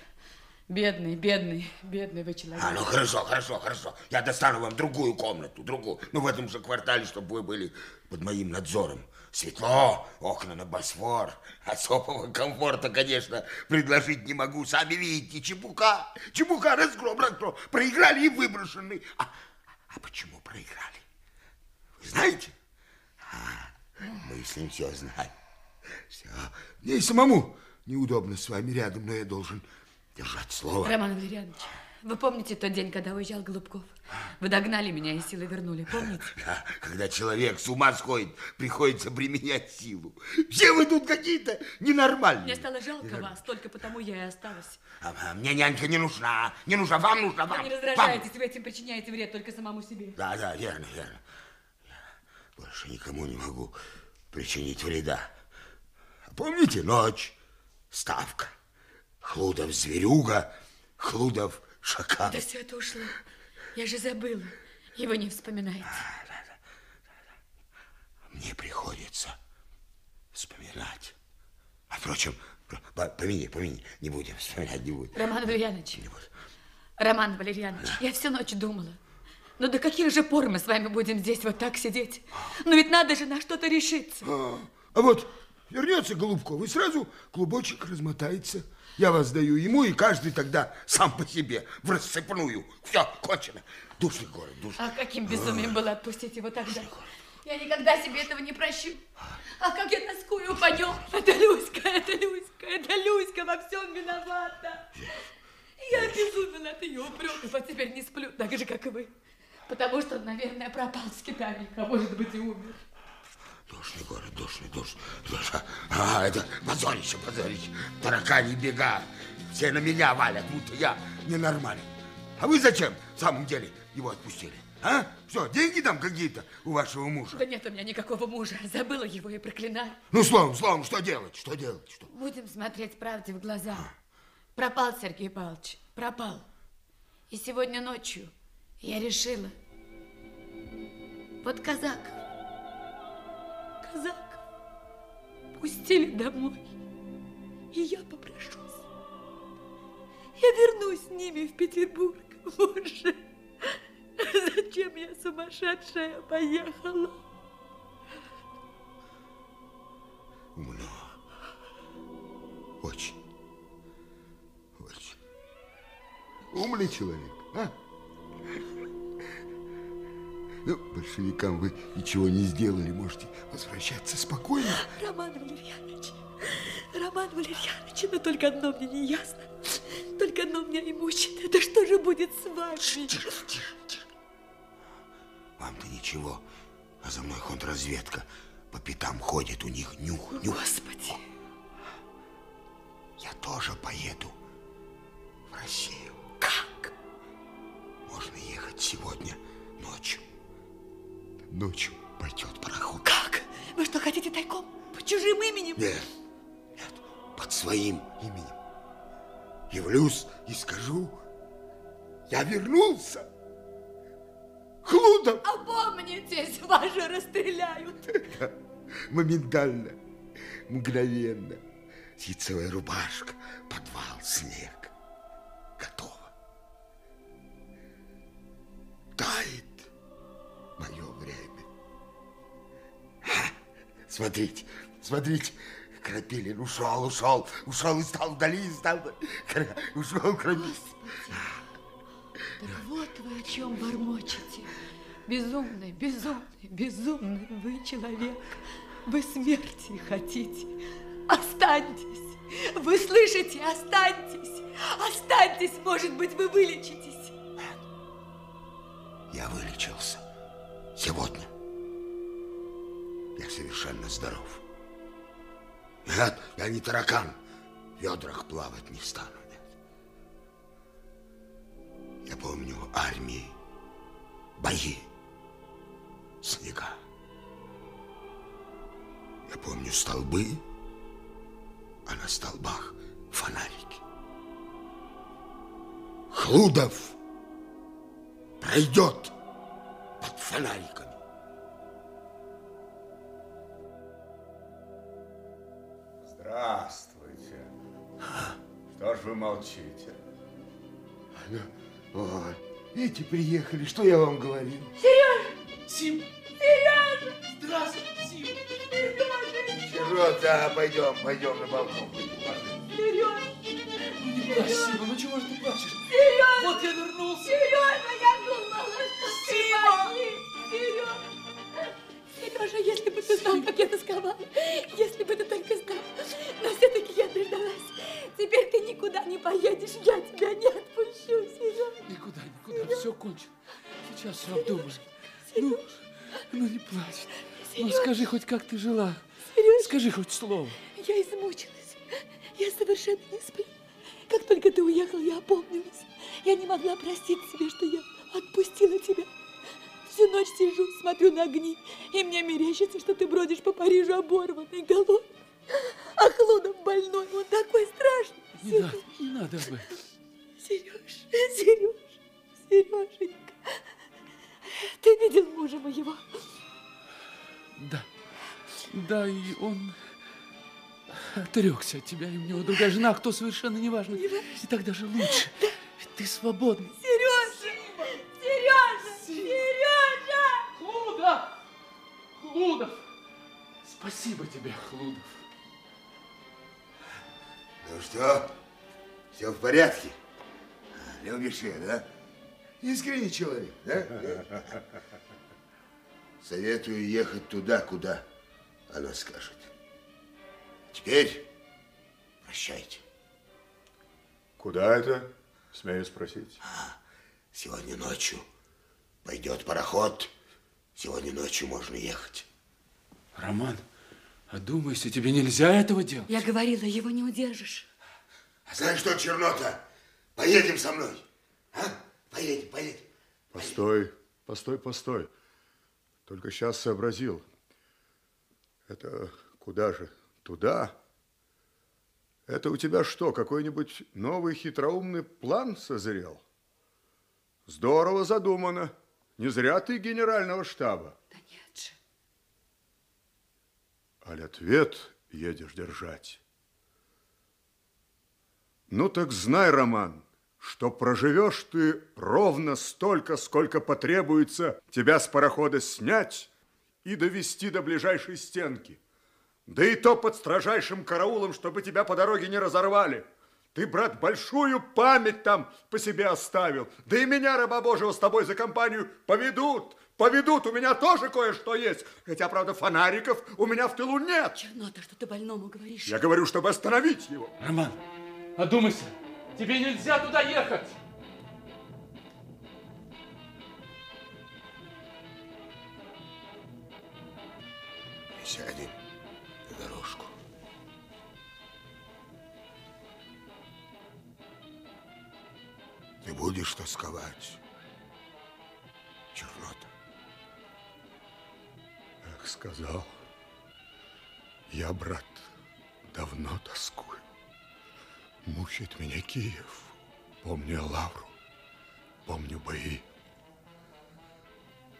бедный, бедный, бедный вы человек. А, ну хорошо, хорошо, хорошо. Я достану вам другую комнату, другую. Ну, в этом же квартале, чтобы вы были под моим надзором. Светло, окна на Босфор. Особого комфорта, конечно, предложить не могу. Сами видите, чепука, чепука, разгром, разгром. Проиграли и выброшены. А, а почему проиграли? Вы знаете? А, мы с ним все знаем. Все. Мне и самому неудобно с вами рядом, но я должен держать слово. Роман Валерьянович, вы помните тот день, когда уезжал Голубков? Вы догнали меня и силой вернули, помните? Да, когда человек с ума сходит, приходится применять силу. Все вы тут какие-то ненормальные. Мне стало жалко вас, только потому я и осталась. А, а мне нянька не нужна, не нужна, вам нужна, вам. Вы не раздражаетесь, вы этим причиняете вред только самому себе. Да, да, верно, верно. Я больше никому не могу причинить вреда. Помните ночь, ставка, Хлудов зверюга, Хлудов шакал. Да все это ушло. Я же забыла. Его не вспоминаете. Мне приходится вспоминать. А впрочем, помяни, помяни, не будем вспоминать, не будем. Роман Валерьянович, Роман Валерьянович, да. я всю ночь думала. Ну до каких же пор мы с вами будем здесь вот так сидеть? Ну ведь надо же на что-то решиться. А, а вот вернется Голубков, и сразу клубочек размотается. Я вас даю ему, и каждый тогда сам по себе, в рассыпную. Все, кончено. Душный город, душный. А каким безумием было отпустить его тогда? Я никогда себе этого не прощу. А как я тоскую по нем. Это Люська, это Люська, это Люська во всем виновата. Я обезумела от ее упреков, а теперь не сплю, так же, как и вы. Потому что он, наверное, пропал с Китами, а может быть и умер. Душный город, душный, душный. душный. А, это позорище, позорище. Таракани бега. Все на меня валят, будто я ненормален. А вы зачем, в самом деле, его отпустили? А? Что, деньги там какие-то у вашего мужа? Да нет у меня никакого мужа. Забыла его и проклинаю. Ну, словом, словом, что делать? Что делать? Что? Будем смотреть правде в глаза. Пропал Сергей Павлович, пропал. И сегодня ночью я решила. Вот казак казак пустили домой. И я попрошусь. Я вернусь с ними в Петербург. Боже, зачем я сумасшедшая поехала? Умно. Очень. Очень. Умный человек, а? Ну, большевикам вы ничего не сделали, можете возвращаться спокойно. Роман Валерьянович, Роман Валерьянович, но только одно мне не ясно. Только одно меня и мучит. Это что же будет с вами? Тише, тише, тише. Вам-то ничего, а за мной контрразведка по пятам ходит, у них нюх, нюх. Господи. Я тоже поеду в Россию. Как? Можно ехать сегодня ночью. Ночью пойдет пароход. Как? Вы что, хотите тайком? Под чужим именем? Нет, нет, под своим именем. Явлюсь и скажу, я вернулся. Хлудов! Опомнитесь, вас же расстреляют. Моментально, мгновенно. Ситцевая рубашка, подвал, снег. Готово. Тает мое время. Ха, смотрите, смотрите. Крапилин ушел, ушел, ушел и стал вдали, и стал, ушел Крапилин. Так вот вы о чем бормочете. Безумный, безумный, безумный вы человек. Вы смерти хотите. Останьтесь. Вы слышите? Останьтесь. Останьтесь, может быть, вы вылечитесь. Я вылечился. Сегодня. Я совершенно здоров. Нет, я не таракан. В ведрах плавать не стану. Нет. Я помню армии, бои, снега. Я помню столбы, а на столбах фонарики. Хлудов пройдет фонариками. Здравствуйте. Что ж вы молчите? Ну, ой, эти приехали, что я вам говорил? Сережа! Сим! Сережа! Здравствуй, Сим! Чего, да, пойдем, пойдем на балкон. Сережа! Ну не плачь, Сима, ну чего же ты плачешь? Сережа! Вот я вернулся! Сережа, Сережа, если бы ты знал, как я тосковала, если бы ты только знал, но все-таки я дождалась. Теперь ты никуда не поедешь, я тебя не отпущу, Сережа. Никуда, никуда, все кончено. Сейчас все обдумаем. Ну, ну не плачь. Ну Серёж. скажи хоть, как ты жила. Серёж. Скажи хоть слово. Я измучилась. Я совершенно не сплю. Как только ты уехал, я опомнилась. Я не могла простить себе, что я отпустила тебя. Всю ночь сижу, смотрю на огни, и мне мерещится, что ты бродишь по Парижу оборванный, голодный. А Хлудов больной, он такой страшный. Не надо, не надо об этом. Сереж, Сереж, Сереженька, ты видел мужа моего? Да. Да, и он отрекся от тебя, и у него другая жена, кто совершенно не важно. И так даже лучше. Ведь ты свободный. Сережа! Хлудов! Хлудов! Спасибо тебе, Хлудов. Ну что, все в порядке? Любишь ее, да? Искренний человек, да? Советую ехать туда, куда она скажет. Теперь прощайте. Куда это? Смею спросить. Сегодня ночью пойдет пароход. Сегодня ночью можно ехать. Роман, одумайся, тебе нельзя этого делать. Я говорила, его не удержишь. А знаешь что, Чернота, поедем со мной. А? Поедем, поедем. Постой, постой, постой. Только сейчас сообразил. Это куда же? Туда? Это у тебя что, какой-нибудь новый хитроумный план созрел? Здорово задумано. Не зря ты генерального штаба. Да нет же. Аль ответ едешь держать. Ну так знай, Роман, что проживешь ты ровно столько, сколько потребуется тебя с парохода снять и довести до ближайшей стенки. Да и то под строжайшим караулом, чтобы тебя по дороге не разорвали. Ты, брат, большую память там по себе оставил. Да и меня, раба Божьего, с тобой за компанию поведут. Поведут, у меня тоже кое-что есть. Хотя, правда, фонариков у меня в тылу нет. Чернота, что ты больному говоришь? Я говорю, чтобы остановить его. Роман, одумайся. Тебе нельзя туда ехать. Сядем Ты будешь тосковать, Чернота. Эх, сказал. Я, брат, давно тоскую. Мучает меня Киев. Помню Лавру, помню бои.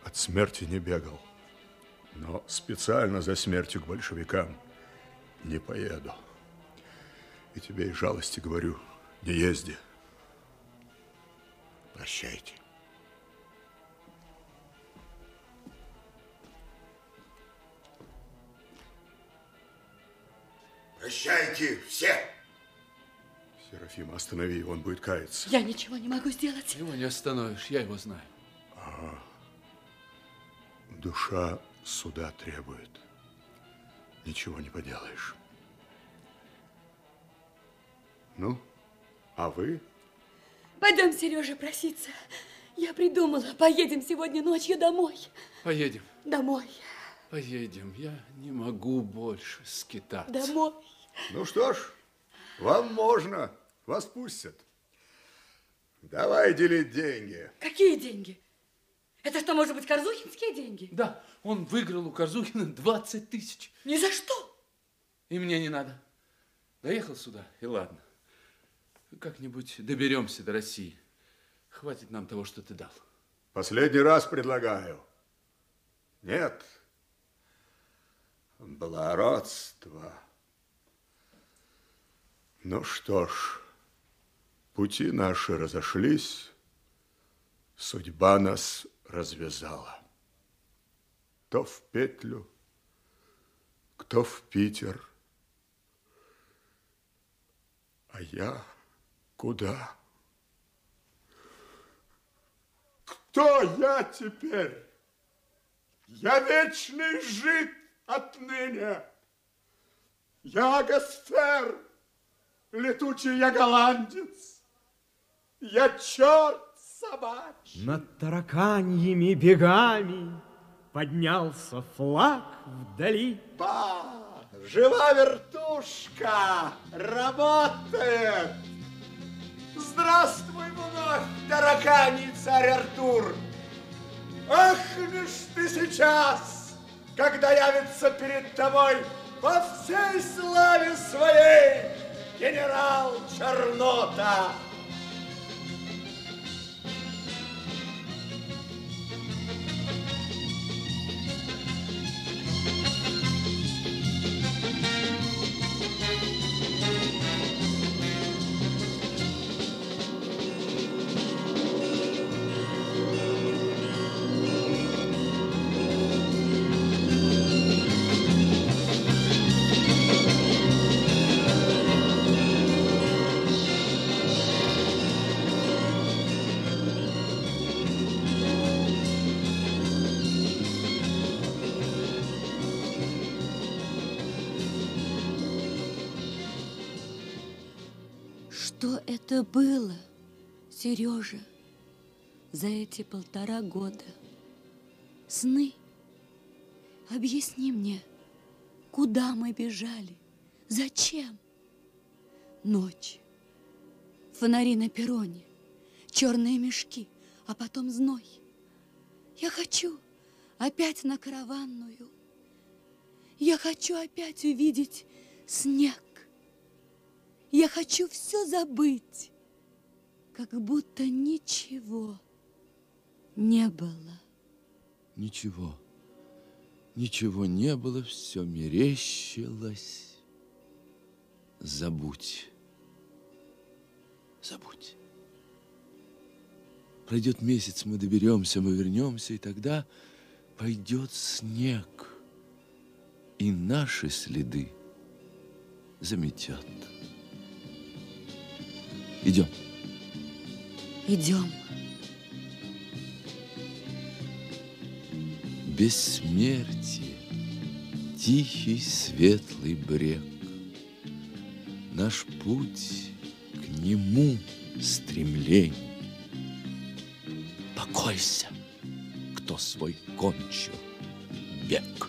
От смерти не бегал, но специально за смертью к большевикам не поеду. И тебе из жалости говорю, не езди. Прощайте. Прощайте все. Серафима, останови его, он будет каяться. Я ничего не могу сделать. Его не остановишь, я его знаю. А, душа суда требует. Ничего не поделаешь. Ну, а вы? Пойдем, Сережа, проситься. Я придумала, поедем сегодня ночью домой. Поедем, Домой, поедем. Я не могу больше скитаться. домой. Ну что ж, вам можно, вас пустят. Давай делить деньги. Какие деньги? Это что, может быть, корзухинские деньги? Да, он выиграл у Корзухина 20 тысяч. Ни за что. И мне не надо. Доехал сюда, и ладно. Как-нибудь доберемся до России. Хватит нам того, что ты дал. Последний раз предлагаю. Нет. Благородство. Ну что ж, пути наши разошлись, судьба нас развязала. То в петлю, кто в Питер, а я куда? Кто я теперь? Я вечный жид отныне. Я Гастер, летучий я голландец. Я черт собачий. Над тараканьими бегами поднялся флаг вдали. Ба, жива вертушка, работает. Здравствуй вновь, тараканий царь Артур. Ах, лишь ты сейчас, когда явится перед тобой во всей славе своей генерал Чернота. Это было, Сережа, за эти полтора года? Сны? Объясни мне, куда мы бежали? Зачем? Ночь, фонари на перроне, черные мешки, а потом зной. Я хочу опять на караванную. Я хочу опять увидеть снег. Я хочу все забыть, как будто ничего не было. Ничего, ничего не было, все мерещилось. Забудь, забудь. Пройдет месяц, мы доберемся, мы вернемся, и тогда пойдет снег, и наши следы заметет. Идем. Идем. Бессмертие, тихий светлый брег, Наш путь к нему стремление. Покойся, кто свой кончил бег.